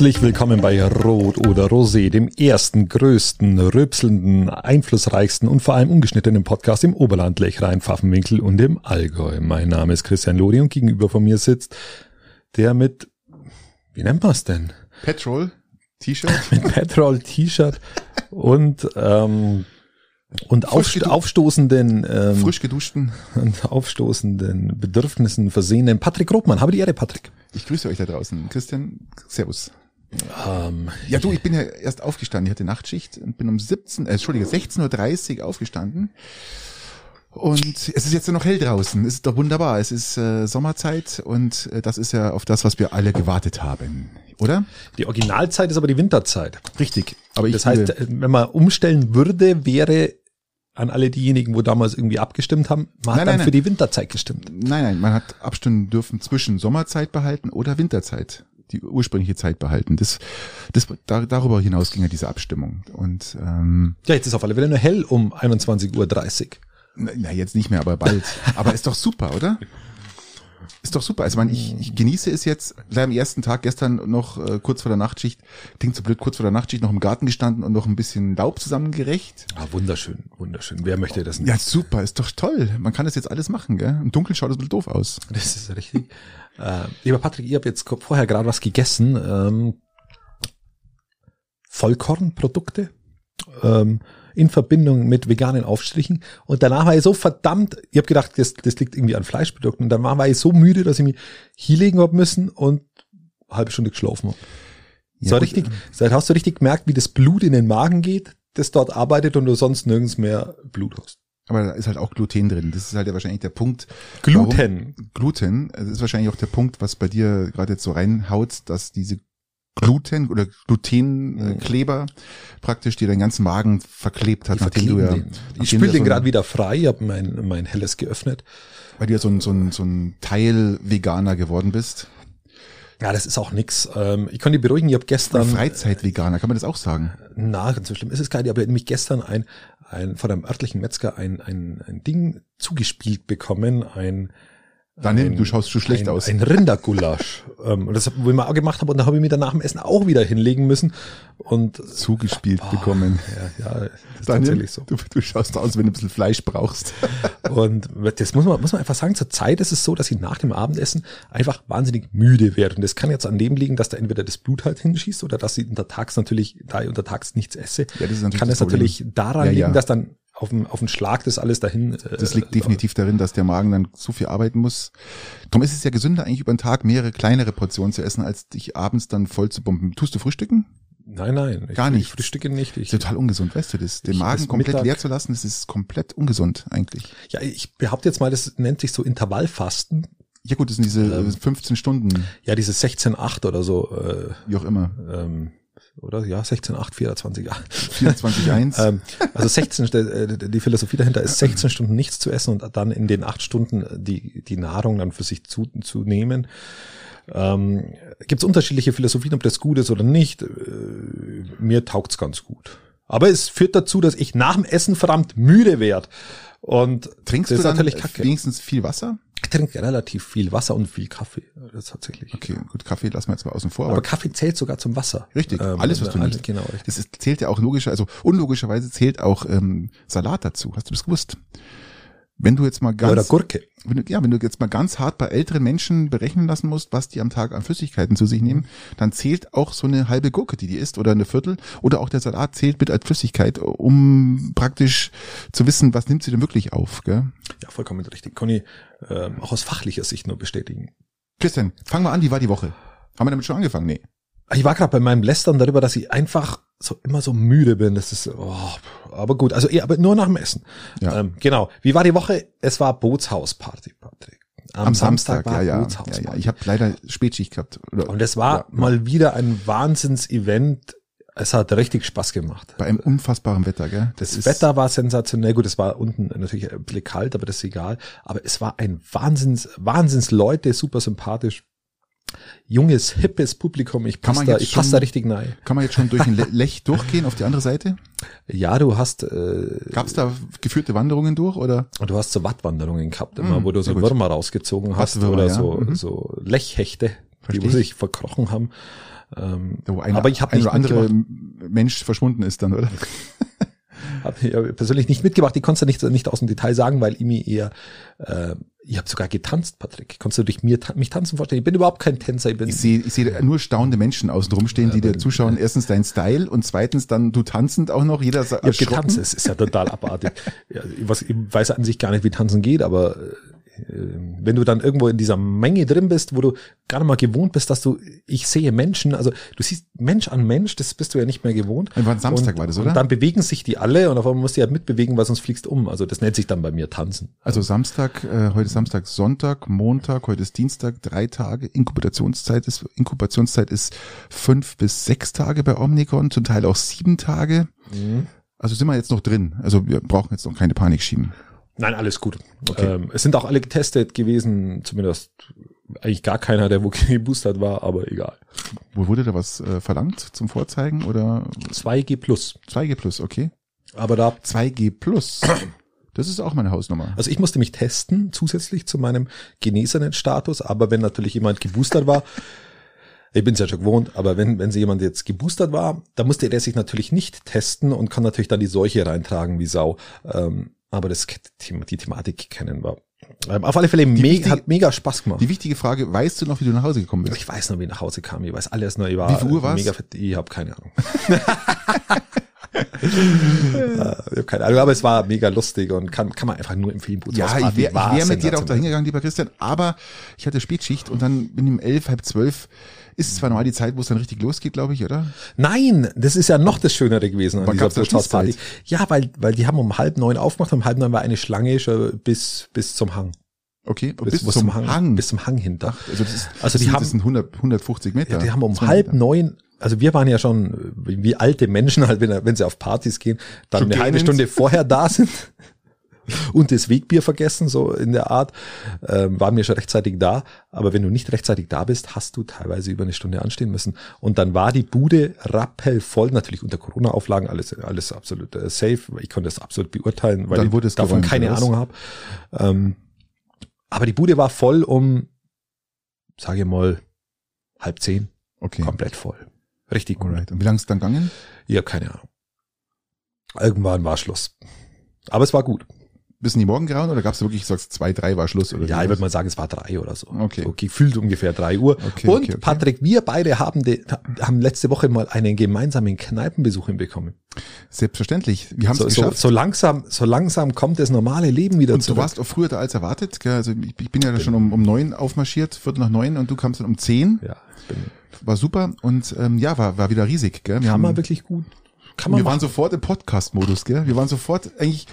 Herzlich willkommen bei Rot oder Rosé, dem ersten, größten, rübselnden, einflussreichsten und vor allem ungeschnittenen Podcast im Oberland, Lechrein, Pfaffenwinkel und im Allgäu. Mein Name ist Christian Lodi und gegenüber von mir sitzt der mit, wie nennt man es denn? Petrol T-Shirt? mit Petrol T-Shirt und ähm, und aufst aufstoßenden ähm, frisch geduschten und aufstoßenden Bedürfnissen versehenen Patrick Grobmann. Habe die Ehre, Patrick. Ich grüße euch da draußen. Christian, Servus. Ähm, ja, du, ich bin ja erst aufgestanden. Ich hatte Nachtschicht und bin um 17, äh, Entschuldige, 16.30 Uhr aufgestanden. Und es ist jetzt noch hell draußen. Es ist doch wunderbar. Es ist äh, Sommerzeit und äh, das ist ja auf das, was wir alle gewartet haben, oder? Die Originalzeit ist aber die Winterzeit. Richtig. Aber ich das heißt, wenn man umstellen würde, wäre an alle diejenigen, wo damals irgendwie abgestimmt haben, man nein, hat dann nein, für die Winterzeit gestimmt. Nein, nein, man hat abstimmen dürfen zwischen Sommerzeit behalten oder Winterzeit, die ursprüngliche Zeit behalten. Das, das da, darüber hinaus ging ja diese Abstimmung. Und ähm, ja, jetzt ist auf alle Fälle nur hell um 21.30 Uhr. Na, jetzt nicht mehr, aber bald. aber ist doch super, oder? Ist doch super. Also man, ich, ich genieße es jetzt gleich am ersten Tag, gestern noch äh, kurz vor der Nachtschicht, klingt so blöd, kurz vor der Nachtschicht noch im Garten gestanden und noch ein bisschen Laub zusammengerecht. Ah, wunderschön, wunderschön. Wer möchte das nicht? Ja, super, ist doch toll. Man kann das jetzt alles machen, gell? Im Dunkeln schaut das ein bisschen doof aus. Das ist richtig. Äh, lieber Patrick, ich habe jetzt vorher gerade was gegessen. Ähm, Vollkornprodukte. Ähm, in Verbindung mit veganen Aufstrichen. Und danach war ich so verdammt, ich habe gedacht, das, das liegt irgendwie an Fleischprodukten. Und dann war ich so müde, dass ich mich hinlegen hab müssen und eine halbe Stunde geschlafen habe. Ja, so richtig, da hast du richtig gemerkt, wie das Blut in den Magen geht, das dort arbeitet und du sonst nirgends mehr Blut hast. Aber da ist halt auch Gluten drin. Das ist halt ja wahrscheinlich der Punkt. Gluten. Warum, Gluten. Das ist wahrscheinlich auch der Punkt, was bei dir gerade jetzt so reinhaut, dass diese Gluten oder Glutenkleber mhm. praktisch, die deinen ganzen Magen verklebt hat, nachdem du ja. Ich spüle den so gerade wieder frei, ich habe mein, mein Helles geöffnet. Weil du ja so ein, so ein, so ein Teil Veganer geworden bist. Ja, das ist auch nix. Ähm, ich kann dich beruhigen, ich habe gestern. Freizeitveganer, kann man das auch sagen? Na, ganz so schlimm ist es gar nicht. Ich habe nämlich gestern ein, ein von einem örtlichen Metzger ein, ein, ein Ding zugespielt bekommen, ein Daniel, du schaust schon schlecht ein, aus. Ein Rindergulasch. ähm, und das, wo ich mal auch gemacht habe, und da habe ich mir dann nach dem Essen auch wieder hinlegen müssen. Und zugespielt boah, bekommen. Ja, ja, das ist Daniel, tatsächlich so. Du, du schaust aus, wenn du ein bisschen Fleisch brauchst. und das muss man, muss man einfach sagen, zur Zeit ist es so, dass ich nach dem Abendessen einfach wahnsinnig müde werde. Und das kann jetzt an dem liegen, dass da entweder das Blut halt hinschießt oder dass ich untertags natürlich, da ich untertags nichts esse, ja, das ist natürlich kann es natürlich daran ja, liegen, dass dann auf den, auf den Schlag das alles dahin. Äh, das liegt definitiv darin, dass der Magen dann zu viel arbeiten muss. Darum ist es ja gesünder, eigentlich über den Tag mehrere kleinere Portionen zu essen, als dich abends dann voll zu bomben. Tust du frühstücken? Nein, nein. Gar nicht. Ich frühstücke nicht. Ich, total ungesund, weißt du das? Den Magen komplett Mittag, leer zu lassen, das ist komplett ungesund eigentlich. Ja, ich behaupte jetzt mal, das nennt sich so Intervallfasten. Ja gut, das sind diese ähm, 15 Stunden. Ja, diese 16-8 oder so. Äh, Wie auch immer. Ähm, oder? Ja, 16, 8, 24, 8. 24, 1. ähm, also 16, äh, die Philosophie dahinter ist 16 Stunden nichts zu essen und dann in den acht Stunden die, die Nahrung dann für sich zu, zu nehmen. Ähm, Gibt es unterschiedliche Philosophien, ob das gut ist oder nicht? Äh, mir taugt's ganz gut. Aber es führt dazu, dass ich nach dem Essen verdammt müde werde. Und trinkst du dann natürlich Kacke. wenigstens viel Wasser? Ich trinke relativ viel Wasser und viel Kaffee. Das tatsächlich. Okay, gut, Kaffee lassen wir jetzt mal außen vor. Aber, aber Kaffee zählt sogar zum Wasser. Richtig, ähm, alles, was du nimmst. Genau, richtig. Das ist, zählt ja auch logischer, also unlogischerweise zählt auch ähm, Salat dazu. Hast du das gewusst? Wenn du jetzt mal ganz, oder Gurke. Wenn du, ja, wenn du jetzt mal ganz hart bei älteren Menschen berechnen lassen musst, was die am Tag an Flüssigkeiten zu sich nehmen, dann zählt auch so eine halbe Gurke, die die isst, oder eine Viertel, oder auch der Salat zählt mit als Flüssigkeit, um praktisch zu wissen, was nimmt sie denn wirklich auf, gell? Ja, vollkommen richtig. Conny, äh, auch aus fachlicher Sicht nur bestätigen. Christian, fangen wir an, wie war die Woche? Haben wir damit schon angefangen? Nee. Ich war gerade bei meinem Lästern darüber, dass ich einfach so immer so müde bin. Das ist, oh, aber gut. Also aber nur nach dem Essen. Ja. Ähm, genau. Wie war die Woche? Es war Bootshausparty, Patrick. Am, Am Samstag, Samstag war ja, Bootshausparty. Ja, ja. Ich habe leider Spätschicht gehabt. Oder, Und es war ja, mal wieder ein Wahnsinns-Event. Es hat richtig Spaß gemacht. Bei einem unfassbaren Wetter, gell? Das, das Wetter war sensationell. Gut, es war unten natürlich ein bisschen kalt, aber das ist egal. Aber es war ein Wahnsinns, Wahnsinns Leute, super sympathisch junges, hippes Publikum. Ich passe da, ich pass da richtig nahe. Kann man jetzt schon durch ein Lech durchgehen auf die andere Seite? Ja, du hast. Äh, Gab es da geführte Wanderungen durch oder? Du hast so Wattwanderungen gehabt, immer, mm, wo du so Würmer rausgezogen hast oder ja. so, mhm. so Lechhechte. die wo sich verkrochen haben. Ähm, wo eine, aber ich habe ein oder andere Mensch verschwunden ist dann, oder? habe ich persönlich nicht mitgemacht. Ich konnte nicht, nicht aus dem Detail sagen, weil ich mir eher, äh, ich habe sogar getanzt, Patrick. Konntest du dich mir mich tanzen vorstellen? Ich bin überhaupt kein Tänzer. Ich, bin ich sehe ich seh nur staunende Menschen außen rumstehen, die dir zuschauen. Erstens dein Style und zweitens dann du tanzend auch noch. Jeder sagt, ja, getanzt, es ist ja total abartig. ja, ich, was, ich weiß an sich gar nicht, wie tanzen geht, aber äh, wenn du dann irgendwo in dieser Menge drin bist, wo du gerade mal gewohnt bist, dass du, ich sehe Menschen, also du siehst Mensch an Mensch, das bist du ja nicht mehr gewohnt. War Samstag und, war das, oder? Und dann bewegen sich die alle und auf einmal musst du ja mitbewegen, weil sonst fliegst du um. Also das nennt sich dann bei mir Tanzen. Also Samstag, äh, heute Samstag, Sonntag, Montag, heute ist Dienstag, drei Tage. Inkubationszeit ist, Inkubationszeit ist fünf bis sechs Tage bei Omnicon, zum Teil auch sieben Tage. Mhm. Also sind wir jetzt noch drin. Also wir brauchen jetzt noch keine Panik schieben. Nein, alles gut. Okay. Ähm, es sind auch alle getestet gewesen, zumindest eigentlich gar keiner, der wo geboostert war, aber egal. Wo wurde da was äh, verlangt zum Vorzeigen oder? 2G plus. 2G plus, okay. Aber da 2G plus. Das ist auch meine Hausnummer. Also ich musste mich testen zusätzlich zu meinem genesenen Status, aber wenn natürlich jemand geboostert war, ich bin es ja schon gewohnt, aber wenn, wenn sie jemand jetzt geboostert war, dann musste er sich natürlich nicht testen und kann natürlich dann die Seuche reintragen wie Sau. Ähm, aber das die Thematik kennen wir. Ähm, auf alle Fälle me wichtige, hat mega Spaß gemacht. Die wichtige Frage, weißt du noch, wie du nach Hause gekommen bist? Ich weiß noch, wie ich nach Hause kam. Ich weiß alles noch. Ich war wie viel Uhr war's? mega Ich habe keine Ahnung. ich habe keine Ahnung, aber es war mega lustig und kann, kann man einfach nur empfehlen. Ja, ich wäre wär mit dir auch da hingegangen, lieber Christian, aber ich hatte Spätschicht und dann bin ich um elf, halb zwölf ist zwar normal die Zeit, wo es dann richtig losgeht, glaube ich, oder? Nein, das ist ja noch das Schönere gewesen an dieser Bootshausparty. Ja, weil, weil die haben um halb neun aufgemacht, um halb neun war eine Schlange schon bis, bis zum Hang. Okay, bis, bis zum Hang, Hang, bis zum Hang hinter. Also, das ist, also die das haben, das sind 100, 150 Meter. Ja, die haben um halb neun also wir waren ja schon wie alte Menschen halt, wenn, wenn sie auf Partys gehen, dann schon eine halbe Stunde vorher da sind und das Wegbier vergessen, so in der Art, ähm, waren wir schon rechtzeitig da. Aber wenn du nicht rechtzeitig da bist, hast du teilweise über eine Stunde anstehen müssen. Und dann war die Bude rappelvoll, natürlich unter Corona-Auflagen, alles, alles absolut äh, safe. Ich konnte das absolut beurteilen, weil ich davon keine Ahnung habe. Ähm, aber die Bude war voll um, sage ich mal, halb zehn. Okay. Komplett voll. Richtig gut. Alright. Und wie lange ist es dann gegangen? Habe keine Ahnung. Irgendwann war Schluss. Aber es war gut bis in die Morgengrauen oder gab es wirklich, sagst zwei, drei war Schluss? Oder ja, ich würde mal sagen, es war drei oder so. Okay. So gefühlt ungefähr drei Uhr. Okay, Und okay, okay. Patrick, wir beide haben, de, haben letzte Woche mal einen gemeinsamen Kneipenbesuch hinbekommen. Selbstverständlich. Wir haben es so, geschafft. So, so, langsam, so langsam kommt das normale Leben wieder und zurück. du warst auch früher da als erwartet. Gell? Also ich, ich bin ja schon um, um neun aufmarschiert, viertel nach neun und du kamst dann um zehn. Ja. War super und ähm, ja, war, war wieder riesig. Gell? Wir Kann haben, man wirklich gut. Kann man wir machen. waren sofort im Podcast-Modus. gell? Wir waren sofort eigentlich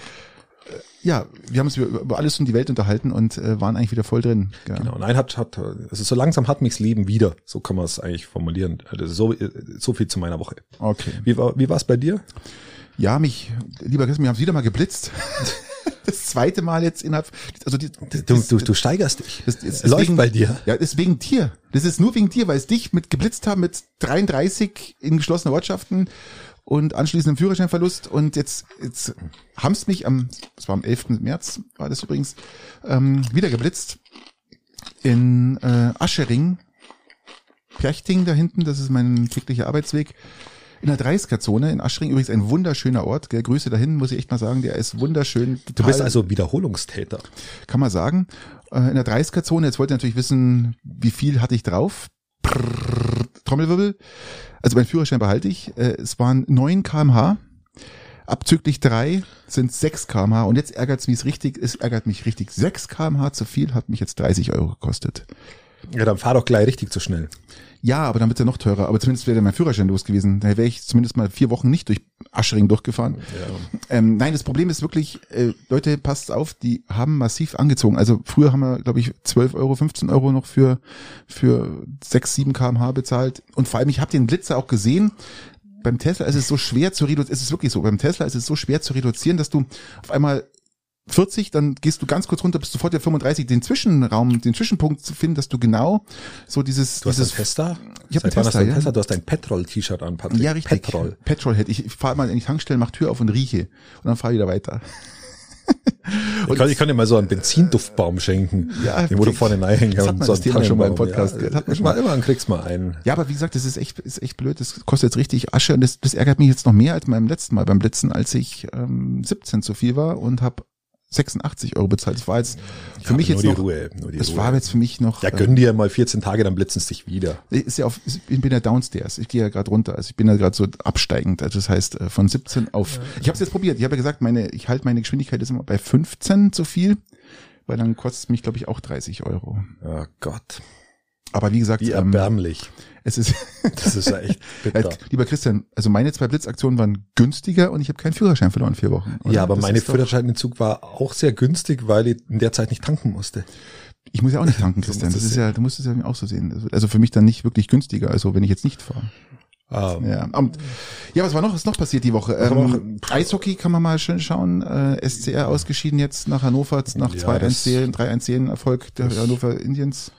ja, wir haben uns über, über alles um die Welt unterhalten und äh, waren eigentlich wieder voll drin. Ja. Genau, nein, hat, hat, also so langsam hat mich's Leben wieder. So kann man es eigentlich formulieren. Also so, so viel zu meiner Woche. Okay. Wie war, wie war's bei dir? Ja, mich, lieber Christian, wir haben wieder mal geblitzt. das zweite Mal jetzt innerhalb, also die, das, du, du, du steigerst dich. Das, das, das läuft bei dir. Ja, das ist wegen dir. Das ist nur wegen dir, weil es dich mit geblitzt haben mit 33 in geschlossenen Ortschaften und anschließend im Führerscheinverlust und jetzt, jetzt haben's mich am, das war am 11. März, war das übrigens, ähm, wieder geblitzt in äh, Aschering, Perchting da hinten, das ist mein täglicher Arbeitsweg, in der 30er-Zone in Aschering, übrigens ein wunderschöner Ort, gell, Grüße dahin, muss ich echt mal sagen, der ist wunderschön. Du bist also Wiederholungstäter. Kann man sagen. Äh, in der 30er-Zone, jetzt wollt ihr natürlich wissen, wie viel hatte ich drauf? Prrr, Trommelwirbel. Also mein Führerschein behalte ich. Äh, es waren 9 kmh. Abzüglich drei sind 6 kmh. Und jetzt ärgert es mich richtig, es ärgert mich richtig. 6 kmh zu viel hat mich jetzt 30 Euro gekostet. Ja, dann fahr doch gleich richtig zu schnell. Ja, aber dann wird er noch teurer. Aber zumindest wäre mein Führerschein los gewesen. Da wäre ich zumindest mal vier Wochen nicht durch Aschering durchgefahren. Ja. Ähm, nein, das Problem ist wirklich, äh, Leute, passt auf, die haben massiv angezogen. Also früher haben wir, glaube ich, 12 Euro, 15 Euro noch für, für 6, 7 kmh bezahlt. Und vor allem, ich habe den Blitzer auch gesehen. Beim Tesla ist es so schwer zu reduzieren, es ist wirklich so, beim Tesla ist es so schwer zu reduzieren, dass du auf einmal 40, dann gehst du ganz kurz runter, bist sofort der 35, den Zwischenraum, den Zwischenpunkt zu finden, dass du genau so dieses. Du hast dieses Festa? Ich habe ein Festa, ja. Festa, du hast ein Petrol-T-Shirt an, Patrick. Ja, richtig. Petrol. Petrol hätte ich. Ich fahre mal in die Tankstelle, mach Tür auf und rieche und dann fahre ich wieder weiter. Ich kann, ich kann dir mal so einen Benzinduftbaum schenken, Ja, den wo du vorne reinhängen das hat man das Thema schon mal im Podcast. Ja, Das hat man schon mal immer, dann kriegst du mal einen. Ja, aber wie gesagt, das ist echt, ist echt blöd. Das kostet jetzt richtig Asche und das, das ärgert mich jetzt noch mehr als beim letzten Mal beim Blitzen, als ich ähm, 17 zu viel war und habe 86 Euro bezahlt. Das war jetzt für Ja, mich nur jetzt die noch, Ruhe, nur die das Ruhe. war jetzt für mich noch. Ja, gönn dir mal 14 Tage, dann blitzen es dich wieder. äh, ist ja auf, ich bin ja downstairs. Ich gehe ja gerade runter. Also ich bin ja gerade so absteigend. Also das heißt äh, von 17 auf. Ich habe es jetzt probiert. Ich habe ja gesagt, meine, ich halte meine Geschwindigkeit ist immer bei 15 zu viel, weil dann kostet es mich glaube ich auch 30 Euro. Oh Gott, Aber wie gesagt, wie ähm, erbärmlich. Es ist Das ist ja echt bitter. Lieber Christian, also meine zwei Blitzaktionen waren günstiger und ich habe keinen Führerschein verloren vier Wochen. oder? Ja, aber Das meine Führerscheinentzug war auch sehr günstig, weil ich in der Zeit nicht tanken musste. Ich muss ja auch nicht tanken, Christian. Das ist ja, du musst es ja auch so sehen. Also für mich dann nicht wirklich günstiger, also wenn ich jetzt nicht fahre. Ähm, Ja, um, ja was war noch, was ist noch passiert die Woche? Ähm, Eishockey kann man mal schön schauen. Äh, SCR ausgeschieden jetzt nach Hannover, nach Ja, 2-1 das- Serien, 3-1 Serien Erfolg der Hannover Indians.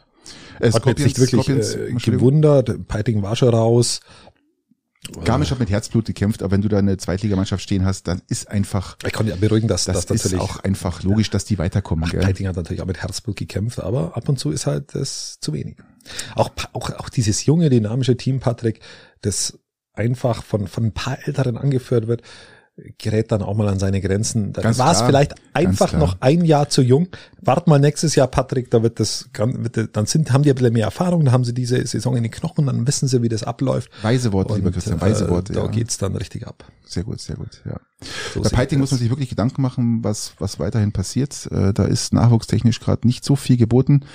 Äh, Hat mich jetzt nicht wirklich Scorpions, äh, gewundert. Peiting war schon raus. Garmisch hat mit Herzblut gekämpft, aber wenn du da eine Zweitligamannschaft stehen hast, dann ist einfach, Ich konnte ja beruhigen, dass das das ist natürlich auch einfach logisch, dass die weiterkommen. Ach, gell? Peiting hat natürlich auch mit Herzblut gekämpft, aber ab und zu ist halt das zu wenig. Auch, auch, auch dieses junge, dynamische Team, Patrick, das einfach von, von ein paar Älteren angeführt wird, gerät dann auch mal an seine Grenzen. Da Ganz war es vielleicht einfach noch ein Jahr zu jung. Wart mal nächstes Jahr, Patrick, da wird das, wird, dann sind, haben die ein bisschen mehr Erfahrung, dann haben sie diese Saison in den Knochen, dann wissen sie, wie das abläuft. Weise Worte, lieber Christian, weise äh, Worte. Da ja. geht's dann richtig ab. Sehr gut, sehr gut, ja. So Bei ich muss man sich wirklich Gedanken machen, was, was weiterhin passiert. Äh, Da ist nachwuchstechnisch gerade nicht so viel geboten.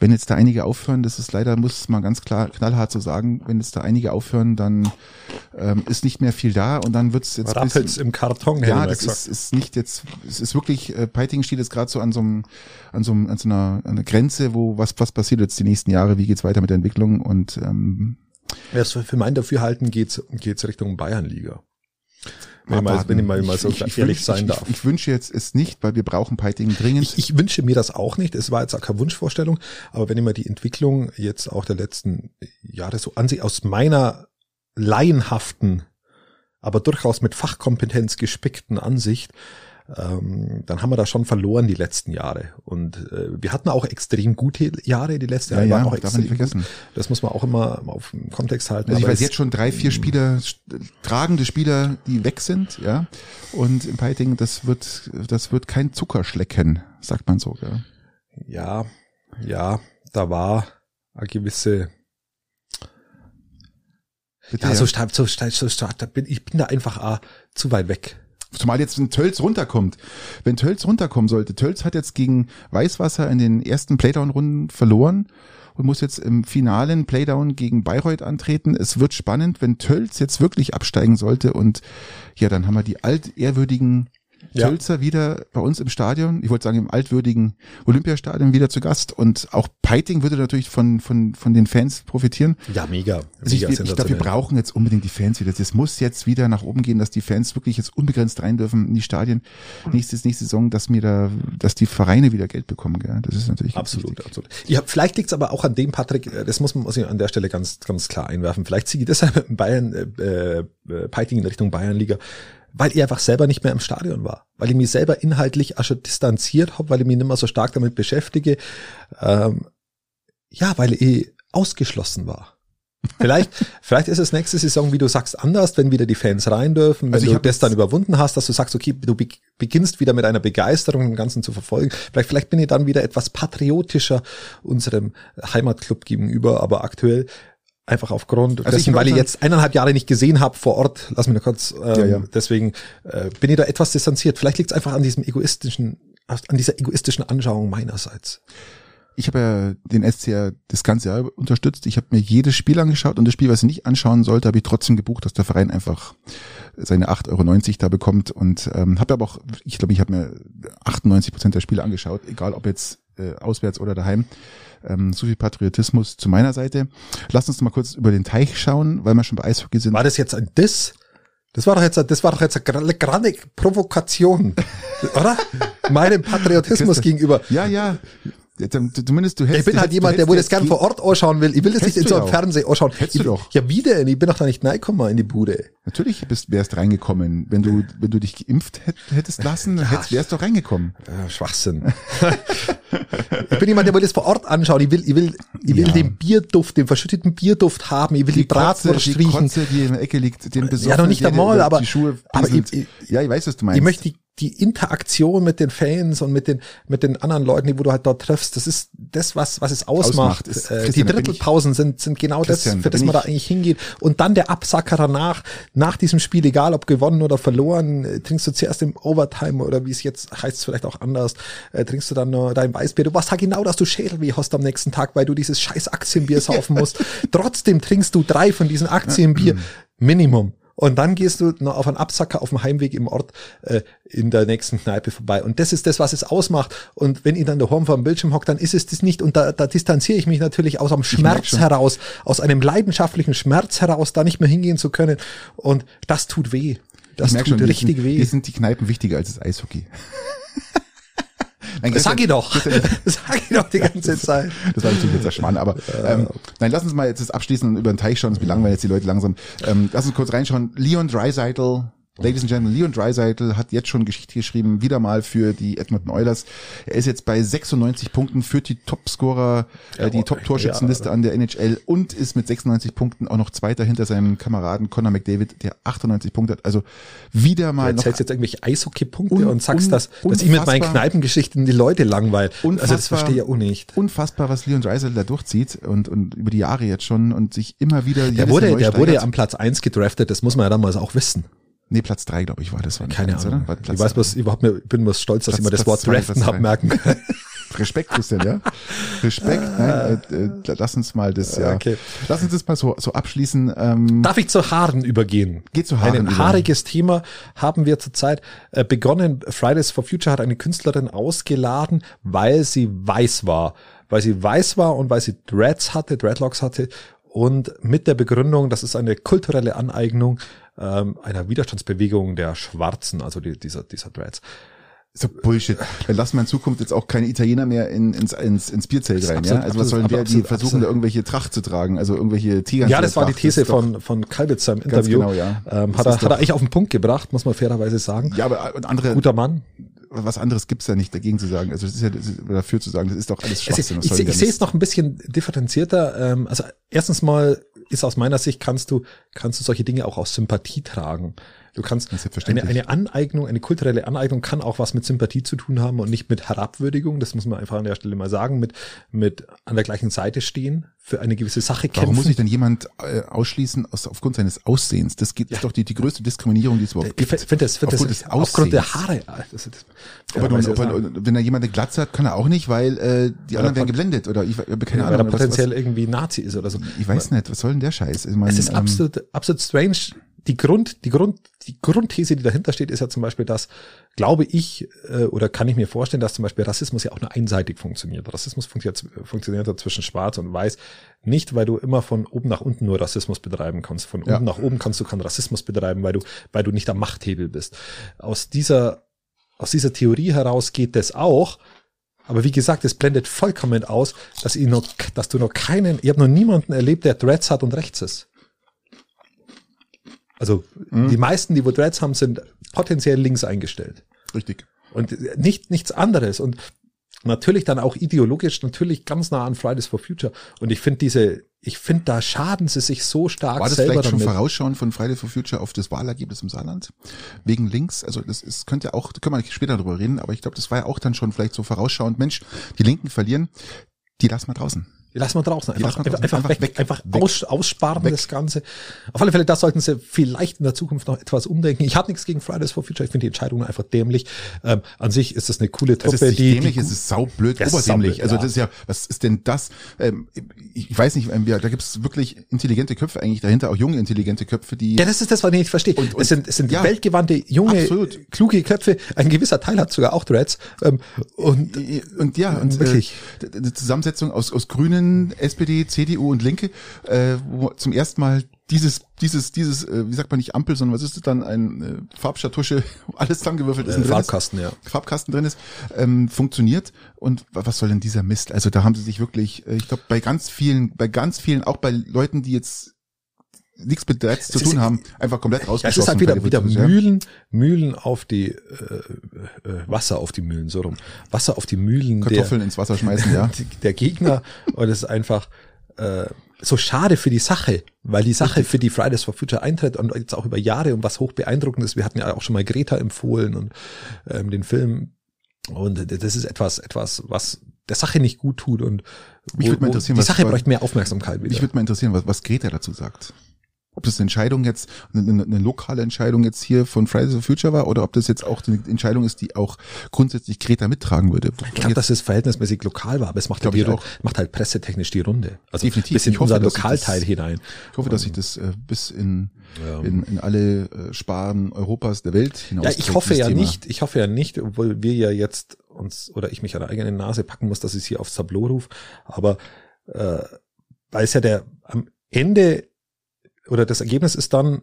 Wenn jetzt da einige aufhören, das ist leider, muss man ganz klar knallhart so sagen, wenn jetzt da einige aufhören, dann ähm, ist nicht mehr viel da und dann wird's jetzt Rappelt's im Karton, ja, das ist, ist nicht jetzt, es ist wirklich, äh, Peiting steht jetzt gerade so an so einem, an so, einem, an so einer, an einer Grenze, wo was, was passiert jetzt die nächsten Jahre, wie geht's weiter mit der Entwicklung und ähm, Ja, so für mein Dafürhalten geht's, geht's Richtung Bayernliga. Wenn ich mal, wenn ich mal, mal so ich, ich, ehrlich wünsch- sein darf. Ich, ich wünsche jetzt es nicht, weil wir brauchen Peiting dringend. Ich, ich wünsche mir das auch nicht. Es war jetzt auch keine Wunschvorstellung. Aber wenn ich mir die Entwicklung jetzt auch der letzten Jahre so ansehe, aus meiner laienhaften, aber durchaus mit Fachkompetenz gespickten Ansicht, ähm, dann haben wir da schon verloren die letzten Jahre. Und äh, wir hatten auch extrem gute Jahre, die letzten ja, Jahre ja, waren auch darf man extrem nicht vergessen. gut. Das muss man auch immer auf den Kontext halten. Also ich weiß jetzt schon drei, vier Spieler, tragende Spieler, die weg sind, ja. Und im Peiting, das wird, das wird kein Zuckerschlecken, sagt man so, ja. ja, ja, da war eine gewisse Bitte, Ja, so stark, so stark, so stark, da bin, ich bin da einfach ah, zu weit weg. Zumal jetzt ein Tölz runterkommt. Wenn Tölz runterkommen sollte, Tölz hat jetzt gegen Weißwasser in den ersten Playdown-Runden verloren und muss jetzt im finalen Playdown gegen Bayreuth antreten. Es wird spannend, wenn Tölz jetzt wirklich absteigen sollte und ja, dann haben wir die altehrwürdigen Ja. Tölzer wieder bei uns im Stadion. Ich wollte sagen, im altwürdigen Olympiastadion wieder zu Gast. Und auch Peiting würde natürlich von, von, von den Fans profitieren. Ja, mega. Also ich, mega ich glaube, wir brauchen jetzt unbedingt die Fans wieder. Das muss jetzt wieder nach oben gehen, dass die Fans wirklich jetzt unbegrenzt rein dürfen in die Stadien. Nächstes, nächste Saison, dass mir da, dass die Vereine wieder Geld bekommen. Gell? Das ist natürlich Absolut, wichtig. absolut. Ja, vielleicht liegt's aber auch an dem, Patrick, äh, das muss man muss ich an der Stelle ganz, ganz klar einwerfen. Vielleicht ziehe ich deshalb Bayern, äh, äh, Peiting in Richtung Bayernliga, weil ich einfach selber nicht mehr im Stadion war. Weil ich mich selber inhaltlich auch schon distanziert habe, weil ich mich nicht mehr so stark damit beschäftige. Ähm, ja, weil ich ausgeschlossen war. Vielleicht, vielleicht ist es nächste Saison, wie du sagst, anders, wenn wieder die Fans rein dürfen, wenn Also ich du das dann überwunden hast, dass du sagst, okay, du be beginnst wieder mit einer Begeisterung dem Ganzen zu verfolgen. Vielleicht, vielleicht bin ich dann wieder etwas patriotischer unserem Heimatclub gegenüber, aber aktuell einfach aufgrund Also dessen, weil ich jetzt eineinhalb Jahre nicht gesehen habe vor Ort, lass mich nur kurz, ähm, Ja, ja. deswegen äh, bin ich da etwas distanziert. Vielleicht liegt es einfach an diesem egoistischen, an dieser egoistischen Anschauung meinerseits. Ich habe ja den SCR das ganze Jahr unterstützt. Ich habe mir jedes Spiel angeschaut und das Spiel, was ich nicht anschauen sollte, habe ich trotzdem gebucht, dass der Verein einfach seine 8,90 Euro da bekommt. Und ähm, habe aber auch, ich glaube, ich habe mir 98 Prozent der Spiele angeschaut, egal ob jetzt äh, auswärts oder daheim. Ähm, so viel Patriotismus zu meiner Seite. Lass uns mal kurz über den Teich schauen, weil wir schon bei Eishockey sind. War das jetzt ein Diss? Das war doch jetzt, das war doch jetzt eine gerade Provokation, oder? Meinem Patriotismus gegenüber. Ja, ja. Zumindest du hättest, Ich bin halt jemand, der wo das gern vor Ort anschauen will. Ich will das nicht in so einem Fernsehen anschauen. Hättest ich, du doch. Ja, wie denn? Ich bin doch da nicht reingekommen in die Bude. Natürlich bist, wärst reingekommen. Wenn du, wenn du dich geimpft hättest lassen, ja. hättest, wärst du reingekommen. Schwachsinn. ich bin jemand, der will das vor Ort anschauen. Ich will, ich will, ich will ja. den Bierduft, den verschütteten Bierduft haben. Ich will die, die Bratwurst die riechen. Kotze, die in der Ecke liegt, den Ja, noch nicht einmal, aber, die Schuhe aber ich, ich, ja, ich weiß, was du meinst. Ich möchte die die Interaktion mit den Fans und mit den mit den anderen Leuten, die wo du halt dort triffst, das ist das, was was es ausmacht. ausmacht ist, äh, die Drittelpausen sind sind genau Christian, das, für das man da eigentlich hingeht. Und dann der Absacker danach, nach diesem Spiel, egal ob gewonnen oder verloren, äh, trinkst du zuerst im Overtime oder wie es jetzt heißt, es vielleicht auch anders, äh, trinkst du dann nur dein Weißbier. Du weißt halt genau, dass du Schädelweh hast am nächsten Tag, weil du dieses scheiß Aktienbier saufen musst. Trotzdem trinkst du drei von diesen Aktienbier. Minimum. Und dann gehst du noch auf einen Absacker auf dem Heimweg im Ort äh, in der nächsten Kneipe vorbei. Und das ist das, was es ausmacht. Und wenn ich dann daheim vor dem Bildschirm hockt, dann ist es das nicht. Und da, da distanziere ich mich natürlich aus einem Schmerz heraus, aus einem leidenschaftlichen Schmerz heraus, da nicht mehr hingehen zu können. Und das tut weh. Das tut schon, richtig sind, weh. Hier sind die Kneipen wichtiger als das Eishockey. Nein, sag ich doch. sag ich doch die ganze Zeit. Das war natürlich jetzt der Schmarrn, aber ähm, nein, lass uns mal jetzt das abschließen und über den Teich schauen, das langweilen jetzt die Leute langsam. Ähm, lass uns kurz reinschauen. Leon Dreiseitel Ladies and Gentlemen, Leon Dreiseitel hat jetzt schon Geschichte geschrieben, wieder mal für die Edmonton Oilers. Er ist jetzt bei 96 Punkten, führt die Topscorer, äh, die Top-Torschützenliste ja. an der NHL und ist mit 96 Punkten auch noch Zweiter hinter seinem Kameraden Connor McDavid, der 98 Punkte hat. Also wieder mal. Du erzählst jetzt irgendwelche Eishockey-Punkte un, und sagst, dass, dass ich mit meinen Kneipengeschichten die Leute langweil. Also das verstehe ich auch nicht. Unfassbar, was Leon Dreiseitel da durchzieht und, und über die Jahre jetzt schon und sich immer wieder. Der wurde, der wurde ja am Platz eins gedraftet, das muss man ja damals auch wissen. Nee, Platz drei, glaube ich, war das. War Keine eins, Ahnung. ich weiß was, überhaupt mir, bin mir stolz, dass Platz, ich mir das Wort draften habe merken können. Respekt, Christian, ja? Respekt, nein, äh, äh, lass uns mal das, ja. Okay. Lass uns das mal so, so abschließen. Ähm, Darf ich zu Haaren übergehen? Geht zu Haaren Ein über. haariges Thema haben wir zurzeit äh, begonnen. Fridays for Future hat eine Künstlerin ausgeladen, weil sie weiß war. Weil sie weiß war und weil sie Dreads hatte, Dreadlocks hatte und mit der Begründung, das ist eine kulturelle Aneignung ähm, einer Widerstandsbewegung der Schwarzen, also die, dieser, dieser Dreads. So Bullshit. Dann lassen wir in Zukunft jetzt auch keine Italiener mehr in, ins, ins, ins Bierzelt rein, absolut, ja? Also was sollen der, die versuchen absolut. da irgendwelche Tracht zu tragen, also irgendwelche Tiger. Ja, das war die These von, von Kalbitzer im Interview. Genau, ja. Ähm, hat, er, hat er eigentlich auf den Punkt gebracht, muss man fairerweise sagen. Ja, aber andere. Guter Mann was anderes gibt's ja nicht dagegen zu sagen. Also das ist ja das ist dafür zu sagen, das ist doch alles Schwachsinn. Also ich, ich, ich sehe es noch ein bisschen differenzierter. Ähm, also erstens mal ist aus meiner Sicht kannst du kannst du solche Dinge auch aus Sympathie tragen. Du kannst eine, eine Aneignung, eine kulturelle Aneignung kann auch was mit Sympathie zu tun haben und nicht mit Herabwürdigung. Das muss man einfach an der Stelle mal sagen. Mit, mit an der gleichen Seite stehen, für eine gewisse Sache kämpfen. Warum muss sich denn jemand äh, ausschließen aus, aufgrund seines Aussehens? Das gibt, ja. ist doch die, die größte Diskriminierung, die es überhaupt gibt. Ich finde das, find das, das aufgrund der Haare. Das, das, aber nun, ob er, wenn er jemand eine Glatze hat, kann er auch nicht, weil äh, die anderen werden geblendet oder ich keine ja, Ahnung. Weil er potenziell was, irgendwie Nazi ist oder so. Ich weiß nicht, was soll denn der Scheiß? Ich mein, es ist ähm, absolut, absolut strange die Grund, die Grund, die Grundthese, die dahinter steht, ist ja zum Beispiel, dass, glaube ich, äh, oder kann ich mir vorstellen, dass zum Beispiel Rassismus ja auch nur einseitig funktioniert. Rassismus funktioniert, funktioniert ja zwischen Schwarz und Weiß nicht, weil du immer von oben nach unten nur Rassismus betreiben kannst. Von ja. unten nach oben kannst du keinen Rassismus betreiben, weil du, weil du nicht am Machthebel bist. Aus dieser, aus dieser Theorie heraus geht das auch. Aber wie gesagt, es blendet vollkommen aus, dass, ich noch, dass du noch keinen, ich habe noch niemanden erlebt, der Dreads hat und rechts ist. Also mhm. die meisten, die wo Dreads haben, sind potenziell links eingestellt. Richtig. Und nicht nichts anderes. Und natürlich dann auch ideologisch, natürlich ganz nah an Fridays for Future. Und ich finde diese, ich finde, da schaden sie sich so stark War das selber vielleicht schon damit. Vorausschauen von Fridays for Future auf das Wahlergebnis im Saarland? Wegen links? Also das ist, könnte auch, da können wir später drüber reden, aber ich glaube, das war ja auch dann schon vielleicht so vorausschauend. Mensch, die Linken verlieren, die lassen wir draußen. Lass mal draußen. Einfach, einfach, draußen. einfach, einfach, weg, weg, einfach weg, aus, aussparen weg. das Ganze. Auf alle Fälle, das sollten sie vielleicht in der Zukunft noch etwas umdenken. Ich habe nichts gegen Fridays for Future. Ich finde die Entscheidung einfach dämlich. Ähm, an sich ist das eine coole Truppe. Es ist die, dämlich, die, es ist saublöd, ja, obersämlich. Also ja. das ist ja, was ist denn das? Ähm, ich weiß nicht, ähm, ja, da gibt es wirklich intelligente Köpfe eigentlich dahinter, auch junge intelligente Köpfe, die. Ja, das ist das, was ich nicht verstehe. Und, und, es sind, es sind ja, weltgewandte, junge, absolut. kluge Köpfe. Ein gewisser Teil hat sogar auch Dreads. Ähm, und, und ja, und wirklich. Äh, die Zusammensetzung aus, aus Grünen, SPD, CDU und Linke, äh, wo zum ersten Mal dieses, dieses, dieses, äh, wie sagt man nicht Ampel, sondern was ist das dann, ein äh, Farbschartusche, alles zusammengewürfelt ist. Äh, Farbkasten, ist, ja. Farbkasten drin ist, ähm, funktioniert. Und was soll denn dieser Mist? Also da haben sie sich wirklich, äh, ich glaube, bei ganz vielen, bei ganz vielen, auch bei Leuten, die jetzt nichts mit Dreads zu tun haben, einfach komplett rausgeschossen. es ist halt wieder, wieder Mühlen, Mühlen auf die, äh, äh, Wasser auf die Mühlen, so rum. Wasser auf die Mühlen. Kartoffeln der, ins Wasser schmeißen, ja. Der Gegner. und es ist einfach, äh, so schade für die Sache, weil die Sache für die Fridays for Future eintritt und jetzt auch über Jahre und was hoch beeindruckend ist. Wir hatten ja auch schon mal Greta empfohlen und ähm, den Film. Und das ist etwas, etwas, was der Sache nicht gut tut und wo, Mich würde mal interessieren, die Sache was, bräuchte mehr Aufmerksamkeit wieder. Mich würde mal interessieren, was, was Greta dazu sagt ob das eine Entscheidung jetzt, eine, eine, lokale Entscheidung jetzt hier von Fridays for Future war oder ob das jetzt auch eine Entscheidung ist, die auch grundsätzlich Greta mittragen würde. Ich glaube, dass es verhältnismäßig lokal war, aber es macht, halt, die, macht halt pressetechnisch die Runde. Also Definitiv. bis in hoffe, unser Lokalteil das, hinein. Ich hoffe, dass sich das äh, bis in, ja. in, in alle äh, Sparen Europas der Welt hinaus. Ja, ich hoffe ja Thema. nicht, ich hoffe ja nicht, obwohl wir ja jetzt uns oder ich mich an der eigenen Nase packen muss, dass ich es hier aufs Tableau rufe, aber äh, weil es ja der am Ende oder das Ergebnis ist dann,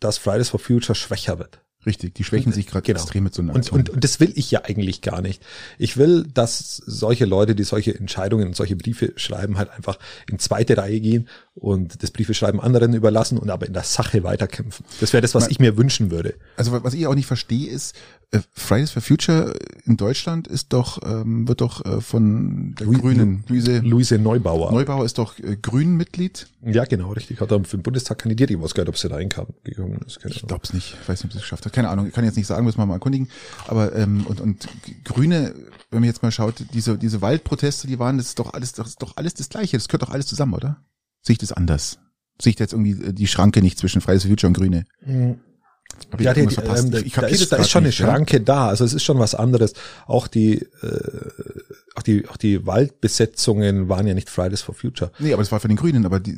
dass Fridays for Future schwächer wird. Richtig, die schwächen sich gerade genau. extrem mit so einer und, und, und das will ich ja eigentlich gar nicht. Ich will, dass solche Leute, die solche Entscheidungen und solche Briefe schreiben, halt einfach in zweite Reihe gehen und das Briefe schreiben anderen überlassen und aber in der Sache weiterkämpfen. Das wäre das, was ich mir wünschen würde. Also was ich auch nicht verstehe, ist, Fridays for Future in Deutschland ist doch, ähm, wird doch äh, von der Lu Grünen, Luise, Luise Neubauer. Neubauer ist doch äh, Grünen-Mitglied. Ja, genau, richtig. Hat er für den Bundestag kandidiert. Ich weiß gar nicht, ob sie reinkam. Ich glaube es nicht. Ich weiß nicht, ob sie es geschafft hat. Keine Ahnung. Ich kann jetzt nicht sagen, müssen wir mal erkundigen. Aber ähm, und, und Grüne, wenn man jetzt mal schaut, diese, diese Waldproteste, die waren, das ist doch alles, das ist doch alles das Gleiche. Das gehört doch alles zusammen, oder? Sehe ich das anders? Sehe ich jetzt irgendwie äh, die Schranke nicht zwischen Fridays for Future und Grüne? Mhm. Hab ja, die, die, ähm, ich, ich da ist, da ist schon eine Schranke ja? da. Also es ist schon was anderes. Auch die, äh, auch die, auch die Waldbesetzungen waren ja nicht Fridays for Future. Nee, aber es war von den Grünen, aber die,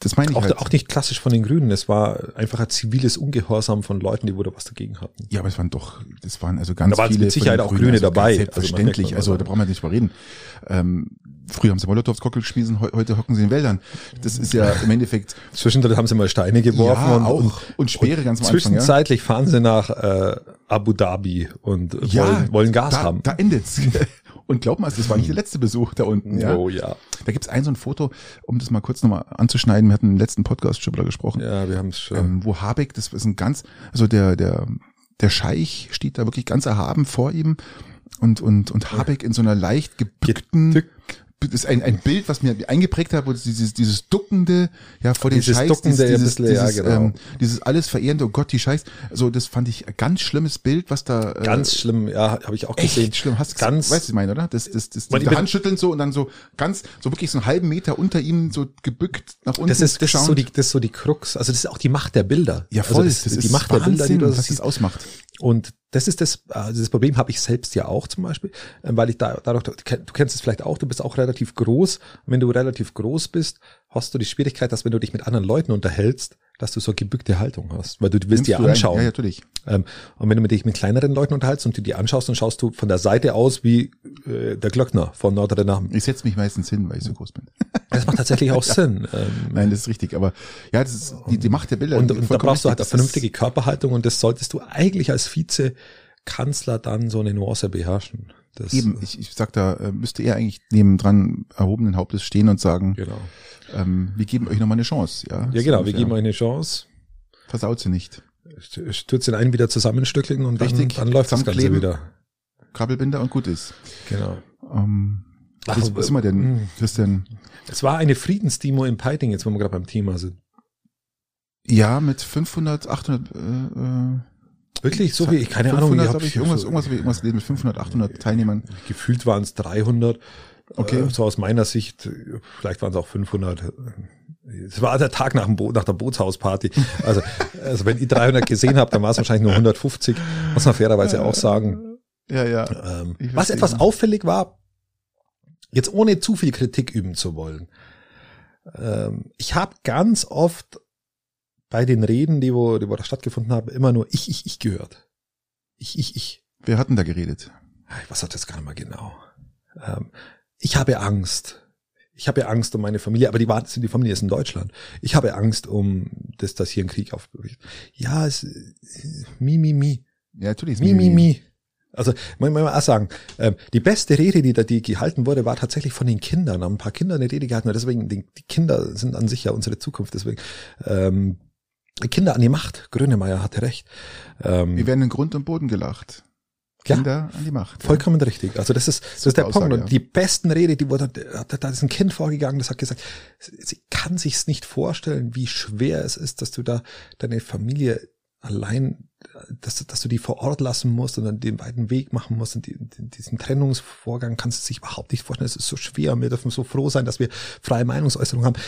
das meine ich auch, halt. Auch nicht klassisch von den Grünen. Es war einfach ein ziviles Ungehorsam von Leuten, die da was dagegen hatten. Ja, aber es waren doch, das waren also ganz da waren viele. mit Sicherheit auch Grüne also dabei. Selbstverständlich. Also, also da brauchen wir nicht mal reden. Ähm, früher haben sie Molotovs Cocktail geschmissen, heute hocken sie in Wäldern. Das ist ja im Endeffekt. Zwischendrin haben sie mal Steine geworfen ja, und, auch. und Speere ganz am Anfang. Zwischenzeitlich ja. fahren sie nach äh, Abu Dhabi und ja, wollen, wollen Gas da, haben. Da endet's. Und glaub mal, das war nicht der letzte Besuch da unten. Ja? Oh ja. Da gibt's ein so ein Foto, um das mal kurz nochmal anzuschneiden. Wir hatten im letzten Podcast schon drüber gesprochen. Ja, wir haben es schon. Ähm, wo Habeck, das ist ein ganz, also der, der, der Scheich steht da wirklich ganz erhaben vor ihm und, und, und Habeck in so einer leicht gebückten, ist ein, ein Bild, was mir eingeprägt hat, wo dieses, dieses duckende, ja, vor den dieses Scheiß, duckende, dieses, dieses, ja, genau. ähm, dieses alles verehrende, oh Gott, die Scheiß, so, das fand ich ein ganz schlimmes Bild, was da, äh, ganz schlimm, ja, habe ich auch gesehen. Echt schlimm, hast ganz, weißt du, ich meine, oder? Das, das, das, das die Handschütteln so und dann so ganz, so wirklich so einen halben Meter unter ihm so gebückt nach unten. Das ist, das ist so die, das ist so die Krux, also das ist auch die Macht der Bilder. Ja, voll, also das, das, ist die Macht Wahnsinn, der Bilder, die du was das ausmacht. Und das ist das, also das Problem habe ich selbst ja auch zum Beispiel, ähm, weil ich da, dadurch, du kennst es vielleicht auch, du bist auch relativ groß. Und wenn du relativ groß bist, hast du die Schwierigkeit, dass wenn du dich mit anderen Leuten unterhältst, dass du so gebückte Haltung hast, weil du, du willst dir anschauen. Ja, natürlich. Ähm, und wenn du mit dich mit kleineren Leuten unterhältst und du die anschaust, dann schaust du von der Seite aus wie äh, der Glöckner von Notre Dame. Ich setze mich meistens hin, weil ich so groß bin. Das macht tatsächlich auch ja. Sinn. Ähm, Nein, das ist richtig. Aber ja, das ist die, die Macht der Bilder. Und, und da brauchst du halt eine vernünftige Körperhaltung und das solltest du eigentlich als Vize-Kanzler dann so eine Nuance beherrschen. Das, Eben, ich, ich sag da, äh, müsste er eigentlich nebendran erhobenen Hauptes stehen und sagen, genau. ähm, wir geben euch nochmal eine Chance. Ja, ja genau, wir geben euch eine Chance. Versaut sie nicht. Stürzt den einen wieder zusammenstückeln und dann, dann läuft das Ganze wieder. Krabbelbinder und gut ist. Genau. Ähm, Ach, was, was wir denn, mh. Hm. Christian? Es war eine Friedensdemo in Peiting, jetzt wo wir gerade beim Thema sind. Ja, mit 500, 800, äh, äh Wirklich so wie ich keine 500, Ahnung, ich, ich irgendwas irgendwas wie irgendwas mit 500 800 Teilnehmern. Gefühlt waren es 300. Okay. Äh, so aus meiner Sicht, vielleicht waren es auch 500. Es war der Tag nach, dem Bo nach der Bootshausparty. Also, also wenn ihr 300 gesehen habt, dann war es wahrscheinlich nur 150. Muss man fairerweise auch sagen. Ja, ja. Ähm, was etwas auffällig war, jetzt ohne zu viel Kritik üben zu wollen. Ähm, ich habe ganz oft bei den Reden, die wo, die wo da stattgefunden haben, immer nur ich, ich, ich gehört. Ich, ich, ich. Wer hatten da geredet? Was hat das gar nicht mal genau? Ähm, ich habe Angst. ich habe Angst um meine Familie, aber die, die Familie ist in Deutschland. Ich habe Angst um das, dass hier ein Krieg aufbricht. Ja, es, mi, mi, mi. Ja, natürlich. Mi, mi, mi. Also, muss man auch sagen, ähm, die beste Rede, die da die gehalten wurde, war tatsächlich von den Kindern. Haben ein paar Kinder eine Rede gehalten, deswegen, die, die Kinder sind an sich ja unsere Zukunft, deswegen, ähm, Kinder an die Macht. Grönemeyer hatte recht. Ähm, Wir werden in Grund und Boden gelacht. Kinder ja, an die Macht. Vollkommen ja. richtig. Also das ist, das ist der Aussage, Punkt. Und die besten Rede, die wurde, da ist ein Kind vorgegangen, das hat gesagt, sie kann sich's nicht vorstellen, wie schwer es ist, dass du da deine Familie allein, dass, dass du die vor Ort lassen musst und dann den weiten Weg machen musst und die, diesen Trennungsvorgang kannst du sich überhaupt nicht vorstellen. Es ist so schwer und wir dürfen so froh sein, dass wir freie Meinungsäußerung haben.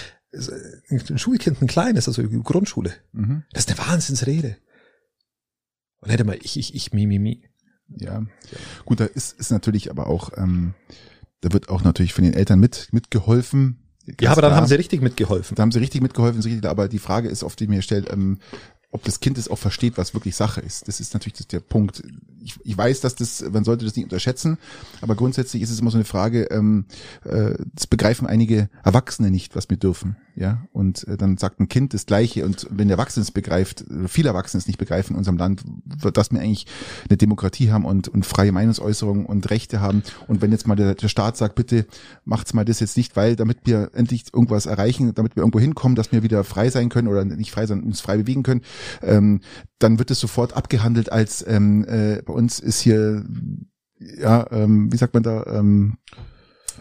Ein Schulkind, ein kleines, also Grundschule. Mhm. Das ist eine Wahnsinnsrede. Und hätte mal ich, ich, ich, mi, mi, mi. Ja. Gut, da ist, ist natürlich aber auch, ähm, da wird auch natürlich von den Eltern mit, mitgeholfen. Ja, aber dann klar. haben sie richtig mitgeholfen. Da haben sie richtig mitgeholfen, aber die Frage ist oft, die mir stellt, ähm, ob das Kind es auch versteht, was wirklich Sache ist. Das ist natürlich das, der Punkt. Ich, ich weiß, dass das, man sollte das nicht unterschätzen, aber grundsätzlich ist es immer so eine Frage, ähm, äh, das begreifen einige Erwachsene nicht, was wir dürfen. Ja, und äh, dann sagt ein Kind das Gleiche und wenn der Erwachsene es begreift, viele Erwachsene es nicht begreifen in unserem Land, dass wir eigentlich eine Demokratie haben und, und freie Meinungsäußerung und Rechte haben und wenn jetzt mal der, der Staat sagt, bitte macht's mal das jetzt nicht, weil damit wir endlich irgendwas erreichen, damit wir irgendwo hinkommen, dass wir wieder frei sein können oder nicht frei, sondern uns frei bewegen können, ähm, dann wird es sofort abgehandelt als ähm, äh, bei uns ist hier ja ähm, wie sagt man da ähm,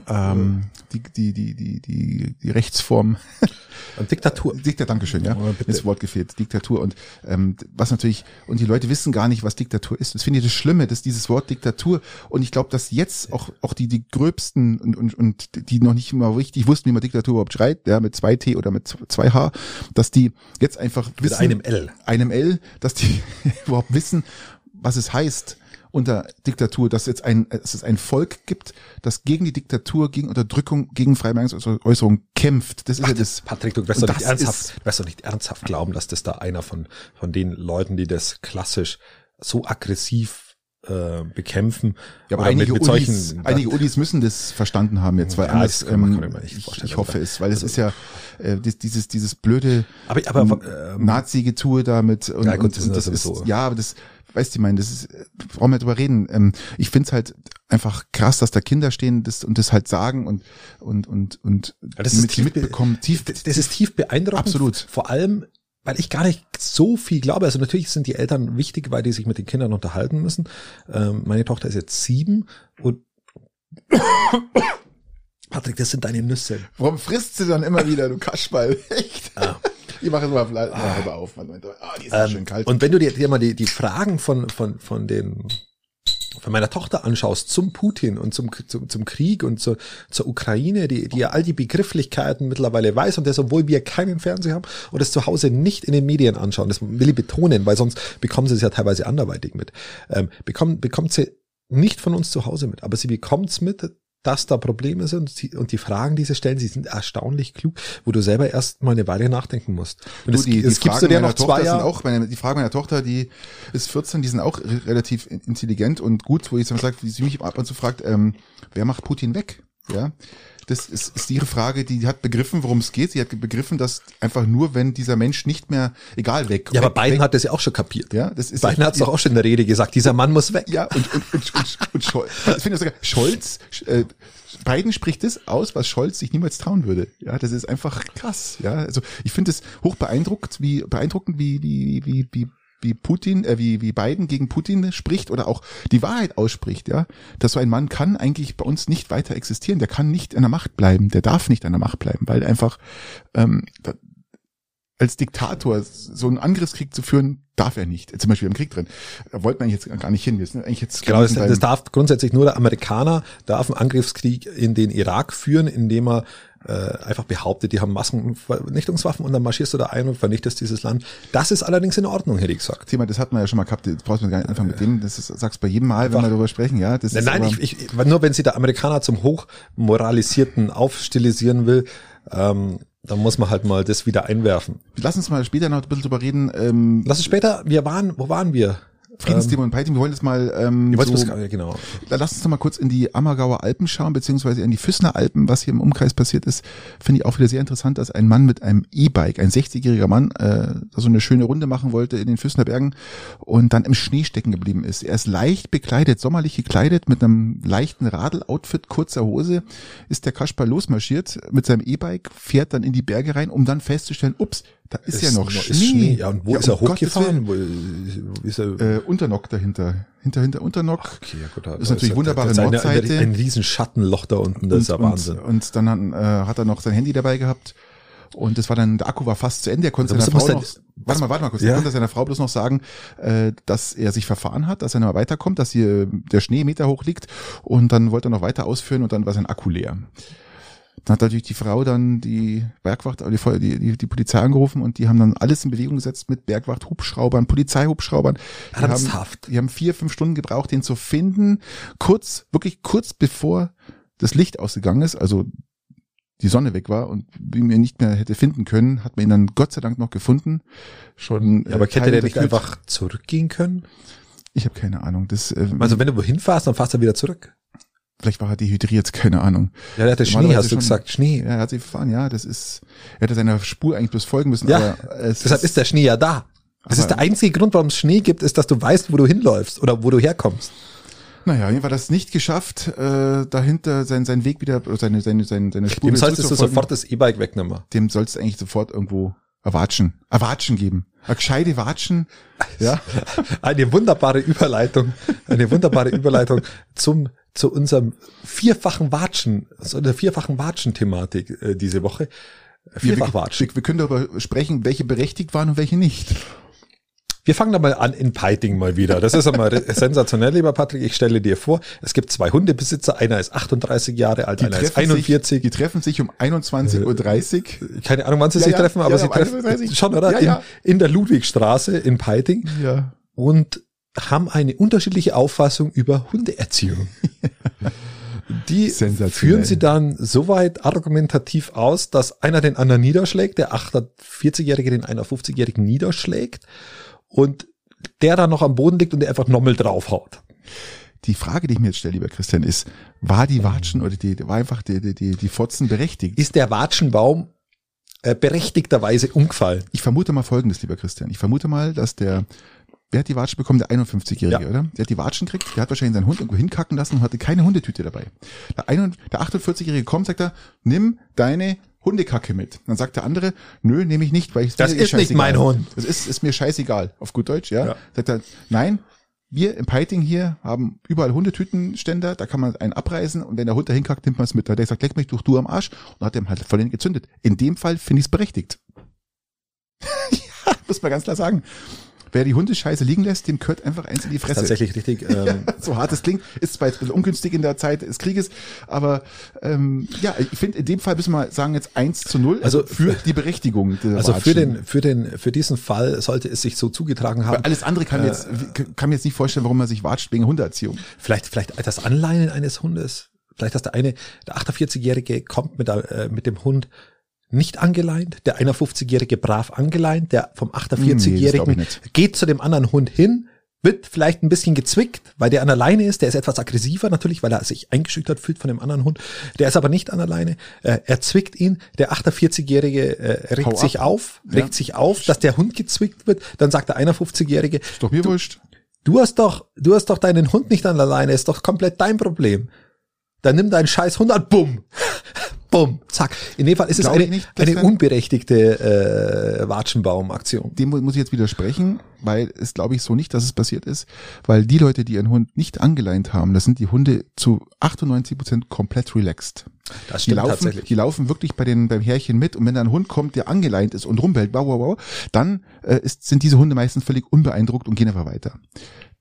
ähm, die, die, die, die, die, die Rechtsform. Diktatur. Diktatur, Dankeschön, ja. Oh, das Wort gefehlt. Diktatur. Und ähm, was natürlich, und die Leute wissen gar nicht, was Diktatur ist. Das finde ich das Schlimme, dass dieses Wort Diktatur, und ich glaube, dass jetzt auch, auch die, die gröbsten und, und, und die noch nicht immer richtig wussten, wie man Diktatur überhaupt schreibt, ja, mit zwei T oder mit zwei H, dass die jetzt einfach wissen. Mit einem L. Einem L, dass die überhaupt wissen, was es heißt unter Diktatur, dass jetzt ein, dass es ein Volk gibt, das gegen die Diktatur, gegen Unterdrückung, gegen freie Meinungsäußerung kämpft. Das ist Ach, ja das. Patrick, du wirst, doch nicht ernsthaft, wirst doch nicht ernsthaft glauben, dass das da einer von, von den Leuten, die das klassisch so aggressiv äh, bekämpfen. Ja, aber einige, mit, mit Unis, solchen, einige Unis müssen das verstanden haben jetzt, weil ja, anders, ähm, ich, ich hoffe es, weil also, es ist ja äh, dieses dieses blöde aber, aber, ähm, Nazi-Getue damit und, ja, gut, und, und das, das ist, ja, aber das weißt du, ich meine, das ist, brauchen wir drüber reden. Ähm, ich find's halt einfach krass, dass da Kinder stehen das, und das halt sagen und und und und ja, das ist tief, mitbekommen. Tief, das ist tief beeindruckend. Absolut. Vor allem, weil ich gar nicht so viel glaube. Also natürlich sind die Eltern wichtig, weil die sich mit den Kindern unterhalten müssen. Ähm, meine Tochter ist jetzt sieben und Patrick, das sind deine Nüsse. Warum frisst sie dann immer wieder, du Kaschball? Echt? Ah. Ich mache es mal vielleicht ah. halber auf. Man meint, ah, die ist ähm, schön kalt. Und wenn du dir, dir mal die, die Fragen von, von, von den von meiner Tochter anschaust zum Putin und zum, zum, zum Krieg und zur, zur Ukraine, die, die ja all die Begrifflichkeiten mittlerweile weiß und das, obwohl wir keinen Fernseher haben und das zu Hause nicht in den Medien anschauen, das will ich betonen, weil sonst bekommen sie es ja teilweise anderweitig mit, ähm, bekommt, bekommt sie nicht von uns zu Hause mit, aber sie bekommt es mit, dass da Probleme sind und die Fragen, die sie stellen, sie sind erstaunlich klug, wo du selber erst mal eine Weile nachdenken musst. Und du, die, es, die Fragen meiner noch Tochter sind auch, meine, die Fragen meiner Tochter, die ist 14, die sind auch relativ intelligent und gut, wo ich dann sage, wie sie mich ab und zu fragt, ähm, wer macht Putin weg? Ja, das ist, ist ihre Frage, die hat begriffen, worum es geht. Sie hat begriffen, dass einfach nur, wenn dieser Mensch nicht mehr, egal, weg. Ja, aber Biden weg, hat das ja auch schon kapiert. Ja, das ist. Biden hat es doch auch schon in der Rede gesagt, dieser Mann muss weg. Ja, und, und, und, und, und Scholz, ich finde sogar, Scholz, äh, Biden spricht das aus, was Scholz sich niemals trauen würde. Ja, das ist einfach krass. Ja, also ich finde es hoch beeindruckt, wie beeindruckend, wie, wie, wie, wie wie Putin, äh, wie, wie Biden gegen Putin spricht oder auch die Wahrheit ausspricht, ja, dass so ein Mann kann eigentlich bei uns nicht weiter existieren, der kann nicht an der Macht bleiben, der darf nicht an der Macht bleiben, weil einfach ähm, als Diktator so einen Angriffskrieg zu führen, darf er nicht. Zum Beispiel im Krieg drin. Da wollten wir jetzt gar nicht hin. Wir sind eigentlich jetzt genau, das, das darf grundsätzlich nur der Amerikaner darf einen Angriffskrieg in den Irak führen, indem er äh, einfach behauptet, die haben Massenvernichtungswaffen und dann marschierst du da ein und vernichtest dieses Land. Das ist allerdings in Ordnung, hätte ich gesagt. Thema, das hat man ja schon mal gehabt, das brauchst du gar nicht anfangen mit dem, das ist, sagst bei jedem Mal, einfach. wenn wir darüber sprechen, ja. Das nein, nein, ich, ich, nur wenn sie der Amerikaner zum hochmoralisierten aufstilisieren will, ähm, dann muss man halt mal das wieder einwerfen. Lass uns mal später noch ein bisschen drüber reden. Ähm, Lass uns später, wir waren, wo waren wir? Friedensdemo in Peiting. Wir wollen jetzt mal ähm, Ich weiß, so, was, ja, genau. Lass uns doch mal kurz in die Ammergauer Alpen schauen, beziehungsweise in die Füssner Alpen, was hier im Umkreis passiert ist. Finde ich auch wieder sehr interessant, dass ein Mann mit einem E-Bike, ein 60-jähriger Mann, äh, so eine schöne Runde machen wollte in den Füssner Bergen und dann im Schnee stecken geblieben ist. Er ist leicht bekleidet, sommerlich gekleidet, mit einem leichten Radl-Outfit, kurzer Hose, ist der Kasper losmarschiert mit seinem E-Bike, fährt dann in die Berge rein, um dann festzustellen, ups, da ist, ja noch ist Schnee. Ja, und wo Ja, ist er um hochgefahren? Wo, ist er? Äh, Unternock dahinter. Hinter, hinter Unternock. okay, ja gut. das ist natürlich wunderbare ist eine, Nordseite. Ein, ein riesen Schattenloch da unten, das ist ja Wahnsinn. Und, und dann äh, hat er noch sein Handy dabei gehabt. Und das war dann, der Akku war fast zu Ende. Er konnte Da seiner Frau noch, musst warte mal, warte mal kurz. Ja. Er konnte seiner Frau bloß noch sagen, äh, dass er sich verfahren hat, dass er noch mal weiterkommt, dass hier der Schnee Meter hoch liegt. Und dann wollte er noch weiter ausführen und dann war sein Akku leer. Dann hat natürlich die Frau dann die Bergwacht, die, Feuer- die, die, die Polizei angerufen und die haben dann alles in Bewegung gesetzt mit Bergwacht, Hubschraubern, Polizeihubschraubern. Die haben, Ernsthaft? die haben vier, fünf Stunden gebraucht, den zu finden. Kurz, wirklich kurz bevor das Licht ausgegangen ist, also die Sonne weg war und wie mir nicht mehr hätte finden können, hat man ihn dann Gott sei Dank noch gefunden. Schon. Ja, aber äh, hätte der nicht einfach zurückgehen können? Ich habe keine Ahnung. Das, äh, Also wenn du wohin fährst, dann fährst du wieder zurück. Vielleicht war er dehydriert, keine Ahnung. Ja, der hatte Schnee, hast du schon. gesagt, Schnee. Ja, er hat sich verfahren. Ja, das ist. Er hätte seiner Spur eigentlich bloß folgen müssen. Ja, aber es Deshalb ist der Schnee ja da. Das ist der einzige Grund, warum es Schnee gibt, ist, dass du weißt, wo du hinläufst oder wo du herkommst. Naja, jedenfalls hat es nicht geschafft, äh, dahinter sein, seinen Weg wieder, oder seine, seine, seine, seine Spur Dem solltest du sofort das E-Bike wegnehmen. Dem sollst du eigentlich sofort irgendwo erwatschen. Erwatschen geben. Eine gescheite Watschen. Ja. Eine wunderbare Überleitung, eine wunderbare Überleitung zum zu unserem vierfachen Watschen, so einer vierfachen Watschen-Thematik äh, diese Woche. Vierfach Watschen. Wir, wir können darüber sprechen, welche berechtigt waren und welche nicht. Wir fangen da mal an in Peiting mal wieder. Das ist einmal sensationell, lieber Patrick. Ich stelle dir vor, es gibt zwei Hundebesitzer. Einer ist 38 Jahre alt, einer ist 41. Sich, die treffen sich um 21.30 Uhr. Keine Ahnung, wann sie Ja, sich ja, treffen, aber ja, sie treffen 31. schon, oder? In, in der Ludwigstraße in Peiting Ja. und haben eine unterschiedliche Auffassung über Hundeerziehung. Die führen sie dann so weit argumentativ aus, dass einer den anderen niederschlägt, der 48-Jährige den 51-Jährigen niederschlägt und der dann noch am Boden liegt und der einfach nochmal draufhaut. Die Frage, die ich mir jetzt stelle, lieber Christian, ist, war die Watschen oder die, war einfach die, die, die, die Fotzen berechtigt? Ist der Watschenbaum äh, berechtigterweise umgefallen? Ich vermute mal Folgendes, lieber Christian. Ich vermute mal, dass der, wer hat die Watschen bekommen? Der 51-Jährige, Ja. oder? Der hat die Watschen gekriegt, der hat wahrscheinlich seinen Hund irgendwo hinkacken lassen und hatte keine Hundetüte dabei. Der, ein- der 48-Jährige kommt, sagt er, nimm deine Hundekacke mit. Dann sagt der andere, nö, nehme ich nicht, weil ich Das ist nicht mein Hund. Das ist, ist mir scheißegal, auf gut Deutsch, ja. Ja. Sagt er, nein, wir im Peiting hier haben überall Hundetütenständer, da kann man einen abreißen und wenn der Hund da hinkackt, nimmt man es mit. Da hat er gesagt, leck mich durch du am Arsch und hat dem halt voll gezündet. In dem Fall finde ich es berechtigt. ja, muss man ganz klar sagen. Wer die Hundescheiße liegen lässt, dem gehört einfach eins in die Fresse. tatsächlich richtig. Ähm, so hart es klingt, ist zwar jetzt ein bisschen ungünstig in der Zeit des Krieges, aber ähm, ja, ich finde, in dem Fall müssen wir sagen jetzt eins zu null, also, Also- für die Berechtigung. Also für den, für den, für diesen Fall sollte es sich so zugetragen haben. Weil alles andere kann, mir jetzt, kann mir jetzt nicht vorstellen, warum man sich watscht wegen Hundeerziehung. Vielleicht, vielleicht das Anleihen eines Hundes. Vielleicht, dass der eine, der 48-Jährige kommt mit, der, äh, mit dem Hund nicht angeleint, der 51-Jährige brav angeleint, der vom Nee, das glaub ich 48-Jährigen nicht. geht zu dem anderen Hund hin, wird vielleicht ein bisschen gezwickt, weil der an der Leine ist, der ist etwas aggressiver natürlich, weil er sich eingeschüchtert fühlt von dem anderen Hund. Der ist aber nicht an der Leine. Äh, er zwickt ihn, der 48-Jährige äh, regt Hau sich ab. auf, Ja. regt sich auf, dass der Hund gezwickt wird. Dann sagt der 51-Jährige, Ist doch mir wurscht. Du hast doch, du hast doch deinen Hund nicht an der Leine, ist doch komplett dein Problem. Dann nimm deinen scheiß Hund an, bumm. Bumm, zack. In dem Fall ist es Glaube eine, ich nicht, eine unberechtigte äh, Watschenbaum-Aktion. Dem mu- muss ich jetzt widersprechen, weil es glaube ich so nicht, dass es passiert ist, weil die Leute, die ihren Hund nicht angeleint haben, das sind die Hunde zu 98 Prozent komplett relaxed. Das Die stimmt laufen, tatsächlich. die laufen wirklich bei den beim Härchen mit und wenn da ein Hund kommt, der angeleint ist und rumbellt, wow, wow, wow, dann äh, ist, sind diese Hunde meistens völlig unbeeindruckt und gehen einfach weiter.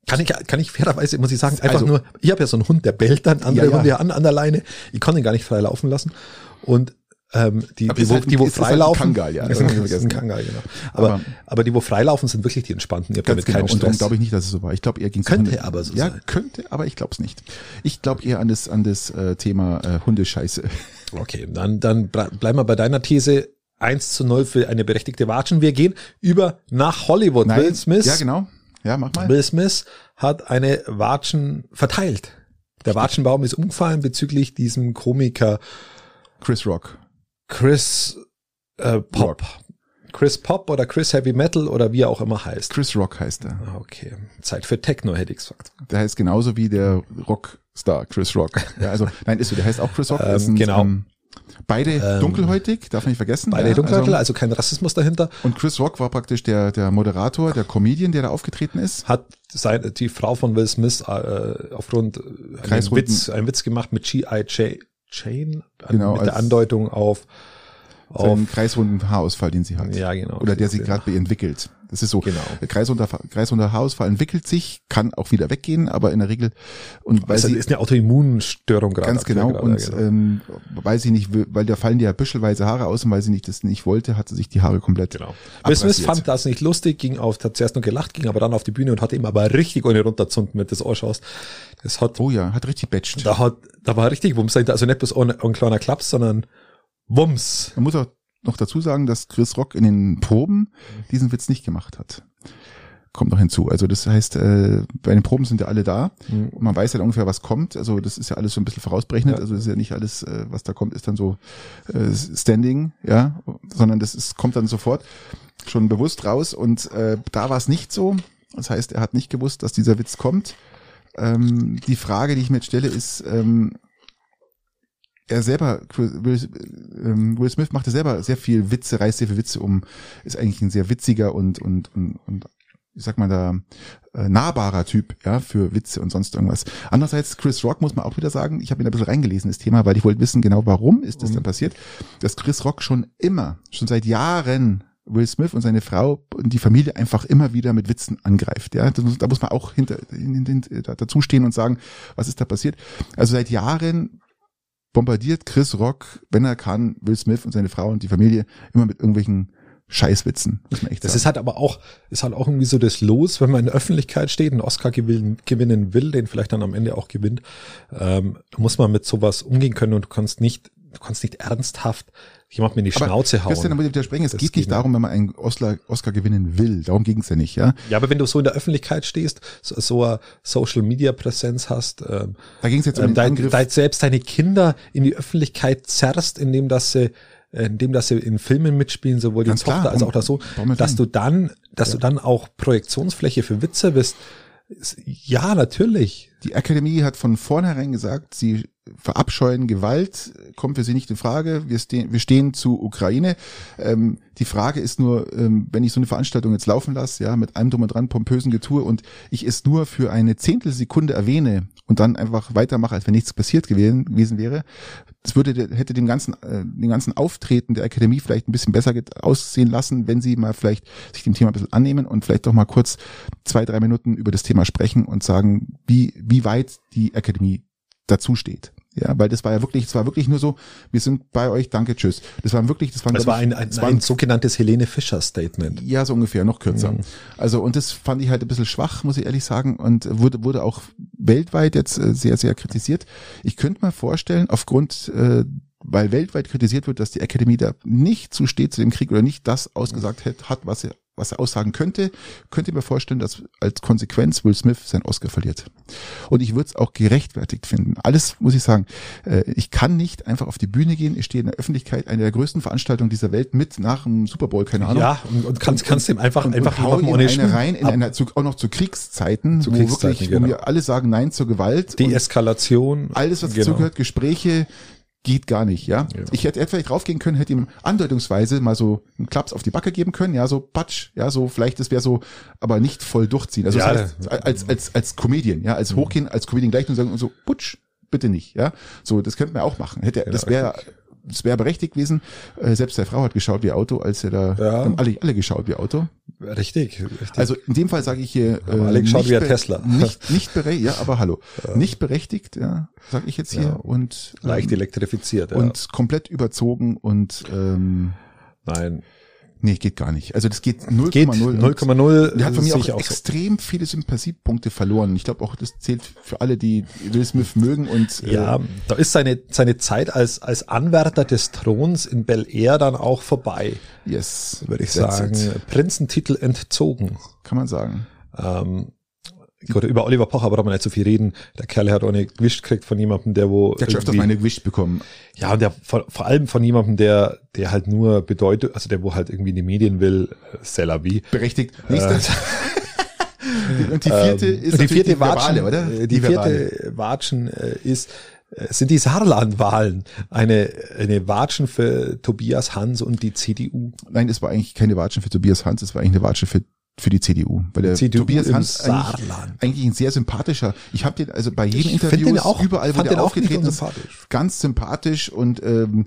Kann ich, kann ich fairerweise, muss ich sagen, einfach Also- nur, ich habe ja so einen Hund, der bellt dann andere Ja, ja. Hunde an, an der Leine. Ich kann ihn gar nicht frei laufen lassen. Und ähm, die, Aber die, wo, halt die, wo ist das frei halt Kangal, ja, das ist ein, ist vergessen. Kangal, genau. Aber, Aber- aber, die, wo freilaufen, sind wirklich die entspannten. Ihr habt damit genau. keinen Und darum Stress. glaube ich nicht, dass es so war. Ich glaube, eher ging Könnte aber so ja, sein. könnte, aber ich glaube es nicht. Ich glaube eher an das an das äh, Thema äh, Hundescheiße. Okay, dann, dann bleiben wir bei deiner These. 1 zu 0 für eine berechtigte Watschen. Wir gehen über nach Hollywood. Will Smith Ja, genau. Ja, mach mal. Will Smith hat eine Watschen verteilt. Der Watschenbaum ist umgefallen bezüglich diesem Komiker Chris Rock. Chris äh, Pop. Rock. Chris Pop oder Chris Heavy Metal oder wie er auch immer heißt. Chris Rock heißt er. Ah, Okay, Zeit für Techno hätte ich gesagt. Der heißt genauso wie der Rockstar Chris Rock. Ja, also nein, ist so, der heißt auch Chris Rock. Ähm, genau. beide Ähm, dunkelhäutig, darf man nicht vergessen. Beide ja, Dunkelhäuter, also, also kein Rassismus dahinter. und Chris Rock war praktisch der, der Moderator, der Comedian, der da aufgetreten ist. Hat sein, die Frau von Will Smith äh, aufgrund äh, einen Witz, einen Witz gemacht mit G.I. J- Jane, an- Genau, mit der Andeutung auf, auf Seinen kreisrunden Haarausfall, den sie hat. Ja, genau. Oder der sich Ja. gerade entwickelt. Das ist so. Genau. Der kreisrunder, kreisrunder Haarausfall entwickelt sich, kann auch wieder weggehen, aber in der Regel, und weil also sie, ist eine Autoimmunstörung gerade. Ganz genau. Gerade, und genau. ähm, weil sie nicht, will- weil da fallen dir ja büschelweise Haare aus und weil sie nicht das nicht wollte, hat sie sich die Haare komplett. Genau. Will Smith fand das nicht lustig, ging auf, hat zuerst nur gelacht, ging aber dann auf die Bühne und hat ihm aber richtig eine runterzunden mit des Ohrschaust. Das hat, Oh ja, hat richtig batcht. da hat, da war richtig Wumms. Also nicht bloß ein, ein kleiner Klaps, sondern Wumms. Man muss auch noch dazu sagen, dass Chris Rock in den Proben diesen Witz nicht gemacht hat. Kommt noch hinzu. Also das heißt, äh, bei den Proben sind ja alle da Mhm. und man weiß ja ungefähr, was kommt. Also das ist ja alles so ein bisschen vorausberechnet. Ja. Also das ist ja nicht alles, äh, was da kommt, ist dann so äh, Standing, ja, sondern das ist, kommt dann sofort schon bewusst raus. Und äh, da war es nicht so. Das heißt, er hat nicht gewusst, dass dieser Witz kommt. Ähm, die Frage, die ich mir jetzt stelle, ist, ähm, er selber, Will, ähm, Will Smith machte selber sehr viel Witze, reißt sehr viel Witze um, ist eigentlich ein sehr witziger und, und, und, und ich sag mal da, äh, nahbarer Typ, ja, für Witze und sonst irgendwas. Andererseits, Chris Rock muss man auch wieder sagen, ich habe ihn ein bisschen reingelesen, das Thema, weil ich wollte wissen, genau warum ist das Mhm. denn passiert, dass Chris Rock schon immer, schon seit Jahren Will Smith und seine Frau und die Familie einfach immer wieder mit Witzen angreift. Ja, das da muss man auch hinter, in, in, in, da, dazu stehen und sagen, was ist da passiert. Also seit Jahren bombardiert Chris Rock, wenn er kann, Will Smith und seine Frau und die Familie immer mit irgendwelchen Scheißwitzen, muss man echt Das sagen. ist halt aber auch, ist halt auch irgendwie so das Los, wenn man in der Öffentlichkeit steht, einen Oscar gewinnen, gewinnen will, den vielleicht dann am Ende auch gewinnt, ähm, muss man mit sowas umgehen können und du kannst nicht, du kannst nicht ernsthaft jemand in die Aber Schnauze Christian, hauen. muss ich widersprechen. Es Das geht nicht darum, wenn man einen Oscar, Oscar gewinnen will. Darum ging es ja nicht, ja. Ja, aber wenn du so in der Öffentlichkeit stehst, so, so eine Social Media Präsenz hast, ähm, Da ging es jetzt um ähm, dein, dein, selbst deine Kinder in die Öffentlichkeit zerrst, indem dass sie äh, indem dass sie in Filmen mitspielen, sowohl die Ganz Tochter klar, als auch das so, dass du dann, dass du dann auch Projektionsfläche für Witze bist. Ist- Ja, natürlich. Die Akademie hat von vornherein gesagt, sie verabscheuen Gewalt, kommt für sie nicht in Frage. Wir, stehen wir stehen zu Ukraine. Ähm, die Frage ist nur, ähm, wenn ich so eine Veranstaltung jetzt laufen lasse, ja, mit allem drum und dran, pompösen Getue und ich es nur für eine Zehntelsekunde erwähne und dann einfach weitermache, als wenn nichts passiert gewesen, gewesen wäre, das würde, hätte dem ganzen, äh, den ganzen Auftreten der Akademie vielleicht ein bisschen besser aussehen lassen, wenn sie mal vielleicht sich dem Thema ein bisschen annehmen und vielleicht doch mal kurz zwei, drei Minuten über das Thema sprechen und sagen, wie, wie weit die Akademie dazu steht. Ja, weil das war ja wirklich, es war wirklich nur so, wir sind bei euch, danke, tschüss. Das war wirklich, das war, Das war ein, ein, das war ein sogenanntes Helene Fischer Statement. ja, so ungefähr, noch kürzer. Mhm. Also, und das fand ich halt ein bisschen schwach, muss ich ehrlich sagen, und wurde, wurde auch weltweit jetzt äh, sehr, sehr kritisiert. Ich könnte mir vorstellen, aufgrund, äh, weil weltweit kritisiert wird, dass die Academy da nicht zu steht zu dem Krieg oder nicht das ausgesagt hat, hat was er, was er aussagen könnte, könnte ich mir vorstellen, dass als Konsequenz Will Smith sein Oscar verliert. Und ich würde es auch gerechtfertigt finden. Alles muss ich sagen. Äh, ich kann nicht einfach auf die Bühne gehen. Ich stehe in der Öffentlichkeit, eine der größten Veranstaltungen dieser Welt mit nach dem Super Bowl, keine Ahnung Ja, und, und kannst, kannst dem einfach, und, einfach und hau eine Schuh rein, in ab- einer, zu, auch noch zu Kriegszeiten, Zu wo Kriegszeiten, wirklich, genau. wo wir alle sagen Nein zur Gewalt. Deeskalation. alles, was genau. dazu gehört, Gespräche, geht gar nicht, ja. Ja. Ich hätte, hätte vielleicht raufgehen können, hätte ihm andeutungsweise mal so einen Klaps auf die Backe geben können, ja, so patsch, ja, so vielleicht, das wäre so, aber nicht voll durchziehen. Also Ja, das heißt, als, als, als Comedian, ja, als Hochgehen, als Comedian gleich und sagen so, putsch, bitte nicht, ja. So, das könnte man auch machen. Hätte, das wäre, das wäre berechtigt gewesen. Äh, selbst der Frau hat geschaut wie Auto, als er da, Ja. haben alle, alle geschaut wie Auto. Richtig, richtig. Also in dem Fall sage ich hier äh, alle geschaut nicht wie ein Tesla. Nicht, nicht berechtigt, ja, aber hallo. Nicht berechtigt, ja, sage ich jetzt hier. Ja. Und, ähm, leicht elektrifiziert. Ja. und komplett überzogen und ähm, Nein, nee, geht gar nicht. Also das geht 0,0. geht und 0,0. Der hat von mir sehe auch, ich so. extrem viele Sympathiepunkte verloren. Ich glaube auch, das zählt für alle, die Will Smith mögen und äh, Ja, da ist seine, seine Zeit als, als Anwärter des Throns in Bel Air dann auch vorbei, yes, würde ich sagen. it. Prinzentitel entzogen. Kann man sagen. Ähm, Gut, über Oliver Pocher braucht man nicht so viel reden. Der Kerl hat auch eine gewischt gekriegt von jemandem, der wo. Der hat schon öfters mal eine gewischt bekommen. Ja, und der vor, vor allem von jemandem, der, der halt nur bedeutet, also der wo halt irgendwie in die Medien will, äh, wie. Berechtigt. Nächstes. Äh, und die vierte ähm, ist die vierte Watschen, verbale, oder? Die, die vierte Watschen äh, ist, äh, sind die Saarland-Wahlen. Eine, eine Watschen für Tobias Hans und die CDU. Nein, es war eigentlich keine Watschen für Tobias Hans, es war eigentlich eine Watschen für für die CDU, weil der CDU Tobias Hans eigentlich, eigentlich ein sehr sympathischer. Ich habe den also bei jedem Ich Interview auch- überall, wo der aufgetreten ist, ganz sympathisch und ähm,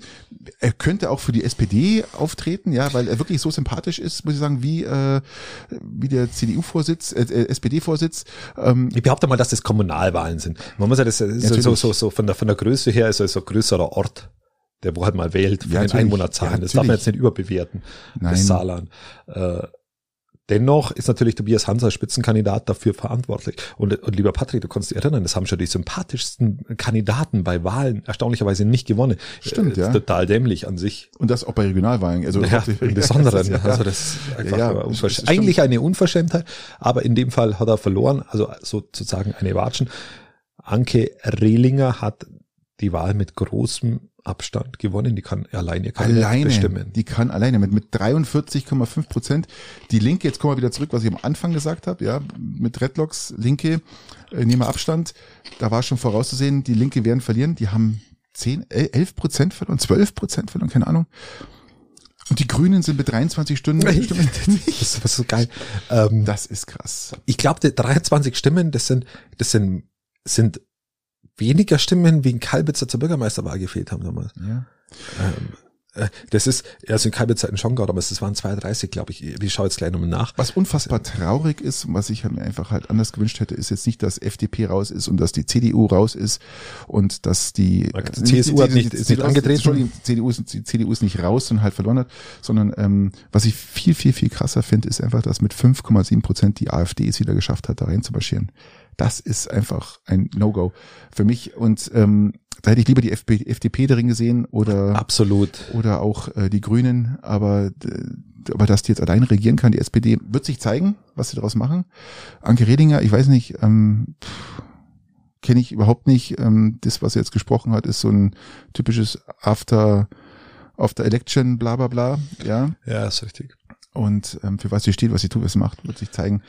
er könnte auch für die SPD auftreten, ja, weil er wirklich so sympathisch ist, muss ich sagen, wie äh, wie der CDU-Vorsitz, äh, äh, SPD-Vorsitz. Ähm, Ich behaupte mal, dass das Kommunalwahlen sind. Man muss ja das, so, Natürlich. so, so von der, von der Größe her ist es so ein größerer Ort, der wo halt mal wählt von Ja, den. Einwohnerzahlen. Ja, das darf man jetzt nicht überbewerten. Nein. Das Saarland. Äh, Dennoch ist natürlich Tobias Hans als Spitzenkandidat dafür verantwortlich. Und, und lieber Patrick, du kannst dich erinnern, das haben schon die sympathischsten Kandidaten bei Wahlen erstaunlicherweise nicht gewonnen. Stimmt, Äh, ja. Total dämlich an sich. und das auch bei Regionalwahlen. Also Ja, im Besonderen. Ja, Also das einfach ja, unversch- eigentlich eine Unverschämtheit, aber in dem Fall hat er verloren, also sozusagen eine Watschen. Anke Rehlinger hat die Wahl mit großem Abstand gewonnen, die kann alleine keine alleine, bestimmen. die kann alleine mit, mit 43,5 Prozent. Die Linke, jetzt kommen wir wieder zurück, was ich am Anfang gesagt habe, ja, mit Redlocks, Linke, äh, nehmen wir Abstand. Da war schon vorauszusehen, die Linke werden verlieren. Die haben 10, äh, 11 Prozent verloren, 12 Prozent verloren, keine Ahnung. Und die Grünen sind mit 23 Stunden. Stimmen Das ist, das ist geil. Ähm, Das ist krass. ich glaube, die 23 Stimmen, das sind, das sind, sind weniger Stimmen, in Kalbitzer zur Bürgermeisterwahl gefehlt haben damals. Ja. Ähm, äh, das ist, also in Kalbitzer in Schongau damals, das waren 32, glaube ich. Ich schaue jetzt gleich nochmal nach. Was unfassbar traurig ist und was ich mir einfach halt anders gewünscht hätte, ist jetzt nicht, dass FDP raus ist und dass die CDU raus ist und dass die, Die CSU hat nicht- ist nicht angetreten. Entschuldigung, die CDU ist, die CDU ist nicht raus und halt verloren hat, sondern ähm, was ich viel, viel, viel krasser finde, ist einfach, dass mit 5,7 Prozent die AfD es wieder geschafft hat, da reinzumarschieren. Das ist einfach ein No-Go für mich und ähm, da hätte ich lieber die FP, FDP drin gesehen oder Absolut. oder auch äh, die Grünen, aber aber dass die jetzt allein regieren kann, die SPD wird sich zeigen, was sie daraus machen. Anke Redinger, ich weiß nicht, ähm, kenne ich überhaupt nicht. Ähm, das, was er jetzt gesprochen hat, ist so ein typisches After After Election, bla bla bla, ja. Ja, ist richtig. Und ähm, für was sie steht, was sie tut, was sie macht, wird sich zeigen.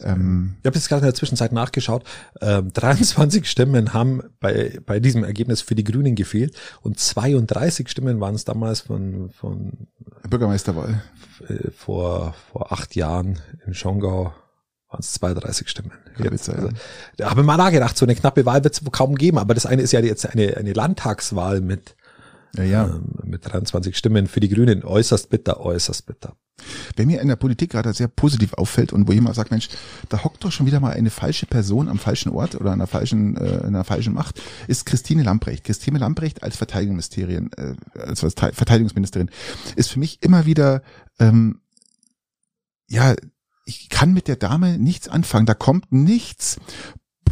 Ähm, Ich habe jetzt gerade in der Zwischenzeit nachgeschaut. Ähm, 23 Stimmen haben bei, bei diesem Ergebnis für die Grünen gefehlt und 32 Stimmen waren es damals von, von Bürgermeisterwahl. äh, vor, vor acht Jahren in Schongau waren es 32 Stimmen. Jetzt, also, da habe ich mal nachgedacht, so eine knappe Wahl wird es kaum geben, aber das eine ist ja jetzt eine, eine Landtagswahl mit, Ja, ja. ähm, mit 23 Stimmen für die Grünen. Äußerst bitter, äußerst bitter. Wer mir in der Politik gerade sehr positiv auffällt und wo jemand sagt, Mensch, da hockt doch schon wieder mal eine falsche Person am falschen Ort oder an einer falschen, äh, in einer falschen Macht, ist Christine Lamprecht. Christine Lamprecht als Verteidigungsministerin, äh, als Verte- Verteidigungsministerin ist für mich immer wieder, ähm, ja, ich kann mit der Dame nichts anfangen. Da kommt nichts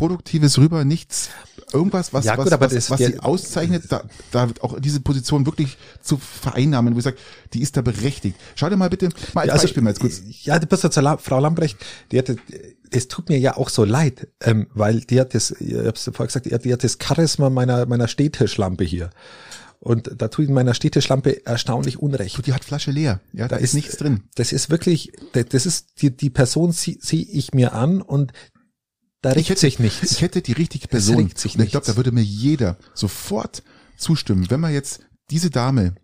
Produktives rüber, nichts, irgendwas, was, Ja, was, gut, was, was der- sie auszeichnet, da, da auch diese Position wirklich zu vereinnahmen, wo ich sage, die ist da berechtigt. Schau dir mal bitte, mal als Ja, also, Beispiel mal jetzt kurz. Ja, du bist La- Frau Lambrecht, die hatte, es tut mir ja auch so leid, ähm, weil die hat das, ich hab's vorher gesagt, die hat, die hat das Charisma meiner, meiner Stehtischlampe hier. Und da tut in meiner Stehtischlampe erstaunlich Unrecht. Die hat Flasche leer. Ja, da, ist nichts drin. Das ist wirklich, das ist, die, die Person sehe ich mir an und da Ich regt hätte, sich nichts. ich hätte die richtige Person. regt sich ich glaube, da würde mir jeder sofort zustimmen. Wenn man jetzt diese Dame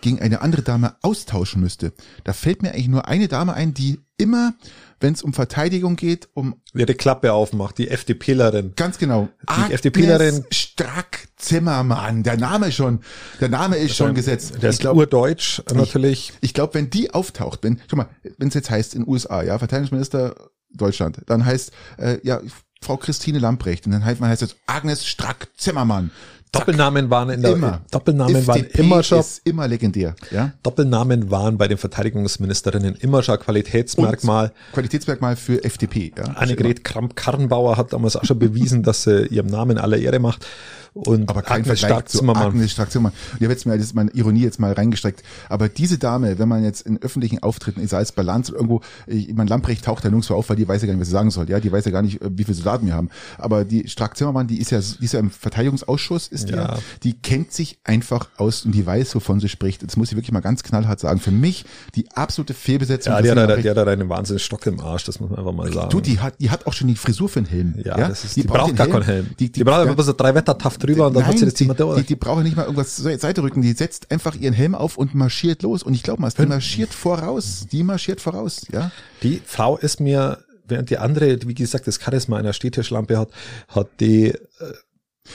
gegen eine andere Dame austauschen müsste, da fällt mir eigentlich nur eine Dame ein, die immer, wenn es um Verteidigung geht, um Wer die Klappe aufmacht, die FDPlerin. ganz genau Die FDPlerin- Strack Zimmermann, der Name schon, der Name ist schon gesetzt. Der Ich ist glaub- urdeutsch, natürlich. Ich glaube, wenn die auftaucht, wenn, schau mal, wenn es jetzt heißt in USA, ja, Verteidigungsminister Deutschland, dann heißt, äh, ja, Frau Christine Lamprecht und dann heißt man heißt jetzt Agnes Strack Zimmermann. Zack. Doppelnamen waren in der, immer. Doppelnamen waren immer schon ist immer legendär, ja. Doppelnamen waren bei den Verteidigungsministerinnen immer schon Qualitätsmerkmal. Qualitätsmerkmal für FDP, ja. Annegret Kramp-Karrenbauer hat damals auch schon bewiesen, dass sie ihrem Namen aller Ehre macht. Und aber kein Agnes Vergleich zu Stark-Zimmermann. Agnes Stark-Zimmermann. Und ich habe jetzt mal, das ist meine Ironie jetzt mal reingestreckt. Aber diese Dame, wenn man jetzt in öffentlichen Auftritten, sei es bei Lanz oder irgendwo, ich meine, Lamprecht taucht da nirgendwo auf, weil die weiß ja gar nicht, was sie sagen soll. Ja, die weiß ja gar nicht, äh, wie viele Soldaten wir haben. Aber die Stark-Zimmermann, die ist ja, die ist ja im Verteidigungsausschuss, ist die Ja. ja, die kennt sich einfach aus und die weiß, wovon sie spricht. Jetzt muss ich wirklich mal ganz knallhart sagen. Für mich die absolute Fehlbesetzung. Ja, die hat, da, die hat da einen wahnsinnigen Stock im Arsch, das muss man einfach mal sagen. Du, die hat, die hat auch schon die Frisur für einen Helm. ja, das ist, die, braucht braucht den gar keinen Helm. Die, braucht einfach bloß so drei Wettertaft drüber und dann hat sie das die, Zimmer durch. die, die braucht nicht mal irgendwas zur Seite rücken. Die setzt einfach ihren Helm auf und marschiert los. Und ich glaube mal, die marschiert voraus. Die marschiert voraus, ja. Die Frau ist mir, während die andere, wie gesagt, das Charisma einer Städtischlampe hat, hat die, äh,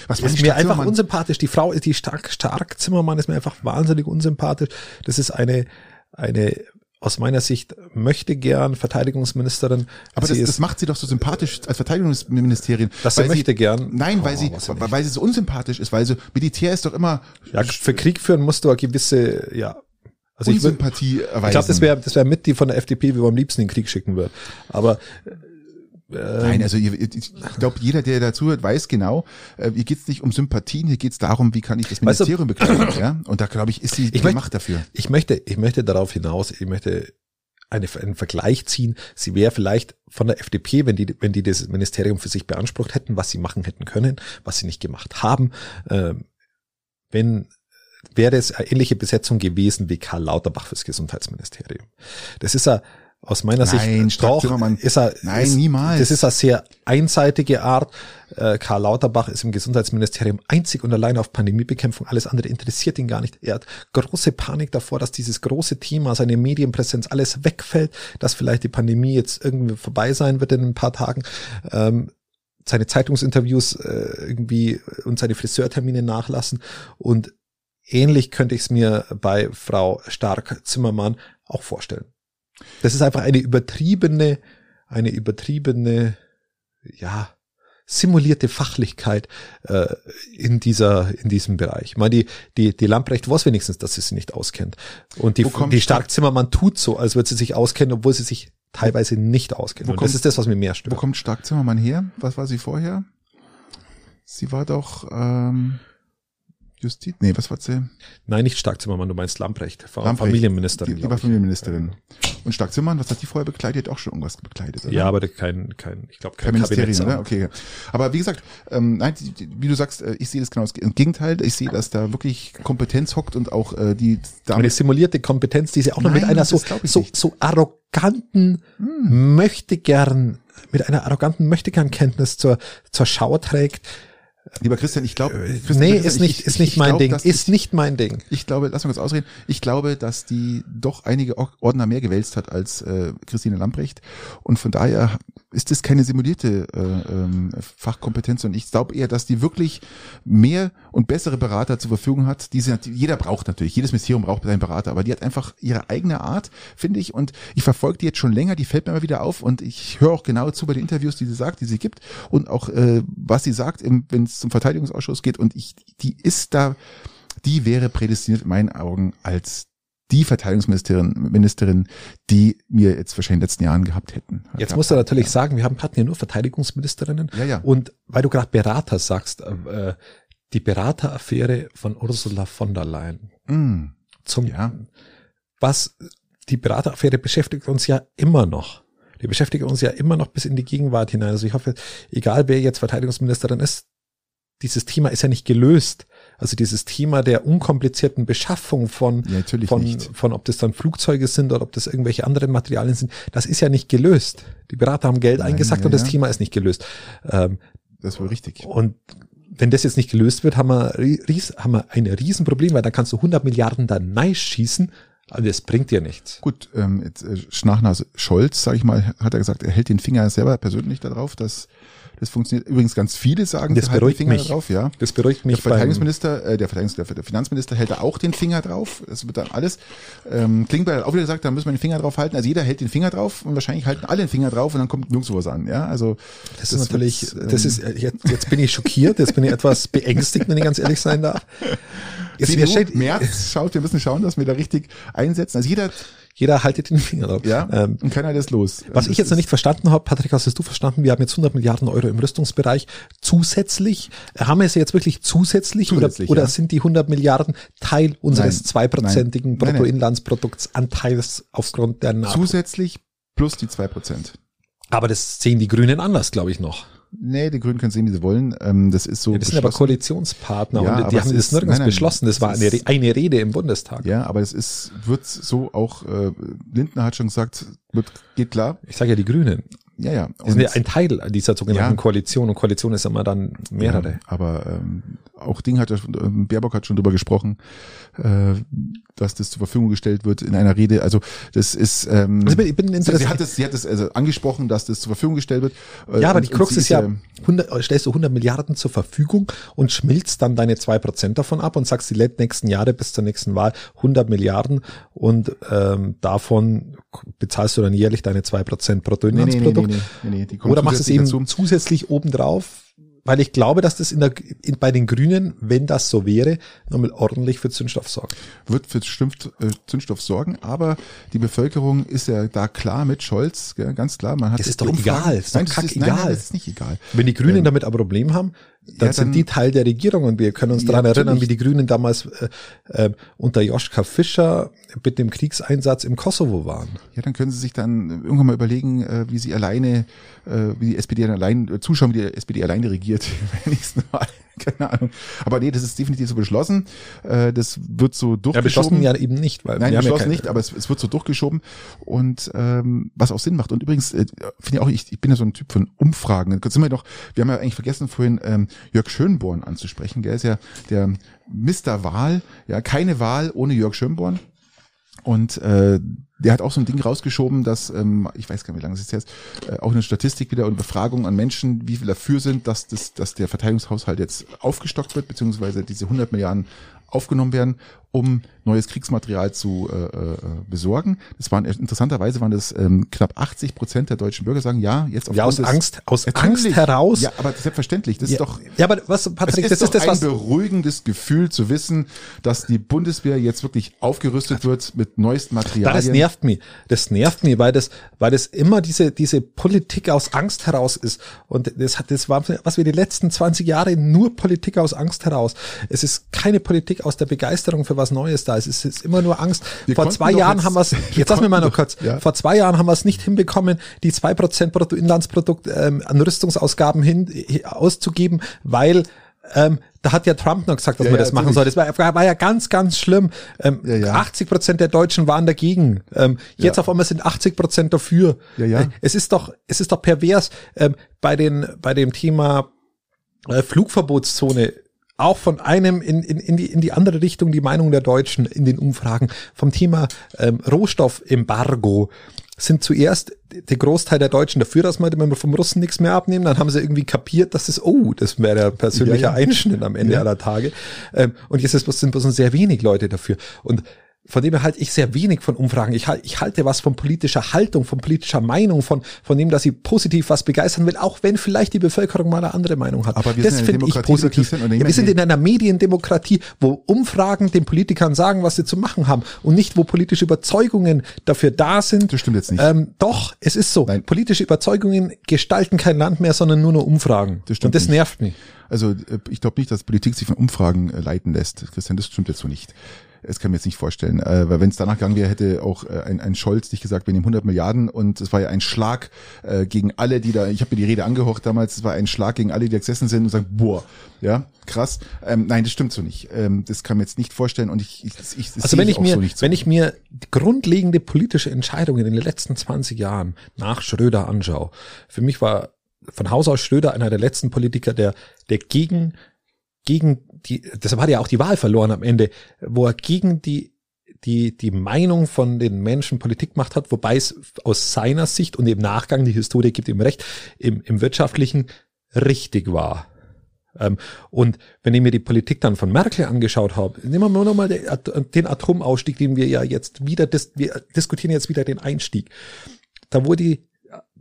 Was ist die mir einfach unsympathisch. Die Frau ist die stark, stark Zimmermann ist mir einfach wahnsinnig unsympathisch. Das ist eine, eine, aus meiner Sicht möchte gern Verteidigungsministerin. Aber sie das, ist, das macht sie doch so sympathisch als Verteidigungsministerin. Dass sie weil möchte gern. Nein, weil Oh, sie, was sie nicht. weil sie so unsympathisch ist, weil so Militär ist doch immer ja, für Krieg führen musst du eine gewisse, ja. Also ich, würd- Unsympathie erweisen. ich glaube, das wäre das wäre mit die von der FDP, wie man am liebsten in den Krieg schicken wird. Aber Nein, also ihr- ich glaube, jeder, der dazuhört, weiß genau, äh, hier geht's nicht um Sympathien, hier geht's darum, wie kann ich das Weißt du- Ministerium bekleiden. ja? Und da, glaube ich, ist sie Ich möcht- gemacht dafür. ich möchte, ich möchte darauf hinaus, ich möchte eine, einen Vergleich ziehen. Sie wäre vielleicht von der FDP, wenn die, wenn die das Ministerium für sich beansprucht hätten, was sie machen hätten können, was sie nicht gemacht haben, ähm, wenn wäre es eine ähnliche Besetzung gewesen wie Karl Lauterbach fürs Gesundheitsministerium. Das ist ja aus meiner Nein, Sicht Zimmermann. ist er, Nein, ist, niemals. Das ist eine sehr einseitige Art. Äh, Karl Lauterbach ist im Gesundheitsministerium einzig und allein auf Pandemiebekämpfung. Alles andere interessiert ihn gar nicht. Er hat große Panik davor, dass dieses große Thema, seine Medienpräsenz, alles wegfällt, dass vielleicht die Pandemie jetzt irgendwie vorbei sein wird in ein paar Tagen. Ähm, seine Zeitungsinterviews äh, irgendwie und seine Friseurtermine nachlassen. Und ähnlich könnte ich es mir bei Frau Stark-Zimmermann auch vorstellen. Das ist einfach eine übertriebene, eine übertriebene, ja, simulierte Fachlichkeit äh, in dieser in diesem Bereich. Ich meine, die die die Lamprecht weiß wenigstens, dass sie sich nicht auskennt und die Wo kommt die Stark- Stark Zimmermann tut so, als würde sie sich auskennen, obwohl sie sich teilweise nicht auskennt. Wo kommt- das ist das, was mir mehr Wo stört. kommt Stark Zimmermann her? Was war sie vorher? Sie war doch ähm, Justiz. Nee, was war sie? Nein, nicht Stark Zimmermann, du meinst Lamprecht, Lamprecht. Familienministerin. Die, die war. Familienministerin. Und Stark Zimmermann, was hat die vorher bekleidet? Die hat Auch schon irgendwas bekleidet, oder? Ja, aber kein kein ich glaube Kein kein, Ministerium, oder? Okay. Aber wie gesagt, ähm, nein, wie du sagst, äh, ich sehe das genau das Gegenteil. Ich sehe, dass da wirklich Kompetenz hockt und auch äh, die Eine Dame. simulierte Kompetenz, die sie auch noch mit Nein, einer so, so, so arroganten möchte gern, mit einer arroganten möchte gern Kenntnis zur, zur Schau trägt. Lieber Christian, ich glaube, nee, ist nicht, ist nicht mein Ding, ist nicht mein Ding. Ich glaube, lass mal kurz ausreden. Ich glaube, dass die doch einige Or- Ordner mehr gewälzt hat als äh, Christine Lamprecht. Und von daher ist das keine simulierte äh, ähm, Fachkompetenz. Und ich glaube eher, dass die wirklich mehr und bessere Berater zur Verfügung hat. Die sie, jeder braucht natürlich, jedes Ministerium braucht seinen Berater, aber die hat einfach ihre eigene Art, finde ich. Und ich verfolge die jetzt schon länger, die fällt mir immer wieder auf. Und ich höre auch genau zu bei den Interviews, die sie sagt, die sie gibt. Und auch, äh, was sie sagt, wenn es zum Verteidigungsausschuss geht. Und ich, die ist da, die wäre prädestiniert in meinen Augen als die Verteidigungsministerin, Ministerin, die wir jetzt wahrscheinlich in den letzten Jahren gehabt hätten. Jetzt musst du natürlich sagen, wir haben hatten ja nur Verteidigungsministerinnen. Ja, ja. Und weil du gerade Berater sagst, äh, die Berateraffäre von Ursula von der Leyen Mm, zum, Ja. was die Berateraffäre beschäftigt uns ja immer noch. Die beschäftigt uns ja immer noch bis in die Gegenwart hinein. Also ich hoffe, egal wer jetzt Verteidigungsministerin ist, dieses Thema ist ja nicht gelöst. Also dieses Thema der unkomplizierten Beschaffung von, Ja, von, nicht. von, ob das dann Flugzeuge sind oder ob das irgendwelche anderen Materialien sind, das ist ja nicht gelöst. Die Berater haben Geld Nein, eingesackt ja, und das ja. Thema ist nicht gelöst. Ähm, das wohl richtig. und wenn das jetzt nicht gelöst wird, haben wir, ries, haben wir ein Riesenproblem, weil dann kannst du 100 Milliarden da nice schießen, aber das bringt dir nichts. Gut, ähm, jetzt, äh, Schnachnase Scholz, sage ich mal, hat er gesagt, er hält den Finger selber persönlich darauf, dass das funktioniert. Übrigens ganz viele sagen, Das beruhigt Finger mich. drauf, ja. Das beruhigt Der mich beim, Verteidigungsminister, äh, der Verteidigungsminister, der Finanzminister hält da auch den Finger drauf. Das wird dann alles. Ähm, Klingbeil hat auch wieder gesagt, da müssen wir den Finger drauf halten. Also jeder hält den Finger drauf und wahrscheinlich halten alle den Finger drauf und dann kommt nirgendwo was an. Ja, also Das, ist natürlich, das ähm, ist, jetzt, jetzt bin ich schockiert, jetzt bin ich etwas beängstigt, wenn ich ganz ehrlich sein darf. Jetzt, CDU, stellt, März schaut, wir müssen schauen, dass wir da richtig einsetzen. Also jeder, jeder haltet den Finger drauf. Ja, ähm, und keiner lässt los. Was ich jetzt noch nicht verstanden habe, Patrick, hast du verstanden? Wir haben jetzt 100 Milliarden Euro im Rüstungsbereich zusätzlich. Haben wir sie jetzt wirklich zusätzlich, zusätzlich oder, ja. oder sind die 100 Milliarden Teil unseres zweiprozentigen Bruttoinlandsprodukts aufgrund der NATO? Zusätzlich plus die zwei Prozent. Aber das sehen die Grünen anders, glaube ich, noch. Nee, die Grünen können sehen, wie sie wollen. Ähm, das ist so. Ja, das sind aber Koalitionspartner ja, und die haben das nirgends nein, nein, beschlossen. Das war eine, eine Rede im Bundestag. Ja, aber es ist, wird so auch, äh, Lindner hat schon gesagt, wird, geht klar. Ich sage ja die Grünen. Ja, ja. Die sind ja ein Teil dieser sogenannten ja, Koalition und Koalition ist immer dann mehrere. Ja, aber ähm, auch Ding hat ja, ähm, Baerbock hat schon drüber gesprochen, äh, dass das zur Verfügung gestellt wird in einer Rede. Also das ist, ähm, also ich bin sie, sie hat es, sie hat es also angesprochen, dass das zur Verfügung gestellt wird. Äh, ja, aber die Krux ist ja, 100, stellst du 100 Milliarden zur Verfügung und schmilzt dann deine zwei Prozent davon ab und sagst die nächsten Jahre bis zur nächsten Wahl 100 Milliarden und ähm, davon bezahlst du dann jährlich deine zwei Prozent Bruttoinlandsprodukt. Nee, nee, nee, nee, nee, Oder machst es eben dazu. zusätzlich obendrauf weil ich glaube, dass das in der, in, bei den Grünen, wenn das so wäre, nochmal ordentlich für Zündstoff sorgt. Wird für Zündstoff, äh, Zündstoff sorgen, aber die Bevölkerung ist ja da klar mit Scholz, gell, ganz klar. Man hat das ist doch egal, ist doch nein, kack ist, egal. Nein, nein, das ist nicht egal. Wenn die Grünen ähm, damit ein Problem haben, dann, ja, sind die Teil der Regierung und wir können uns daran ja, erinnern, wie die Grünen damals äh, äh, unter Joschka Fischer mit dem Kriegseinsatz im Kosovo waren. Ja, dann können Sie sich dann irgendwann mal überlegen, äh, wie Sie alleine, äh, wie die SPD allein, äh, zuschauen, wie die SPD alleine regiert beim nächsten Mal. Keine Ahnung. Aber nee, das ist definitiv so beschlossen. Äh, das wird so durchgeschoben. Ja, beschlossen ja eben nicht, weil Nein, beschlossen ja nicht, aber es, es, wird so durchgeschoben und ähm, was auch Sinn macht. Und übrigens äh, finde ich auch, ich, ich bin ja so ein Typ von Umfragen. Sind wir doch, wir haben ja eigentlich vergessen vorhin ähm, Jörg Schönborn anzusprechen. Der ist ja der Mr. Wahl, ja keine Wahl ohne Jörg Schönborn. Und äh, der hat auch so ein Ding rausgeschoben, dass, ähm, ich weiß gar nicht, wie lange es jetzt ist, äh, auch eine Statistik wieder und Befragung an Menschen, wie viel dafür sind, dass, das, dass der Verteidigungshaushalt jetzt aufgestockt wird, beziehungsweise diese 100 Milliarden aufgenommen werden, um neues Kriegsmaterial zu äh, äh, besorgen. Das waren interessanterweise waren das ähm, knapp 80 Prozent der deutschen Bürger sagen ja jetzt ja aus Angst aus Angst heraus. Ja, aber selbstverständlich. Das ja, ist doch ja, aber was Patrick, das ist, das ist das ein was beruhigendes Gefühl zu wissen, dass die Bundeswehr jetzt wirklich aufgerüstet wird mit neuesten Materialien. Das nervt mich. Das nervt mich, weil das weil das immer diese diese Politik aus Angst heraus ist und das hat das war was wir die letzten 20 Jahre nur Politik aus Angst heraus. Es ist keine Politik aus der Begeisterung für was Neues da. Es ist, es ist immer nur Angst. Wir vor zwei Jahren haben wir es, jetzt lass mir mal noch kurz, ja. vor zwei Jahren haben wir es nicht hinbekommen, die zwei Prozent Bruttoinlandsprodukt ähm, an Rüstungsausgaben hin auszugeben, weil ähm, da hat ja Trump noch gesagt, dass ja, man das machen soll. Das war, war, ja ganz, ganz schlimm. Ähm, ja, ja. 80 Prozent der Deutschen waren dagegen. Ähm, jetzt auf einmal sind 80 Prozent dafür. Ja, ja. Äh, es ist doch, es ist doch pervers ähm, bei den, bei dem Thema äh, Flugverbotszone auch von einem in, in, in, die, in die andere Richtung die Meinung der Deutschen in den Umfragen vom Thema ähm, Rohstoffembargo sind zuerst der Großteil der Deutschen dafür, dass man vom Russen nichts mehr abnehmen. Dann haben sie irgendwie kapiert, dass es, oh, das wäre der persönliche ja, ja. Einschnitt am Ende ja. aller Tage. Ähm, und jetzt ist, sind bloß sehr wenig Leute dafür. Und von dem halte ich sehr wenig von Umfragen. Ich, halte, ich halte was von politischer Haltung, von politischer Meinung, von, von dem, dass sie positiv was begeistern will, auch wenn vielleicht die Bevölkerung mal eine andere Meinung hat. Aber wir das finde ich positiv. Ja, wir sind in einer Mediendemokratie, wo Umfragen den Politikern sagen, was sie zu machen haben und nicht, wo politische Überzeugungen dafür da sind. Das stimmt jetzt nicht. Ähm, doch, es ist so. Nein. Politische Überzeugungen gestalten kein Land mehr, sondern nur noch Umfragen. Das stimmt und das nicht. nervt mich. Also äh, ich glaube nicht, dass Politik sich von Umfragen äh, leiten lässt. Christian, das stimmt jetzt so nicht. Das kann ich mir jetzt nicht vorstellen. Äh, weil wenn es danach gegangen wäre, hätte auch äh, ein, ein Scholz nicht gesagt, wir nehmen 100 Milliarden und es war ja ein Schlag äh, gegen alle, die da, ich habe mir die Rede angehört damals, es war ein Schlag gegen alle, die da gesessen sind und sagen, boah, ja, krass. Ähm, nein, das stimmt so nicht. Ähm, das kann mir jetzt nicht vorstellen und ich, ich, ich das Also wenn ich, ich mir, so so. wenn ich mir grundlegende politische Entscheidungen in den letzten 20 Jahren nach Schröder anschaue, für mich war von Haus aus Schröder einer der letzten Politiker, der, der gegen gegen die, deshalb hat er auch die Wahl verloren am Ende, wo er gegen die die, die Meinung von den Menschen Politik gemacht hat, wobei es aus seiner Sicht und im Nachgang, die Historie gibt ihm recht, im, im wirtschaftlichen richtig war. Ähm, und wenn ich mir die Politik dann von Merkel angeschaut habe, nehmen wir nur mal den Atomausstieg, den wir ja jetzt wieder, wir diskutieren jetzt wieder den Einstieg. Da wurde die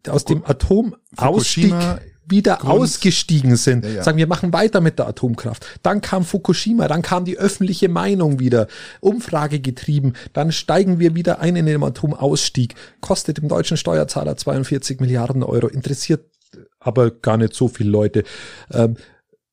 aus dem Atomausstieg wieder Grund. ausgestiegen sind, ja, ja. sagen wir machen weiter mit der Atomkraft. Dann kam Fukushima, dann kam die öffentliche Meinung wieder, Umfrage getrieben, dann steigen wir wieder ein in den Atomausstieg, kostet dem deutschen Steuerzahler 42 Milliarden Euro, interessiert aber gar nicht so viele Leute. Ähm,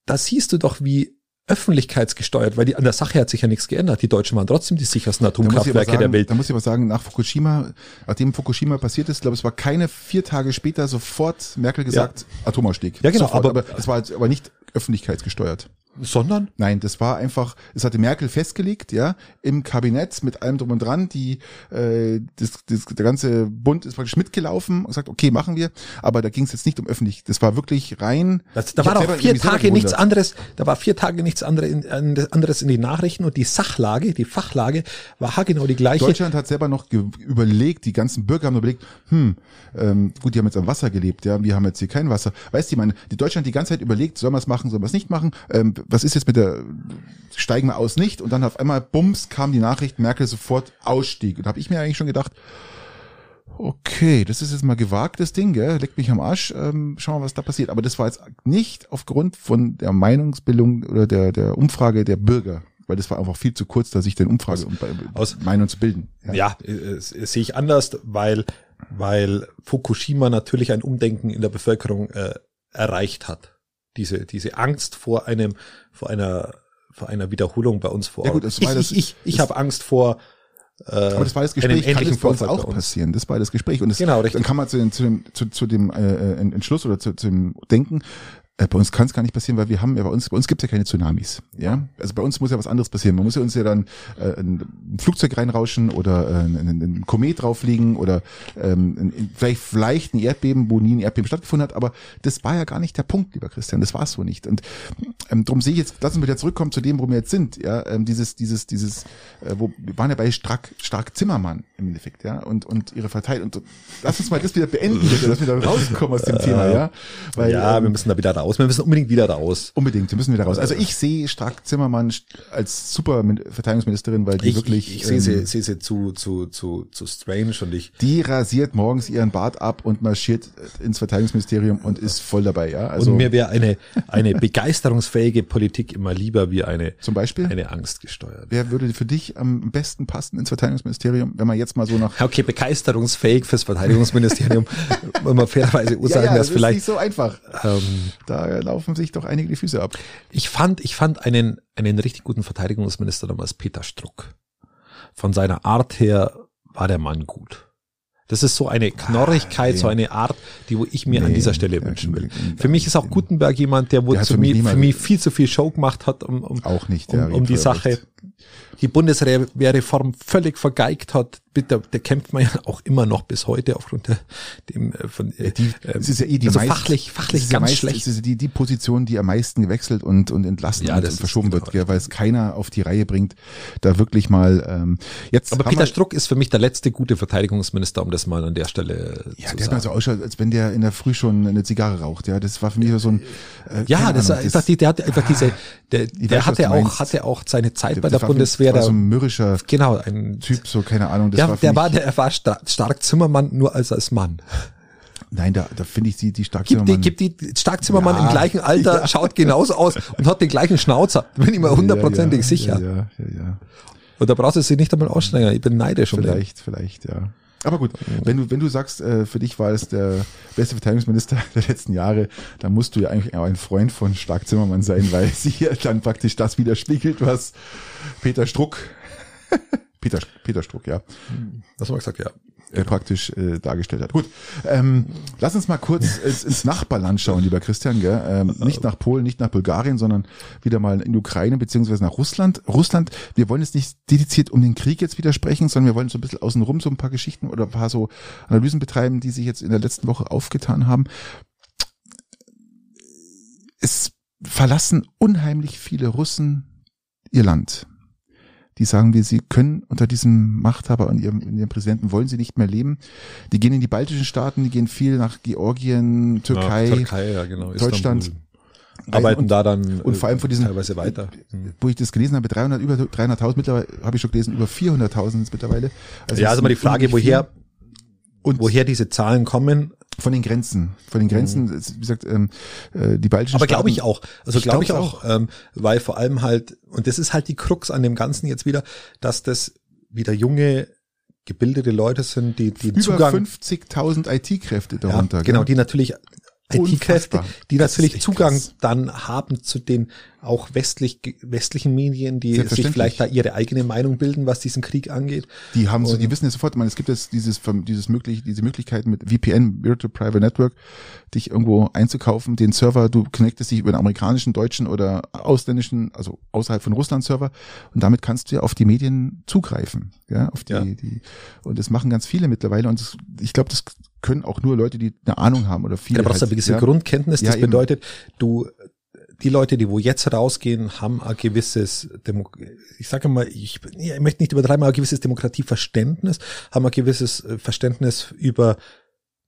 da siehst du doch, wie öffentlichkeitsgesteuert, weil die, an der Sache hat sich ja nichts geändert. Die Deutschen waren trotzdem die sichersten Atomkraftwerke sagen, der Welt. Da muss ich aber sagen, nach Fukushima, nachdem Fukushima passiert ist, glaube es war keine vier Tage später sofort Merkel gesagt, ja. Atomausstieg. Ja, genau. Sofort, aber, aber es war aber nicht öffentlichkeitsgesteuert. Sondern? Nein, das war einfach, es hatte Merkel festgelegt, ja, im Kabinett mit allem drum und dran, die, äh, das, das, der ganze Bund ist praktisch mitgelaufen und gesagt, okay, machen wir, aber da ging es jetzt nicht um öffentlich, das war wirklich rein. Das, da war auch vier Tage nichts anderes, da war vier Tage nichts anderes in, anderes in den Nachrichten und die Sachlage, die Fachlage war genau die gleiche. Deutschland hat selber noch überlegt, die ganzen Bürger haben überlegt, hm, ähm, gut, die haben jetzt am Wasser gelebt, ja, wir haben jetzt hier kein Wasser. Weißt du, ich meine, die Deutschland die ganze Zeit überlegt, soll man es machen, soll man es nicht machen, ähm, was ist jetzt mit der, steigen wir aus nicht und dann auf einmal, bums, kam die Nachricht, Merkel sofort Ausstieg. Und habe ich mir eigentlich schon gedacht, okay, das ist jetzt mal gewagtes Ding, gell? leckt mich am Arsch, ähm, schauen wir was da passiert. Aber das war jetzt nicht aufgrund von der Meinungsbildung oder der, der Umfrage der Bürger weil das war einfach viel zu kurz, da sich den Umfrage und aus Meinung zu bilden. Ja, ja äh, sehe ich anders, weil weil Fukushima natürlich ein Umdenken in der Bevölkerung äh, erreicht hat diese, diese Angst vor einem, vor einer, vor einer Wiederholung bei uns vor. Ja gut, das war ich, das, ich, ich, ich habe Angst vor äh, aber das war das Gespräch, kann das bei uns auch passieren. Das war das Gespräch. Und das, genau, richtig. dann kann man zu, dem, zu, dem, zu, zu dem äh, Entschluss oder zu, zu dem Denken, äh, bei uns kann es gar nicht passieren, weil wir haben ja bei uns, bei uns gibt es ja keine Tsunamis. Ja, also bei uns muss ja was anderes passieren. Man muss ja uns ja dann äh, ein Flugzeug reinrauschen oder äh, ein, ein Komet drauflegen oder ähm, ein, vielleicht vielleicht ein Erdbeben, wo nie ein Erdbeben stattgefunden hat. Aber das war ja gar nicht der Punkt, lieber Christian. Das war es so nicht. Und ähm, darum sehe ich jetzt, lassen wir wieder zurückkommen zu dem, wo wir jetzt sind. Ja, ähm, dieses, dieses, dieses, äh, wo wir waren ja bei Stark, Stark Zimmermann im Endeffekt. Ja, und und ihre Verteidigung. Und lass uns mal das wieder beenden, bitte, dass wir da rauskommen aus dem Thema. Ja, weil ja, ähm, wir müssen da wieder raus raus. Wir müssen unbedingt wieder raus. Unbedingt, wir müssen wieder raus. Also ich sehe Stark Zimmermann als super Verteidigungsministerin, weil die ich, wirklich. Ich, ich sehe sie, ähm, sehe sie zu, zu, zu, zu strange und ich. Die rasiert morgens ihren Bart ab und marschiert ins Verteidigungsministerium und ist voll dabei, ja. Also und mir wäre eine, eine begeisterungsfähige Politik immer lieber wie eine, zum Beispiel eine Angst gesteuert. Wer würde für dich am besten passen ins Verteidigungsministerium, wenn man jetzt mal so nach. Okay, begeisterungsfähig fürs Verteidigungsministerium, wenn man fairerweise ursagen, ja, ja, das, das vielleicht. Ist nicht so einfach. Ähm, da laufen sich doch einige die Füße ab. Ich fand, ich fand einen, einen richtig guten Verteidigungsminister damals Peter Struck. Von seiner Art her war der Mann gut. Das ist so eine Knorrigkeit, ah, nee. so eine Art, die wo ich mir nee, an dieser Stelle wünschen will. Für mich ist auch Gutenberg jemand, der wo der zu mir, für mich viel zu viel Show gemacht hat, um, um, auch nicht, um, um die Sache, die Bundeswehrreform völlig vergeigt hat, der, der kämpft man ja auch immer noch bis heute aufgrund der, dem äh, von äh, die, es ist ja eh die also meist, fachlich fachlich ganz ja meist, schlecht. Ist die die Position, die am meisten gewechselt und und entlassen ja, und, und verschoben wird, genau. weil es keiner auf die Reihe bringt, da wirklich mal ähm, jetzt. Aber Peter Struck ist für mich der letzte gute Verteidigungsminister, um das mal an der Stelle ja, zu der sagen. hat mal so ausschaut, als wenn der in der Früh schon eine Zigarre raucht. Ja, das war für mich so ein äh, ja, das Ahnung, einfach die, der hat einfach diese der, der weiß, hatte auch hatte auch seine Zeit bei der Bundeswehr. War so ein mürrischer genau ein Typ, so keine Ahnung. Das ja, war der war der war war Star Stark Zimmermann nur als als Mann. Nein, da, da finde ich die, die Stark Zimmermann. Gibt die, gibt die Stark Zimmermann ja, im gleichen Alter, ja. schaut genauso aus und hat den gleichen Schnauzer. Bin ich mir hundertprozentig ja, sicher. Ja, ja, ja. Und da brauchst du sie nicht einmal ausstrengen. Ich bin neidisch um Vielleicht, vielleicht, ja. Aber gut, wenn du, wenn du sagst, äh, für dich war es der beste Verteidigungsminister der letzten Jahre, dann musst du ja eigentlich auch ein Freund von Stark Zimmermann sein, weil sie hier dann praktisch das widerspiegelt, was Peter Struck Peter, Peter Struck, ja. Was haben wir gesagt, ja. Äh, praktisch äh, dargestellt hat. Gut, ähm, lass uns mal kurz ins, ins Nachbarland schauen, lieber Christian. Gell? Ähm, nicht nach Polen, nicht nach Bulgarien, sondern wieder mal in die Ukraine beziehungsweise nach Russland. Russland, wir wollen jetzt nicht dediziert um den Krieg jetzt wieder sprechen, sondern wir wollen so ein bisschen außenrum so ein paar Geschichten oder ein paar so Analysen betreiben, die sich jetzt in der letzten Woche aufgetan haben. Es verlassen unheimlich viele Russen ihr Land die sagen wir, sie können unter diesem Machthaber und ihrem, ihrem Präsidenten wollen sie nicht mehr leben. Die gehen in die baltischen Staaten, die gehen viel nach Georgien, Türkei, ja, Türkei ja, genau, Deutschland. Arbeiten und, da dann und vor allem von diesen teilweise weiter. Wo ich das gelesen habe, 300 über 300.000 mittlerweile habe ich schon gelesen, über 400.000 mittlerweile. Also ja, also mal die Frage, woher und woher diese Zahlen kommen, Von den Grenzen, von den Grenzen, mhm. wie gesagt, ähm, äh, die baltischen Aber glaube ich auch. Also glaube ich auch, ähm, weil vor allem halt, und das ist halt die Krux an dem Ganzen jetzt wieder, dass das wieder junge gebildete Leute sind, die die Über Zugang 50.000 IT-Kräfte darunter. Ja, genau, die natürlich IT-Kräfte, die natürlich Zugang krass. dann haben zu den auch westlich, westlichen Medien, die sich vielleicht da ihre eigene Meinung bilden, was diesen Krieg angeht. Die haben so, die wissen ja sofort, man, es gibt jetzt dieses, dieses möglich, diese Möglichkeit mit VPN, Virtual Private Network, dich irgendwo einzukaufen, den Server, du connectest dich über einen amerikanischen, deutschen oder ausländischen, also außerhalb von Russland Server und damit kannst du ja auf die Medien zugreifen, ja, auf die, ja. die, und das machen ganz viele mittlerweile und das, ich glaube, das können auch nur Leute, die eine Ahnung haben oder viele. Ja, da brauchst du halt, eine gewisse ja, Grundkenntnis, das ja, bedeutet, du die Leute, die wo jetzt rausgehen, haben ein gewisses, Demo ich sage mal, ich, ich möchte nicht übertreiben, aber ein gewisses Demokratieverständnis, haben ein gewisses äh, Verständnis über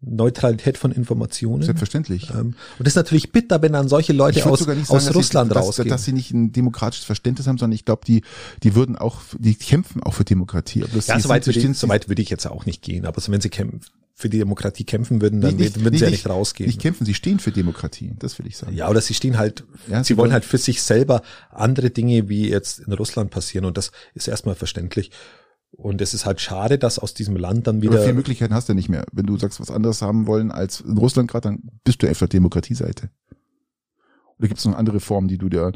Neutralität von Informationen. Selbstverständlich. Ähm, und das ist natürlich bitter, wenn dann solche Leute aus, sagen, aus Russland sie, rausgehen. Dass, dass, sie nicht ein demokratisches Verständnis haben, sondern ich glaube, die, die würden auch, die kämpfen auch für Demokratie. ja, soweit würde, ich, soweit würde ich jetzt auch nicht gehen, aber so, wenn sie kämpfen, für die Demokratie kämpfen würden, dann nicht, würden nicht, sie ja nicht rausgehen. Nicht kämpfen, sie stehen für Demokratie, das will ich sagen. Ja, oder sie stehen halt, ja, sie, sie wollen halt für sich selber andere Dinge, wie jetzt in Russland passieren und das ist erstmal verständlich. Und es ist halt schade, dass aus diesem Land dann wieder. Aber viele Möglichkeiten hast du nicht mehr. Wenn du sagst, was anderes haben wollen als in Russland gerade, dann bist du einfach Demokratieseite. Oder gibt es noch andere Formen, die du dir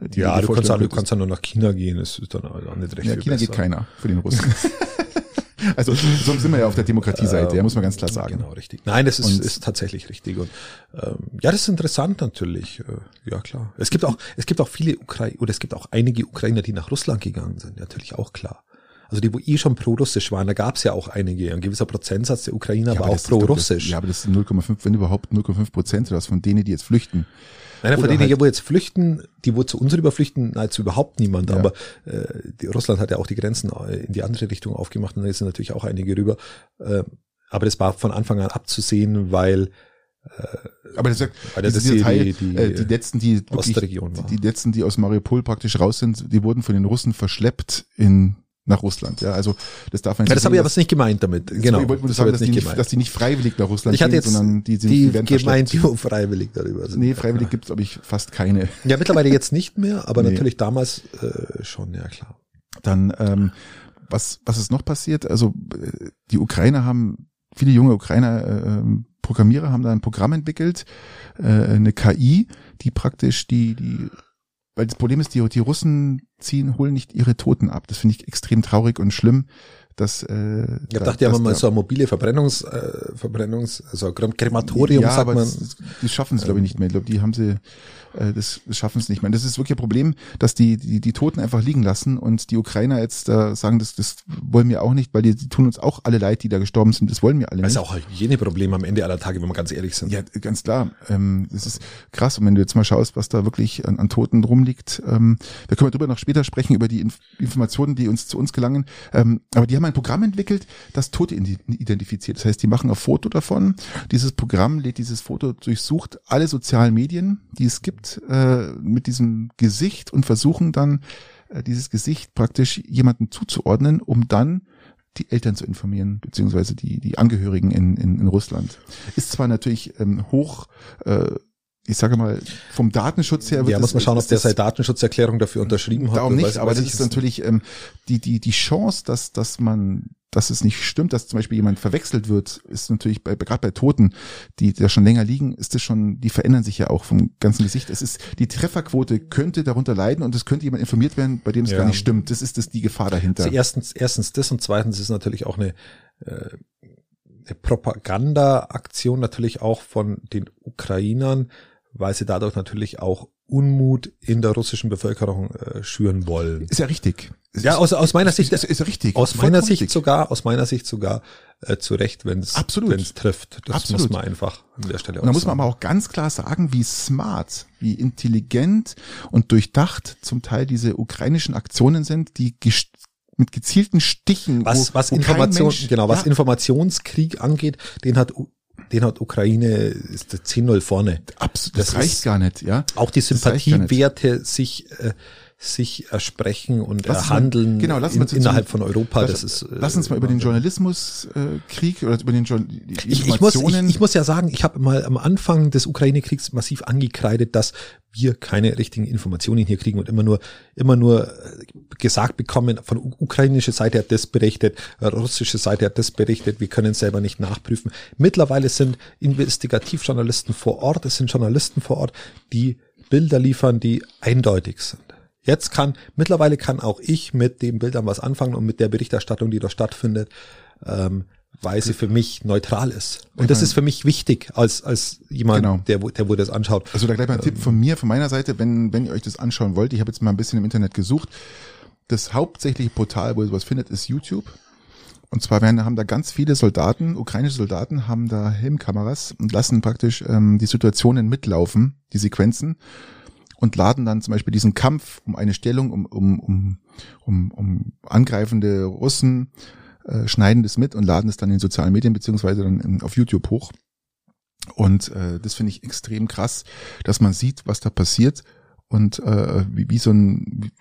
die ja, du kannst, du kannst ja nur nach China gehen, das ist dann auch nicht recht. Ja, China besser. geht keiner für den Russen. Also so sind wir ja auf der Demokratieseite, ähm, ja, muss man ganz klar sagen. Genau, richtig. Nein, das ist, ist tatsächlich richtig. Und ähm, ja, das ist interessant natürlich. Äh, ja, klar. Es gibt auch, es gibt auch viele Ukrainer, oder es gibt auch einige Ukrainer, die nach Russland gegangen sind, natürlich auch klar. Also die, wo eh schon pro-russisch waren, da gab es ja auch einige. Ein gewisser Prozentsatz der Ukrainer ja, war auch pro-russisch. Ja, aber das sind 0,5, wenn überhaupt 0,5 Prozent oder was von denen, die jetzt flüchten. Nein, von denen, halt, die wo jetzt flüchten, die wo zu uns rüber flüchten, nahezu überhaupt niemand. Ja. Aber äh, die, Russland hat ja auch die Grenzen äh, in die andere Richtung aufgemacht und da sind natürlich auch einige rüber. Äh, aber das war von Anfang an abzusehen, weil äh, aber das, ist, weil das ist Teil, die, die, äh, die letzten, die wirklich, die, die letzten, die aus Mariupol praktisch raus sind, die wurden von den Russen verschleppt in nach Russland. Ja, also das darf man nicht. Ja, das habe ich aber nicht gemeint damit. Genau. Ich wollte sagen, dass die, nicht, dass die nicht freiwillig nach Russland ich hatte gehen, jetzt sondern die sind die, die gemeint, die freiwillig darüber sind. Nee, freiwillig ja. gibt's glaube ich fast keine. Ja, mittlerweile jetzt nicht mehr, aber nee. natürlich damals äh, schon, ja klar. Dann ähm, was was ist noch passiert? Also äh, die Ukrainer haben viele junge Ukrainer äh, ähm, Programmierer haben da ein Programm entwickelt, äh, eine KI, die praktisch die die weil das Problem ist, die, die Russen ziehen, holen nicht ihre Toten ab. Das finde ich extrem traurig und schlimm. Dass, äh, ich dachte ja mal so eine mobile Verbrennungs, äh, Verbrennungs, also Krematorium, ja, sagt man. Das, die schaffen es, glaube ich, nicht mehr. Ich glaube, die haben sie, äh, das, das schaffen es nicht mehr. Das ist wirklich ein Problem, dass die, die, die Toten einfach liegen lassen und die Ukrainer jetzt äh, sagen, das, das wollen wir auch nicht, weil die, die tun uns auch alle leid, die da gestorben sind. Das wollen wir alle nicht. Das ist auch ein Hygieneproblem am Ende aller Tage, wenn wir ganz ehrlich sind. Ja, ganz klar. Ähm, das ist krass. Und wenn du jetzt mal schaust, was da wirklich an, an Toten rumliegt, ähm, da können wir drüber noch später sprechen, über die Inf Informationen, die uns zu uns gelangen. Ähm, aber die haben ein Programm entwickelt, das Tote identifiziert. Das heißt, die machen ein Foto davon. Dieses Programm lädt dieses Foto durchsucht alle sozialen Medien, die es gibt, äh, mit diesem Gesicht und versuchen dann äh, dieses Gesicht praktisch jemanden zuzuordnen, um dann die Eltern zu informieren, beziehungsweise die, die Angehörigen in, in, in Russland. Ist zwar natürlich ähm, hoch äh, ich sage mal, vom Datenschutz her wird Ja, muss man schauen, ob der seine Datenschutzerklärung dafür unterschrieben hat. Darum nicht, weiß, aber weiß das ist natürlich ähm, die, die, die Chance, dass, dass man, dass es nicht stimmt, dass zum Beispiel jemand verwechselt wird, ist natürlich bei, gerade bei Toten, die da schon länger liegen, ist das schon, die verändern sich ja auch vom ganzen Gesicht. Es ist, die Trefferquote könnte darunter leiden und es könde jemand informiert werden, bei dem es ja. gar nicht stimmt. Das ist das die Gefahr dahinter. Also erstens, erstens das und zweitens ist natürlich auch eine, äh, eine Propaganda-Aktion natürlich auch von den Ukrainern, weil sie dadurch natürlich auch Unmut in der russischen Bevölkerung äh, schüren wollen. Ist ja richtig. Es ja, aus, aus meiner Sicht ist, ist, richtig. Aus meiner Sicht richtig. sogar, aus meiner Sicht sogar äh, zu Recht, wenn es trifft. Das Absolut. muss man einfach an der Stelle. Und da muss man aber auch ganz klar sagen, wie smart, wie intelligent und durchdacht zum Teil diese ukrainischen Aktionen sind, die mit gezielten Stichen. Was, was Information, genau, was ja, Informationskrieg angeht, den hat den hat Ukraine, ist der 10-0 vorne. Absolut, das, das reicht gar nicht, ja. Auch die Sympathiewerte sich, äh, sich ersprechen und lass erhandeln mal, genau, lass in, in, innerhalb von Europa. Lass, das ist, äh, lass uns mal über den Journalismuskrieg äh, oder über den jo ich, ich, muss, ich, ich muss ja sagen, ich habe mal am Anfang des Ukraine-Kriegs massiv angekreidet, dass wir keine richtigen Informationen hier kriegen und immer nur immer nur äh, gesagt bekommen, von ukrainischer Seite hat das berichtet, russische Seite hat das berichtet, wir können selber nicht nachprüfen. Mittlerweile sind Investigativjournalisten vor Ort, es sind Journalisten vor Ort, die Bilder liefern, die eindeutig sind. Jetzt kann, mittlerweile kann auch ich mit den Bildern was anfangen und mit der Berichterstattung, die da stattfindet, ähm, weil sie für mich neutral ist. Und das ist für mich wichtig als, als jemand, genau. der, der wo das anschaut. Also da gleich mal ein ähm, Tipp von mir, von meiner Seite, wenn, wenn ihr euch das anschauen wollt, ich habe jetzt mal ein bisschen im Internet gesucht. Das hauptsächliche Portal, wo ihr sowas findet, ist YouTube. Und zwar werden, haben da ganz viele Soldaten, ukrainische Soldaten, haben da Helmkameras und lassen praktisch ähm, die Situationen mitlaufen, die Sequenzen und laden dann zum Beispiel diesen Kampf um eine Stellung, um, um, um, um, um angreifende Russen, äh, schneiden das mit und laden es dann in sozialen Medien beziehungsweise dann in, auf YouTube hoch. Und äh, das finde ich extrem krass, dass man sieht, was da passiert und äh, wie, wie so ein, wie,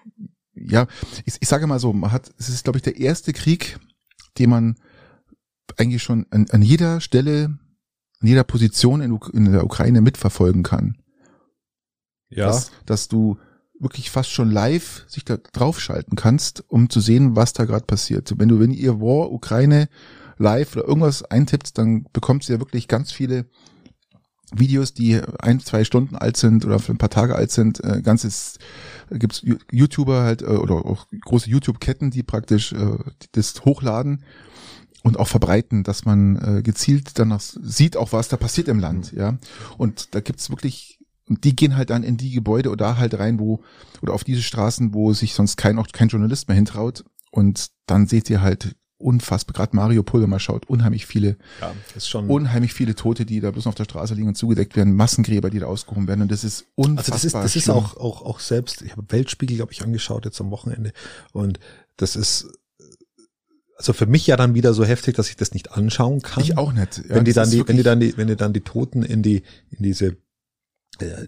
ja, ich, ich sage mal so, man hat, es ist glaube ich der erste Krieg, den man eigentlich schon an, an jeder Stelle, an jeder Position in, in der Ukraine mitverfolgen kann. Ja. Dass, dass du wirklich fast schon live sich da draufschalten kannst, um zu sehen, was da gerade passiert. Wenn du, wenn ihr War, Ukraine live oder irgendwas eintippt, dann bekommt ihr ja wirklich ganz viele Videos, die ein, zwei Stunden alt sind oder ein paar Tage alt sind. Äh, ganzes gibt's YouTuber halt äh, oder auch große YouTube-Ketten, die praktisch äh, das hochladen und auch verbreiten, dass man äh, gezielt danach sieht, auch was da passiert im Land, ja. Und da gibt's wirklich und die gehen halt dann in die Gebäude oder halt rein, wo, oder auf diese Straßen, wo sich sonst kein, auch kein Journalist mehr hintraut. Und dann seht ihr halt unfassbar, gerade Mario Pulver mal schaut, unheimlich viele, ja, ist schon unheimlich viele Tote, die da bloß auf der Straße liegen und zugedeckt werden, Massengräber, die da ausgehoben werden. Und das ist unfassbar. Also das ist, das ist auch, auch, auch selbst, ich habe Weltspiegel, glaube ich, angeschaut jetzt am Wochenende. Und das ist, also für mich ja dann wieder so heftig, dass ich das nicht anschauen kann. Ich auch nicht. Ja, wenn die dann die, wenn die dann die, wenn die dann die Toten in die, in diese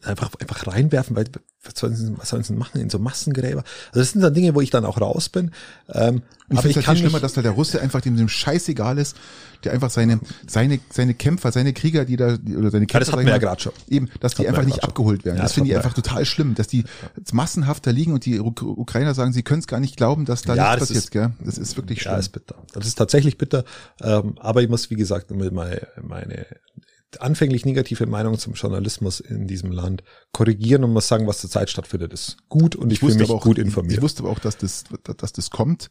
einfach, einfach reinwerfen, weil was sollen, sie, was sollen sie machen in so Massengräber? Also das sind dann Dinge, wo ich dann auch raus bin. Ähm, ich finde es halt schlimmer, dass da der Russe einfach dem, dem scheißegal ist, der einfach seine, seine, seine Kämpfer, seine Krieger, die da, oder seine Kämpfer, ja, das hatten wir ja gerade schon. Eben, dass das die einfach nicht abgeholt werden. Ja, das, das finde ich einfach total schlimm, dass die massenhaft da liegen und die Ukrainer sagen, sie können es gar nicht glauben, dass da ja, nichts passiert, ist, gell? Das ist wirklich schlimm. Ja, ist bitter. Das ist tatsächlich bitter. Ähm, aber ich muss, wie gesagt, meine, meine anfänglich negative Meinung zum Journalismus in diesem Land korrigieren und muss sagen, was zurzeit stattfindet, ist gut und ich, ich fühle mich auch, gut informiert. Ich wusste aber auch, dass das, dass das kommt.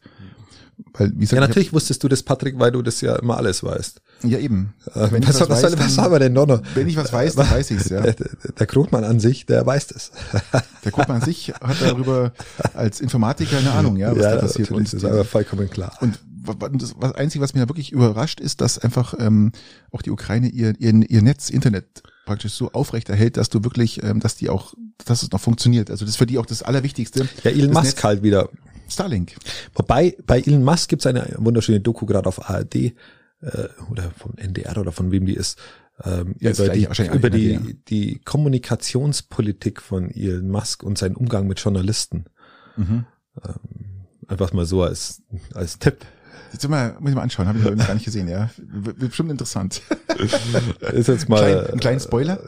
Weil, wie gesagt, ja, natürlich wusstest du das, Patrick, weil du das ja immer alles weißt. Ja, eben. Äh, wenn was, was, weiß, was haben wir denn noch? noch? Wenn ich was weiß, dann weiß ich's, ja. Der, der Krugmann an sich, der weiß das. Der Krugmann an sich hat darüber als Informatiker eine Ahnung, ja, was ja, da passiert. Und, das ist aber vollkommen klar. Und das Einzige, was mich da wirklich überrascht, ist, dass einfach ähm, auch die Ukraine ihr, ihr, ihr Netz, Internet praktisch so aufrechterhält, dass du wirklich, ähm, dass die auch, dass es noch funktioniert. Also das ist für die auch das Allerwichtigste. Ja, Elon Musk Netz. halt wieder. Starlink. Wobei, bei Elon Musk gibt's eine wunderschöne Doku gerade auf ARD äh, oder vom NDR oder von wem die ist. Ähm, ja, über die, über die, die Kommunikationspolitik von Elon Musk und seinen Umgang mit Journalisten. Mhm. Ähm, einfach mal so als, als Tipp. Jetzt mal, muss ich mal anschauen, habe ich noch gar nicht gesehen, ja. Wird bestimmt interessant. ist jetzt mal Klein, ein kleinen Spoiler.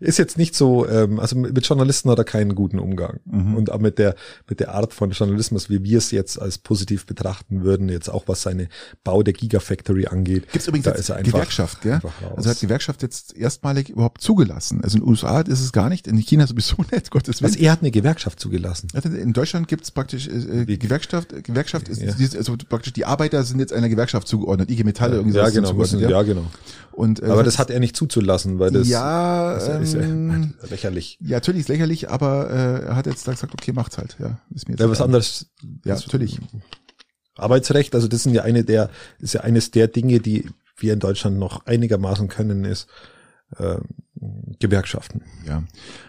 Ist jetzt nicht so, ähm, also mit Journalisten hat er keinen guten Umgang. Mhm. Und auch mit der, mit der Art von Journalismus, wie wir es jetzt als positiv betrachten würden, jetzt auch was seine Bau der Gigafactory angeht. Gibt es übrigens da ist er einfach, Gewerkschaft, gell? Also hat Gewerkschaft jetzt erstmalig überhaupt zugelassen. Also in den USA ist es gar nicht, in China sowieso nicht, Gottes Willen. Also er hat eine Gewerkschaft zugelassen. In Deutschland gibt es praktisch äh, äh Gewerkschaft, Gewerkschaft ist ja. also praktisch die Arbeiter sind jetzt einer Gewerkschaft zugeordnet, IG Metalle ja, irgendwie ja, genau, müssen, ja. ja, genau. Und, äh, aber das hat er nicht zuzulassen, weil das, ja, das ist ja, ähm, lächerlich. Ja, natürlich ist lächerlich, aber äh, er hat jetzt gesagt, okay, macht's halt. Ja, ist mir jetzt ja, was anderes. Ja, natürlich. Arbeitsrecht, also das sind ja eine der, ist ja eines der Dinge, die wir in Deutschland noch einigermaßen können, ist äh, Gewerkschaften. Ja,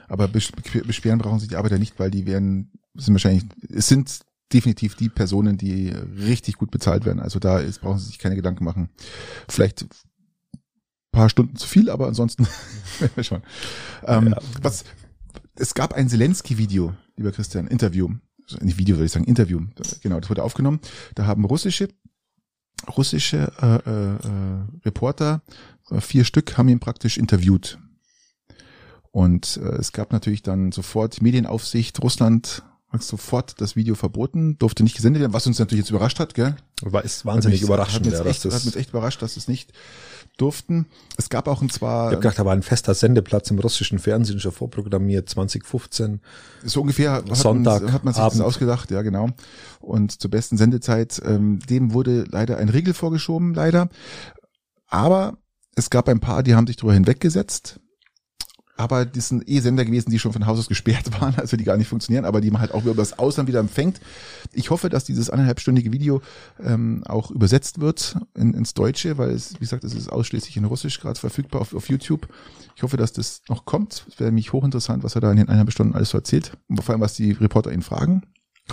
aber beschweren brauchen sich die Arbeiter nicht, weil die werden, sind wahrscheinlich, es sind definitiv die Personen, die richtig gut bezahlt werden. Also da ist, brauchen Sie sich keine Gedanken machen. Vielleicht paar Stunden zu viel, aber ansonsten schon. Ähm, ja. Was, es gab ein Zelensky-Video, lieber Christian, Interview. nicht Video, soll ich sagen, Interview, genau, das wurde aufgenommen. Da haben russische russische äh, äh, äh Reporter, äh, vier Stück, haben ihn praktisch interviewt. Und äh, es gab natürlich dann sofort Medienaufsicht, Russland sofort das Video verboten, durfte nicht gesendet werden, was uns natürlich jetzt überrascht hat, gell? War ist wahnsinnig hat überraschend, hat ja, echt, dass hat mich das, echt überrascht, dass es nicht durften. Es gab auch ein ich zwar habe gedacht, da war ein fester Sendeplatz im russischen Fernsehen schon vorprogrammiert, 2015. so ungefähr hat Sonntag, man, hat man sich das Abend. ausgedacht, ja genau. Und zur besten Sendezeit, ähm, dem wurde leider ein Riegel vorgeschoben, leider. Aber es gab ein paar, die haben sich darüber hinweggesetzt. Aber die sind eh Sender gewesen, die schon von Haus aus gesperrt waren, also die gar nicht funktionieren, aber die man halt auch über das Ausland wieder empfängt. Ich hoffe, dass dieses anderthalbstündige Video ähm, auch übersetzt wird in, ins Deutsche, weil es, wie gesagt, es ist ausschließlich in Russisch gerade verfügbar auf, auf YouTube. Ich hoffe, dass das noch kommt. Es wäre mich hochinteressant, was er da in den eineinhalb Stunden alles so erzählt. Und vor allem, was die Reporter ihn fragen.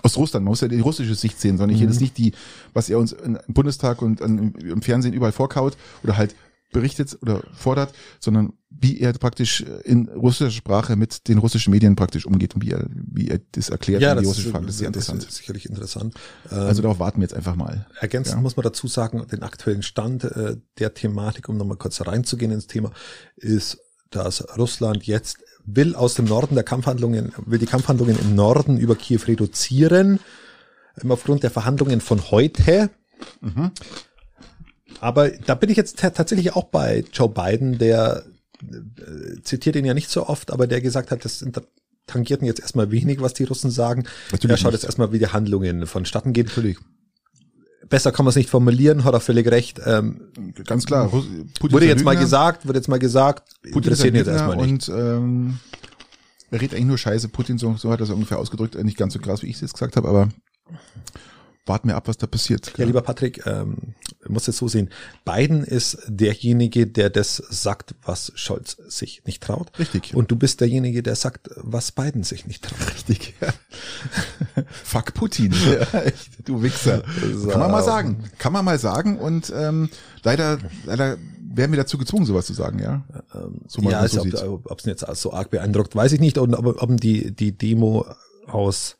Aus Russland, man muss ja die russische Sicht sehen, sondern Mhm. jetzt nicht die, was er uns im Bundestag und im Fernsehen überall vorkaut oder halt berichtet oder fordert, sondern wie er praktisch in russischer Sprache mit den russischen Medien praktisch umgeht und wie er, wie er das erklärt Ja, an die das russische ist, Sprache. Das ist sehr interessant. ist sicherlich interessant. Ähm, Also darauf warten wir jetzt einfach mal. Ergänzend Ja. muss man dazu sagen, den aktuellen Stand äh, der Thematik, um nochmal kurz reinzugehen ins Thema, ist, dass Russland jetzt will aus dem Norden der Kampfhandlungen, will die Kampfhandlungen im Norden über Kiew reduzieren, ähm, aufgrund der Verhandlungen von heute. Aber da bin ich jetzt ta- tatsächlich auch bei Joe Biden, der äh, zitiert ihn ja nicht so oft, aber der gesagt hat, das inter- tangierten jetzt erstmal wenig, was die Russen sagen. Natürlich er schaut nicht. jetzt erstmal, wie die Handlungen vonstatten gehen Natürlich. besser kann man es nicht formulieren, hat er völlig recht. Ähm, Ganz klar. Putin wurde jetzt mal gesagt, wurde jetzt mal gesagt, Putin interessiert ihn jetzt erstmal nicht. und ähm, er redet eigentlich nur Scheiße. Putin, so, so hat er es ungefähr ausgedrückt. Nicht ganz so krass, wie ich es jetzt gesagt habe, aber warten wir ab, was da passiert. Ja, lieber Patrick, ähm, muss es so sehen. Biden ist derjenige, der das sagt, was Scholz sich nicht traut. Richtig. Und du bist derjenige, der sagt, was Biden sich nicht traut. Richtig. Ja. Fuck Putin. Ja, echt, du Wichser. So. Kann man mal sagen. Kann man mal sagen. Und ähm, leider, leider werden wir dazu gezwungen, sowas zu sagen, ja. So ja, so also, ob es jetzt so arg beeindruckt, weiß ich nicht. Und ob, ob die, die Demo aus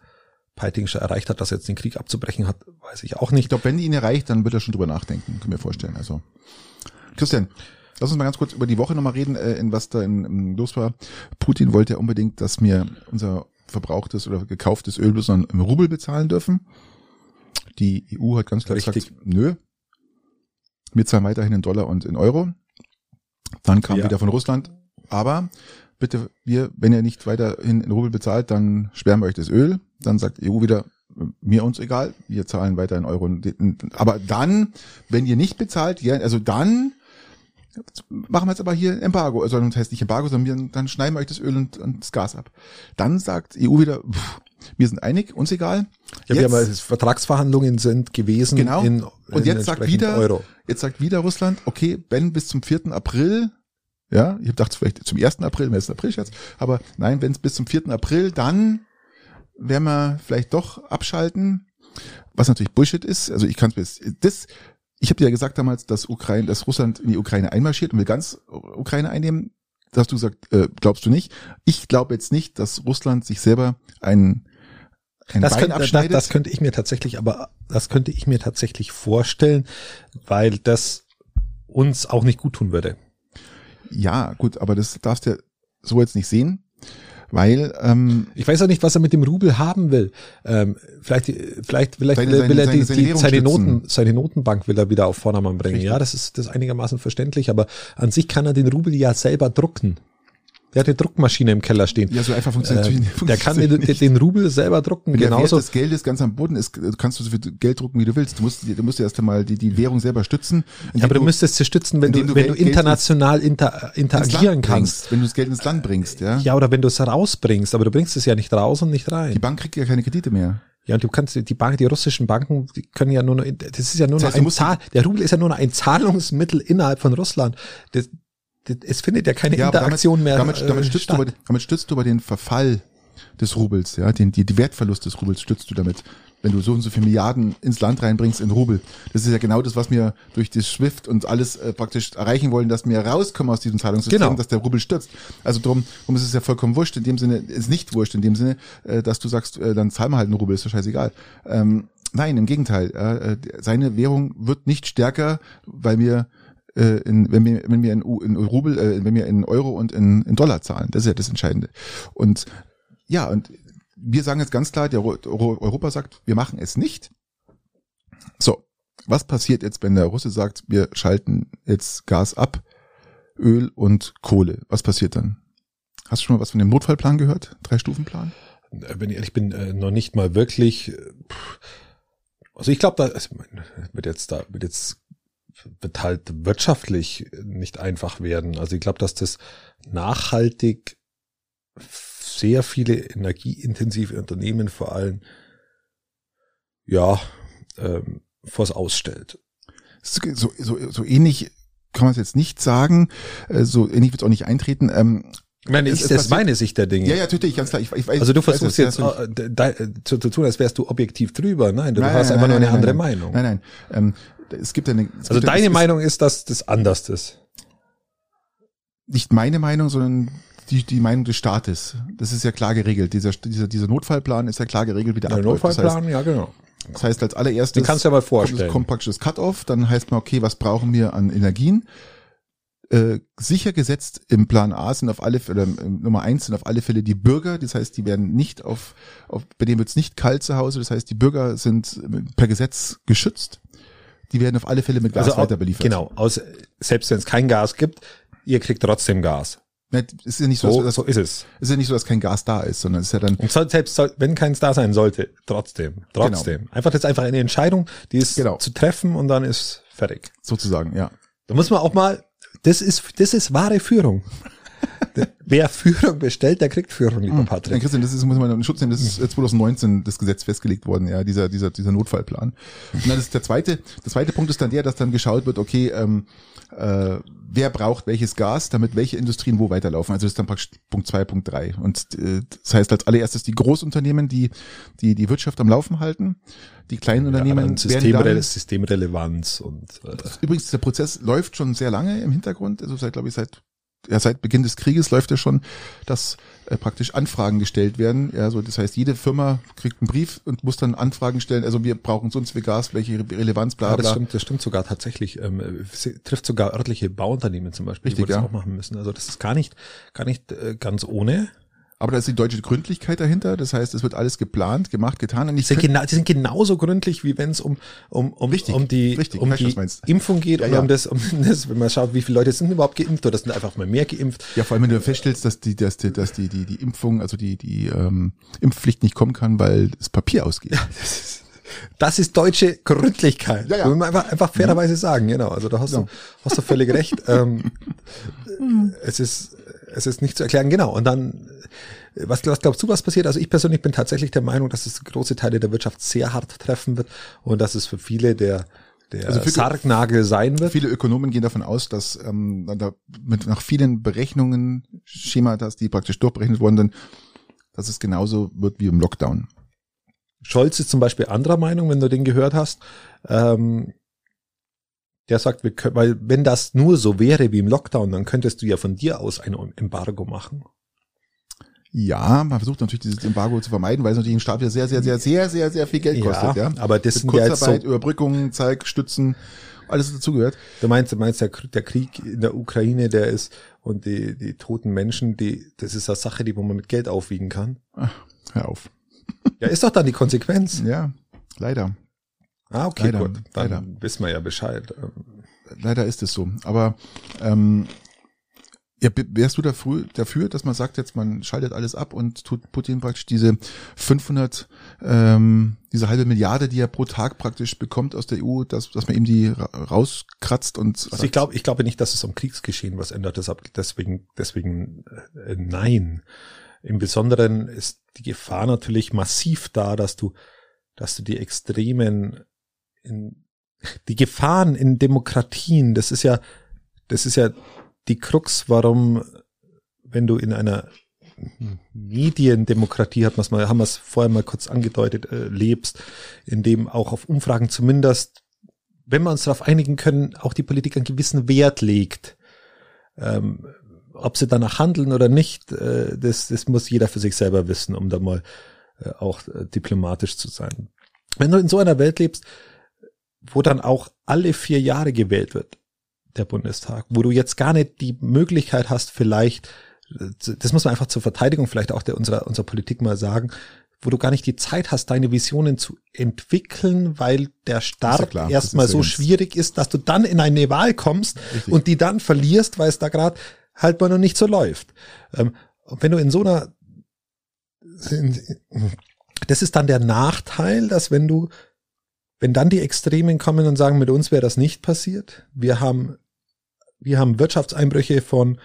Peiting schon erreicht hat, dass er jetzt den Krieg abzubrechen hat, weiß ich auch Ich nicht. glaube, wenn die ihn erreicht, dann wird er schon drüber nachdenken, können wir vorstellen. Also, Christian, lass uns mal ganz kurz über die Woche nochmal reden, äh, in was da in, in los war. Putin wollte ja unbedingt, dass wir unser verbrauchtes oder gekauftes Öl bloß noch im Rubel bezahlen dürfen. Die EU hat ganz klar Richtig. gesagt, nö. Wir zahlen weiterhin in Dollar und in Euro. Dann kam Ja. wieder von Russland, aber bitte, wir, wenn ihr nicht weiterhin in Rubel bezahlt, dann sperren wir euch das Öl. Dann sagt die EU wieder, mir uns egal, wir zahlen weiter in Euro. Aber dann, wenn ihr nicht bezahlt, ja, also dann machen wir jetzt aber hier ein Embargo. Also das heißt nicht Embargo, sondern wir, dann schneiden wir euch das Öl und, und das Gas ab. Dann sagt die EU wieder, pff, wir sind einig, uns egal. Ja, wir Jetzt- haben also Vertragsverhandlungen sind gewesen Genau. in, und in jetzt sagt wieder, Euro. jetzt sagt wieder Russland, okay, wenn bis zum 4. April, ja, ich dachte vielleicht zum 1. April, im 1. April jetzt, aber nein, wenn es bis zum 4. April, dann werden wir vielleicht doch abschalten, was natürlich Bullshit ist. Also ich kann es das, ich habe dir ja gesagt damals, dass Ukraine, dass Russland in die Ukraine einmarschiert und will ganz Ukraine einnehmen. Da hast du gesagt, äh, glaubst du nicht? Ich glaube jetzt nicht, dass Russland sich selber ein, ein Das könnte, das, abschneidet. das könnte ich mir tatsächlich, aber das könnte ich mir tatsächlich vorstellen, weil das uns auch nicht gut tun würde. Ja, gut, aber das darfst du so jetzt nicht sehen, weil ähm, Ich weiß auch nicht, was er mit dem Rubel haben will. Ähm, vielleicht, vielleicht, vielleicht Seine- will, seine- will er seine- die, seine die, seine. Noten, seine Notenbank will er wieder auf Vordermann bringen. Richtig. Ja, das ist das ist einigermaßen verständlich, aber an sich kann er den Rubel ja selber drucken. Der hat eine Druckmaschine im Keller stehen. ja so einfach funktioniert Äh, natürlich der kann den, nicht. den Rubel selber drucken, Wert genauso. des Geldes ganz am Boden ist, kannst du so viel Geld drucken, wie du willst. Du musst, du musst erst einmal die, die Währung selber stützen. Ja, aber du müsstest sie stützen, wenn du, du wenn du Geld- Geld international inter, interagieren kannst. bringst, wenn du das Geld ins Land bringst, ja. Ja, oder wenn du es rausbringst, aber du bringst es ja nicht raus und nicht Die rein. Bank kriegt ja keine Kredite mehr. Ja, und du kannst die Bank, die russischen Banken, die können ja nur noch, das ist ja nur Das noch heißt, du ein Zahl, der Rubel ist ja nur noch ein Zahlungsmittel innerhalb von Russland. Das, das, es findet ja keine Ja, Interaktion damit, mehr damit, damit, äh, stützt du statt. aber, damit stützt du aber den Verfall des Rubels, ja, den, die, die Wertverlust des Rubels stützt du damit wenn du so und so viele Milliarden ins Land reinbringst in Rubel. Das ist ja genau das, was wir durch das SWIFT und alles äh, praktisch erreichen wollen, dass wir rauskommen aus diesem Zahlungssystem, genau. dass der Rubel stürzt. Also drum, drum ist es ja vollkommen wurscht, in dem Sinne, ist nicht wurscht, in dem Sinne, äh, dass du sagst, äh, dann zahlen wir halt einen Rubel, ist doch scheißegal. Ähm, nein, im Gegenteil. Äh, seine Währung wird nicht stärker, weil wir äh, in, wenn wir wenn wir in, in Rubel, äh, wenn wir in Euro und in, in Dollar zahlen. Das ist ja das Entscheidende. Und ja, und wir sagen jetzt ganz klar, der Europa sagt, wir machen es nicht. So, was passiert jetzt, wenn der Russe sagt, wir schalten jetzt Gas ab, Öl und Kohle? Was passiert dann? Hast du schon mal was von dem Notfallplan gehört? Drei-Stufen-Plan? Äh, wenn ich ehrlich bin, äh, noch nicht mal wirklich. Äh, also ich glaube, da wird jetzt da wird jetzt wird halt wirtschaftlich nicht einfach werden. Also ich glaube, dass das nachhaltig sehr viele energieintensive Unternehmen vor allem ja ähm, vors Ausstellt. So, so, so ähnlich kann man es jetzt nicht sagen, äh, so ähnlich wird es auch nicht eintreten. Ähm, meine, ist das meine Sicht der Dinge. Ja, ja, natürlich, ganz klar. Ich, ich weiß, also du versuchst jetzt äh, zu tun, als wärst du objektiv drüber. Nein, du nein, hast nein, einfach nein, nur eine andere Meinung. Nein, nein. Ähm, es gibt eine. Es also gibt deine eine, Meinung ist, dass das anders ist. Nicht meine Meinung, sondern die, die Meinung des Staates. Das ist ja klar geregelt. Dieser, dieser, dieser Notfallplan ist ja klar geregelt, wie der, der abläuft. Notfallplan, das heißt, ja genau. Das heißt als allererstes. Den kannst du ja mal vorstellen. Kommt, kommt praktisch das Cut-off, dann heißt man, okay, was brauchen wir an Energien? Äh, sicher gesetzt im Plan A sind auf alle Fälle, Nummer eins sind auf alle Fälle die Bürger, das heißt, die werden nicht auf, auf bei denen wird es nicht kalt zu Hause, das heißt, die Bürger sind per Gesetz geschützt. Die werden auf alle Fälle mit Gas also weiter beliefert. Genau, aus, selbst wenn es kein Gas gibt, ihr kriegt trotzdem Gas. Ist ja nicht so, so, dass, so ist es. Ist ja nicht so, dass kein Gas da ist, sondern es ist ja dann. Und selbst wenn keins da sein sollte, trotzdem, trotzdem. Genau. Einfach ist einfach eine Entscheidung, die ist genau. zu treffen und dann ist fertig. Sozusagen, ja. Da muss man auch mal, das ist, das ist wahre Führung. Wer Führung bestellt, der kriegt Führung, lieber hm. Patrick. Christian, das ist, muss man in Schutz nehmen, das ist 2019 das Gesetz festgelegt worden, ja, dieser, dieser, dieser Notfallplan. Und dann ist der zweite, der zweite Punkt ist dann der, dass dann geschaut wird, okay, ähm, äh, wer braucht welches Gas, damit welche Industrien wo weiterlaufen. Also das ist dann praktisch Punkt zwei, Punkt drei. Und äh, das heißt als allererstes die Großunternehmen, die die die Wirtschaft am Laufen halten. Die kleinen ja, Unternehmen Systemrele Systemrelevanz und äh, übrigens der Prozess läuft schon sehr lange im Hintergrund, also seit glaube ich seit ja, seit Beginn des Krieges läuft ja schon, dass äh, praktisch Anfragen gestellt werden. Ja, so das heißt, jede Firma kriegt einen Brief und muss dann Anfragen stellen. Also wir brauchen sonst viel Gas, welche Relevanz, bla, bla. Ja, das stimmt, das stimmt sogar tatsächlich. Ähm, trifft sogar örtliche Bauunternehmen zum Beispiel, Richtig, die das ja. auch machen müssen. Also das ist gar nicht, gar nicht äh, ganz ohne. Aber da ist die deutsche Gründlichkeit dahinter. Das heißt, es wird alles geplant, gemacht, getan. Und ich sind genau, die sind genauso gründlich, wie wenn es um, um, um, richtig, um die, richtig, um die Impfung geht ja, oder um das, um das, wenn man schaut, wie viele Leute sind überhaupt geimpft oder sind einfach mal mehr geimpft. Ja, vor allem, wenn du feststellst, dass die, dass die, dass die, die, die Impfung, also die, die ähm, Impfpflicht nicht kommen kann, weil das Papier ausgeht. Ja, das ist, das ist deutsche Gründlichkeit. Ja, ja. Muss man einfach, einfach fairerweise sagen, genau. Also da hast ja. du, hast du völlig recht. Ähm, es ist, es ist nicht zu erklären, genau. Und dann, was, was glaubst du, was passiert? Also ich persönlich bin tatsächlich der Meinung, dass es große Teile der Wirtschaft sehr hart treffen wird und dass es für viele der der also Sargnagel sein wird. Viele Ökonomen gehen davon aus, dass ähm, da mit nach vielen Berechnungen, Schematas, die praktisch durchberechnet wurden, dann, dass es genauso wird wie im Lockdown. Scholz ist zum Beispiel anderer Meinung, wenn du den gehört hast. Ähm, der sagt, wir können, weil wenn das nur so wäre wie im Lockdown, dann könntest du ja von dir aus ein Embargo machen. Ja, man versucht natürlich dieses Embargo zu vermeiden, weil es natürlich im Staat ja sehr, sehr, sehr, sehr, sehr, sehr viel Geld kostet. Ja, ja? aber das sind ja jetzt so Überbrückung, Zeig, Stützen, alles dazugehört. Du meinst, du meinst der, der Krieg in der Ukraine, der ist und die, die toten Menschen, die, das ist eine Sache, die wo man mit Geld aufwiegen kann. Ach, hör auf. Ja, ist doch dann die Konsequenz. Ja, leider. Ah, okay, leider, gut. Dann leider. wissen wir ja Bescheid. Leider ist es so. Aber ähm, ja, wärst du dafür, dafür, dass man sagt, jetzt man schaltet alles ab und tut Putin praktisch diese 500, ähm, diese halbe Milliarde, die er pro Tag praktisch bekommt aus der EU, dass, dass man ihm die rauskratzt und. Also ich glaube, ich glaube nicht, dass es am Kriegsgeschehen was ändert. Deshalb, deswegen, deswegen äh, nein. Im Besonderen ist die Gefahr natürlich massiv da, dass du, dass du die Extremen in, die Gefahren in Demokratien, das ist ja, das ist ja die Krux, warum, wenn du in einer Mediendemokratie hat man mal, haben wir es vorher mal kurz angedeutet, äh, lebst, in dem auch auf Umfragen zumindest, wenn wir uns darauf einigen können, auch die Politik einen gewissen Wert legt. Ähm, ob sie danach handeln oder nicht, äh, das, das muss jeder für sich selber wissen, um da mal äh, auch äh, diplomatisch zu sein. Wenn du in so einer Welt lebst, wo dann auch alle vier Jahre gewählt wird, der Bundestag, wo du jetzt gar nicht die Möglichkeit hast, vielleicht, das muss man einfach zur Verteidigung vielleicht auch der unserer, unserer Politik mal sagen, wo du gar nicht die Zeit hast, deine Visionen zu entwickeln, weil der Start ja erstmal so schwierig ist, dass du dann in eine Wahl kommst Richtig. und die dann verlierst, weil es da gerade halt mal noch nicht so läuft. Ähm, und wenn du in so einer, das ist dann der Nachteil, dass wenn du, wenn dann die Extremen kommen und sagen, mit uns wäre das nicht passiert, wir haben wir haben Wirtschaftseinbrüche von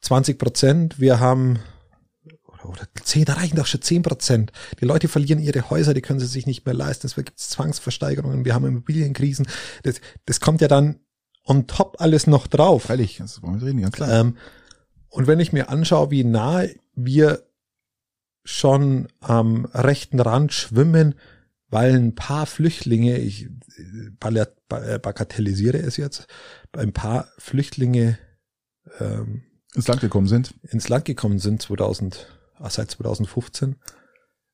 20 Prozent, wir haben oder 10, da reichen doch schon 10 Prozent. Die Leute verlieren ihre Häuser, die können sie sich nicht mehr leisten. Es gibt Zwangsversteigerungen, wir haben Immobilienkrisen. Das, das kommt ja dann on top alles noch drauf. Freilich, das wollen wir reden, ganz klar. Ähm, und wenn ich mir anschaue, wie nahe wir schon am rechten Rand schwimmen, weil ein paar Flüchtlinge, ich äh, bagatellisiere es jetzt, ein paar Flüchtlinge ähm, ins Land gekommen sind. Ins Land gekommen sind 2000, ah, seit 2015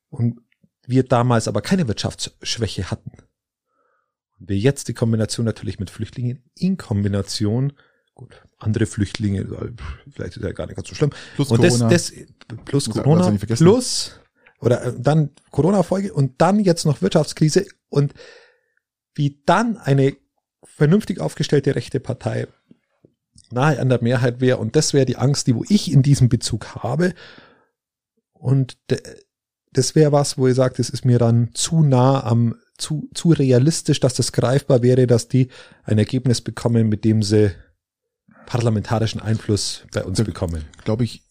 und wir damals aber keine Wirtschaftsschwäche hatten. Und wir jetzt die Kombination natürlich mit Flüchtlingen in Kombination, gut, andere Flüchtlinge, vielleicht ist ja gar nicht ganz so schlimm. Plus und Corona. Das, das, plus Corona, plus oder äh, dann Corona-Folge und dann jetzt noch Wirtschaftskrise und wie dann eine vernünftig aufgestellte rechte Partei nahe an der Mehrheit wäre und das wäre die Angst, die wo ich in diesem Bezug habe und das wäre was, wo ihr sagt, es ist mir dann zu nah am zu zu realistisch, dass das greifbar wäre, dass die ein Ergebnis bekommen, mit dem sie parlamentarischen Einfluss bei uns bekommen. Glaube ich,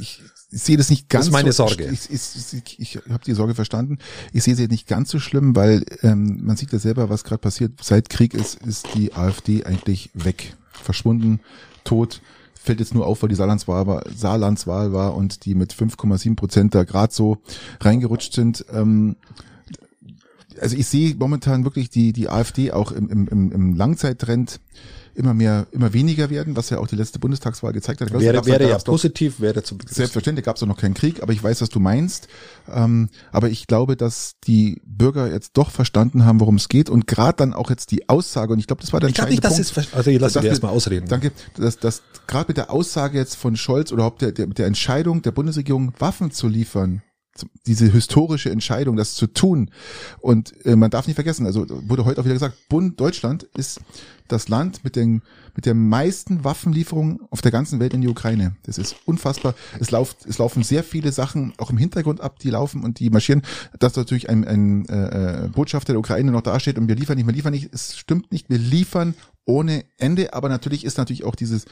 ich ich sehe das nicht ganz. Das ist meine Sorge. Ich, ich, ich, ich habe die Sorge verstanden. Ich sehe sie nicht ganz so schlimm, weil ähm, man sieht ja selber, was gerade passiert. Seit Krieg ist, ist die AfD eigentlich weg, verschwunden, tot. Fällt jetzt nur auf, weil die Saarlandswahl war, Saarlandswahl war und die mit 5,7 Prozent da gerade so reingerutscht sind. Ähm, also ich sehe momentan wirklich die die AfD auch im, im, im Langzeittrend immer mehr, immer weniger werden, was ja auch die letzte Bundestagswahl gezeigt hat. Wäre, weiß, wäre ja positiv, wäre zum Selbstverständlich gab es auch noch keinen Krieg, aber ich weiß, was du meinst. Ähm, aber ich glaube, dass die Bürger jetzt doch verstanden haben, worum es geht und gerade dann auch jetzt die Aussage, und ich glaube, das war der ich entscheidende nicht, Punkt. Ist, also ich lasse dir erstmal ausreden. Danke, dass, dass gerade mit der Aussage jetzt von Scholz oder überhaupt der, der, der Entscheidung der Bundesregierung, Waffen zu liefern, diese historische Entscheidung, das zu tun. Und äh, man darf nicht vergessen, also wurde heute auch wieder gesagt, Bund Deutschland ist das Land mit den mit der meisten Waffenlieferungen auf der ganzen Welt in die Ukraine. Das ist unfassbar. Es läuft, es laufen sehr viele Sachen auch im Hintergrund ab, die laufen und die marschieren. Dass natürlich ein, ein äh, Botschafter der Ukraine noch dasteht und wir liefern nicht, wir liefern nicht. Es stimmt nicht. Wir liefern ohne Ende, aber natürlich ist natürlich auch dieses,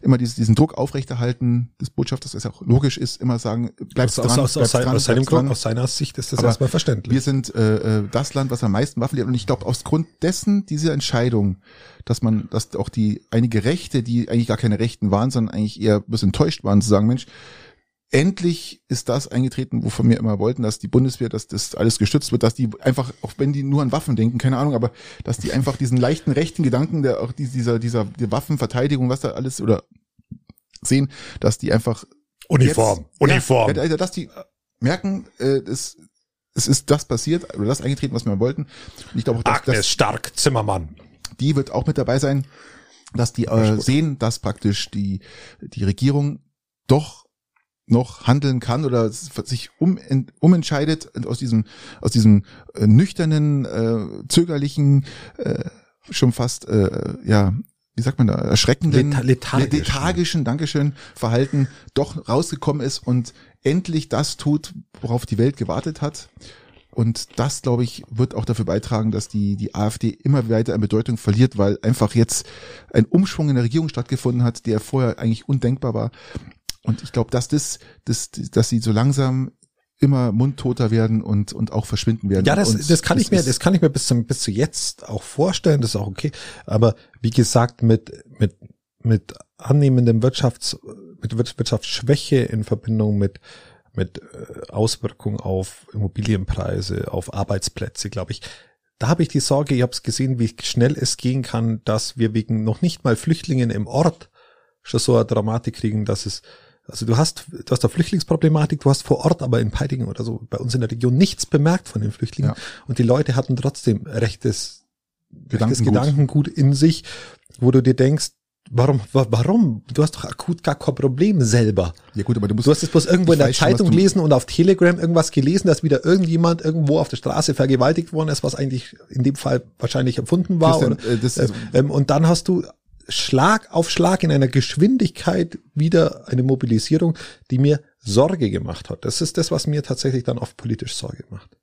immer dieses, diesen Druck aufrechterhalten des Botschafters, das auch logisch ist, immer sagen, bleibst dran, aus, aus, dran, aus, seinem Grund, aus seiner Sicht ist das aber erstmal verständlich. Wir sind äh, äh, das Land, was am meisten Waffen liefert und ich glaube, aus Grund dessen, diese Entscheidung, dass man, dass auch die einige Rechte, die eigentlich gar keine Rechten waren, sondern eigentlich eher ein bisschen enttäuscht waren, zu sagen, Mensch, endlich ist das eingetreten, wovon wir immer wollten, dass die Bundeswehr, dass das alles gestützt wird, dass die einfach, auch wenn die nur an Waffen denken, keine Ahnung, aber dass die einfach diesen leichten rechten Gedanken, der auch dieser, dieser, die Waffenverteidigung, was da alles oder sehen, dass die einfach Uniform, jetzt, Uniform. Ja, also, dass die merken, äh, es, es ist das passiert oder das eingetreten, was wir wollten. Und ich glaube dass, Agnes dass, Stark, Zimmermann. Die wird auch mit dabei sein, dass die äh, sehen, dass praktisch die, die Regierung doch noch handeln kann oder sich um, umentscheidet aus diesem aus diesem äh, nüchternen äh, zögerlichen äh, schon fast äh, ja wie sagt man da erschreckenden Leta lethargischen. lethargischen Dankeschön Verhalten doch rausgekommen ist und endlich das tut worauf die Welt gewartet hat und das, glaube ich, wird auch dafür beitragen, dass die, die AfD immer weiter an Bedeutung verliert, weil einfach jetzt ein Umschwung in der Regierung stattgefunden hat, der vorher eigentlich undenkbar war. Und ich glaube, dass das, das, dass sie so langsam immer mundtoter werden und und auch verschwinden werden. Ja, das, das kann das ich mir, das kann ich mir bis zum bis zu jetzt auch vorstellen. Das ist auch okay. Aber wie gesagt, mit mit mit annehmendem Wirtschafts, mit Wirtschaftsschwäche in Verbindung mit mit äh, Auswirkungen auf Immobilienpreise, auf Arbeitsplätze, glaube ich. Da habe ich die Sorge, ich habe es gesehen, wie schnell es gehen kann, dass wir wegen noch nicht mal Flüchtlingen im Ort schon so eine Dramatik kriegen, dass es also du hast, du hast da Flüchtlingsproblematik, du hast vor Ort aber in Peidingen oder so bei uns in der Region nichts bemerkt von den Flüchtlingen ja. und die Leute hatten trotzdem rechtes, rechtes Gedankengut in sich, wo du dir denkst, Warum, warum? Du hast doch akut gar kein Problem selber. Ja gut, aber du musst. Du hast es bloß irgendwo in der Zeitung gelesen und auf Telegram irgendwas gelesen, dass wieder irgendjemand irgendwo auf der Straße vergewaltigt worden ist, was eigentlich in dem Fall wahrscheinlich erfunden war. Oder, äh, äh, und dann hast du Schlag auf Schlag in einer Geschwindigkeit wieder eine Mobilisierung, die mir Sorge gemacht hat. Das ist das, was mir tatsächlich dann oft politisch Sorge macht.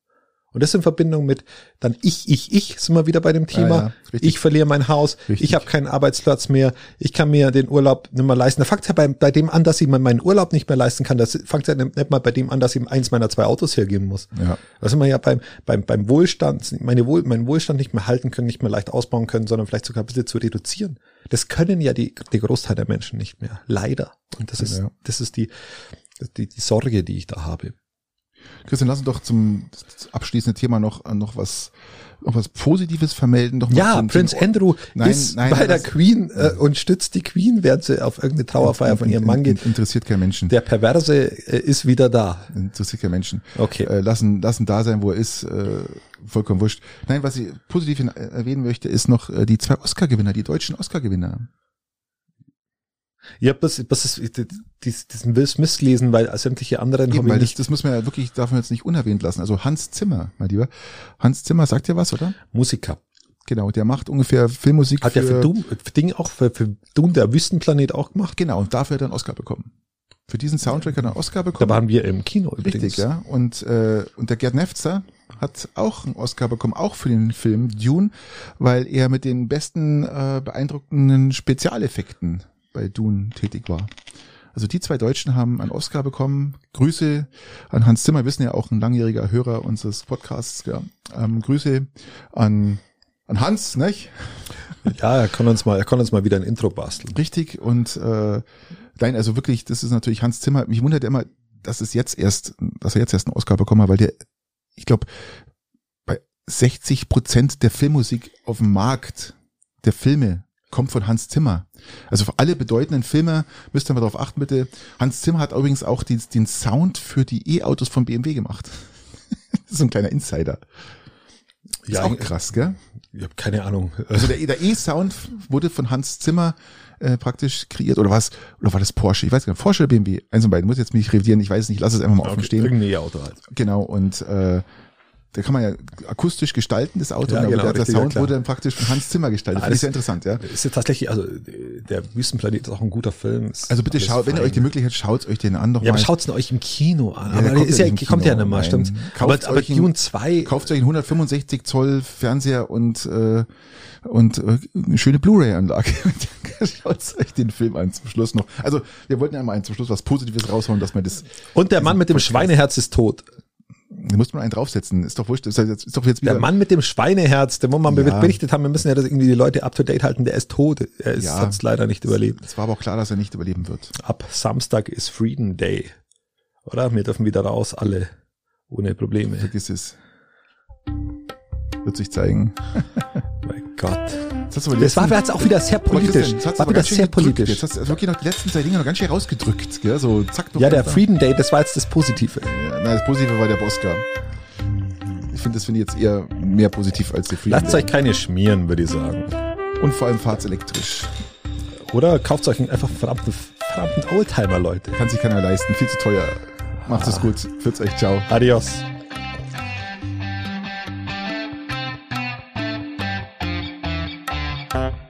Und das in Verbindung mit dann ich, ich, ich, sind wir wieder bei dem Thema. Ja, ja, ich verliere mein Haus, richtig. ich habe keinen Arbeitsplatz mehr, ich kann mir den Urlaub nicht mehr leisten. Da fängt ja bei, bei dem an, dass ich mir meinen Urlaub nicht mehr leisten kann. Das fängt ja nicht mal bei dem an, dass ich eins meiner zwei Autos hergeben muss. Ja. Da sind wir ja beim, beim, beim Wohlstand, meine Wohl, meinen Wohlstand nicht mehr halten können, nicht mehr leicht ausbauen können, sondern vielleicht sogar ein bisschen zu reduzieren. Das können ja die, die Großteil der Menschen nicht mehr. Leider. Und das ist, ja. das ist die, die, die Sorge, die ich da habe. Christian, lass uns doch zum abschließenden Thema noch, noch was, noch was Positives vermelden. Doch ja, Prince Andrew nein, ist nein, bei der Queen äh, und stützt die Queen, während sie auf irgendeine Trauerfeier von ihrem Mann geht. Interessiert kein Menschen. Der Perverse äh, ist wieder da. Interessiert kein Menschen. Okay. Äh, lassen, lassen da sein, wo er ist. Äh, vollkommen wurscht. Nein, was ich positiv erwähnen möchte, ist noch äh, die zwei Oscar-Gewinner, die deutschen Oscar-Gewinner. Ja, was, was ist, diesen Will Smith lesen, weil sämtliche anderen Eben, weil das, das muss man ja wirklich, darf man jetzt nicht unerwähnt lassen. Also Hans Zimmer, mein Lieber. Hans Zimmer sagt ja was, oder? Musiker. Genau, der macht ungefähr Filmmusik. Hat er für, Doom, für Ding auch, für, für Doom, der Wüstenplanet auch gemacht? Genau, und dafür hat er einen Oscar bekommen. Für diesen Soundtrack hat er einen Oscar bekommen. Da waren wir im Kino übrigens. Richtig, ja. Und, äh, und der Gerd Nefzer hat auch einen Oscar bekommen, auch für den Film Dune, weil er mit den besten äh, beeindruckenden Spezialeffekten bei Dune tätig war. Also die zwei Deutschen haben einen Oscar bekommen. Grüße an Hans Zimmer, wissen ja auch ein langjähriger Hörer unseres Podcasts. Ja. Ähm, Grüße an, an Hans, nicht? Ja, er kann uns mal, er kann uns mal wieder ein Intro basteln. Richtig und äh, nein, also wirklich, das ist natürlich Hans Zimmer. Mich wundert immer, dass es jetzt erst, dass er jetzt erst einen Oscar bekommen hat, weil der, ich glaube, bei 60 Prozent der Filmmusik auf dem Markt der Filme kommt von Hans Zimmer. Also für alle bedeutenden Filme müsst ihr mal darauf achten, bitte. Hans Zimmer hat übrigens auch die, den Sound für die E-Autos von BMW gemacht. das ist so ein kleiner Insider. Ist ja, auch krass, gell? Ich habe keine Ahnung. Also der, E-Sound wurde von Hans Zimmer äh, praktisch kreiert oder was? Oder war das Porsche? Ich weiß gar nicht. Porsche oder BMW? Eins und beiden. Muss jetzt mich revidieren. Ich weiß es nicht. Lass es einfach mal offen stehen. Irgendein E-Auto halt. Genau. Und äh, da kann man ja akustisch gestalten, das Auto, ja, genau, der, der Sound wurde dann praktisch von Hans Zimmer gestaltet. Finde ich sehr interessant, ja. Ist ja tatsächlich, also der Wüstenplanet ist auch ein guter Film. Also bitte schaut, wenn ihr euch die Möglichkeit schaut, euch den an noch Ja, aber schaut's euch im Kino an. Ja, aber kommt, ist ja, kommt ja nicht mal, stimmt. Kauft aber, aber Dune 2. Kauft euch einen 165 Zoll Fernseher und äh, und äh, eine schöne Blu-ray-Anlage. Schaut euch den Film an zum Schluss noch. Also wir wollten ja mal zum Schluss was Positives raushauen, dass man das. Und der Mann mit dem Schweineherz ist tot. Da muss man einen draufsetzen. Ist doch wurscht. Ist, ist doch jetzt wieder der Mann mit dem Schweineherz, der wo man ja. berichtet haben, wir müssen ja das irgendwie die Leute up to date halten. Der ist tot. Er ist ja, hat's leider nicht überlebt. Es war aber auch klar, dass er nicht überleben wird. Ab Samstag ist Freedom Day. Oder? Wir dürfen wieder raus, alle. Ohne Probleme. Vergiss es. Wird sich zeigen. mein Gott. Das, das war jetzt auch wieder sehr politisch. Das war wieder sehr politisch. Jetzt hast du wirklich noch die letzten zwei Dinge noch ganz schön rausgedrückt. Gell? So, zack, ja, der Freedom Day, das war jetzt das Positive. Ja, nein, das Positive war der Oscar. Ich finde, das finde ich jetzt eher mehr positiv als der Freedom Lasst Day. euch keine schmieren, würde ich sagen. Und vor allem fahrt's elektrisch. Oder kauft euch einfach verdammten, verdammten Oldtimer, Leute. Kann sich keiner leisten, viel zu teuer. Macht es ah. gut. Führt's euch, ciao. Adios. Bye.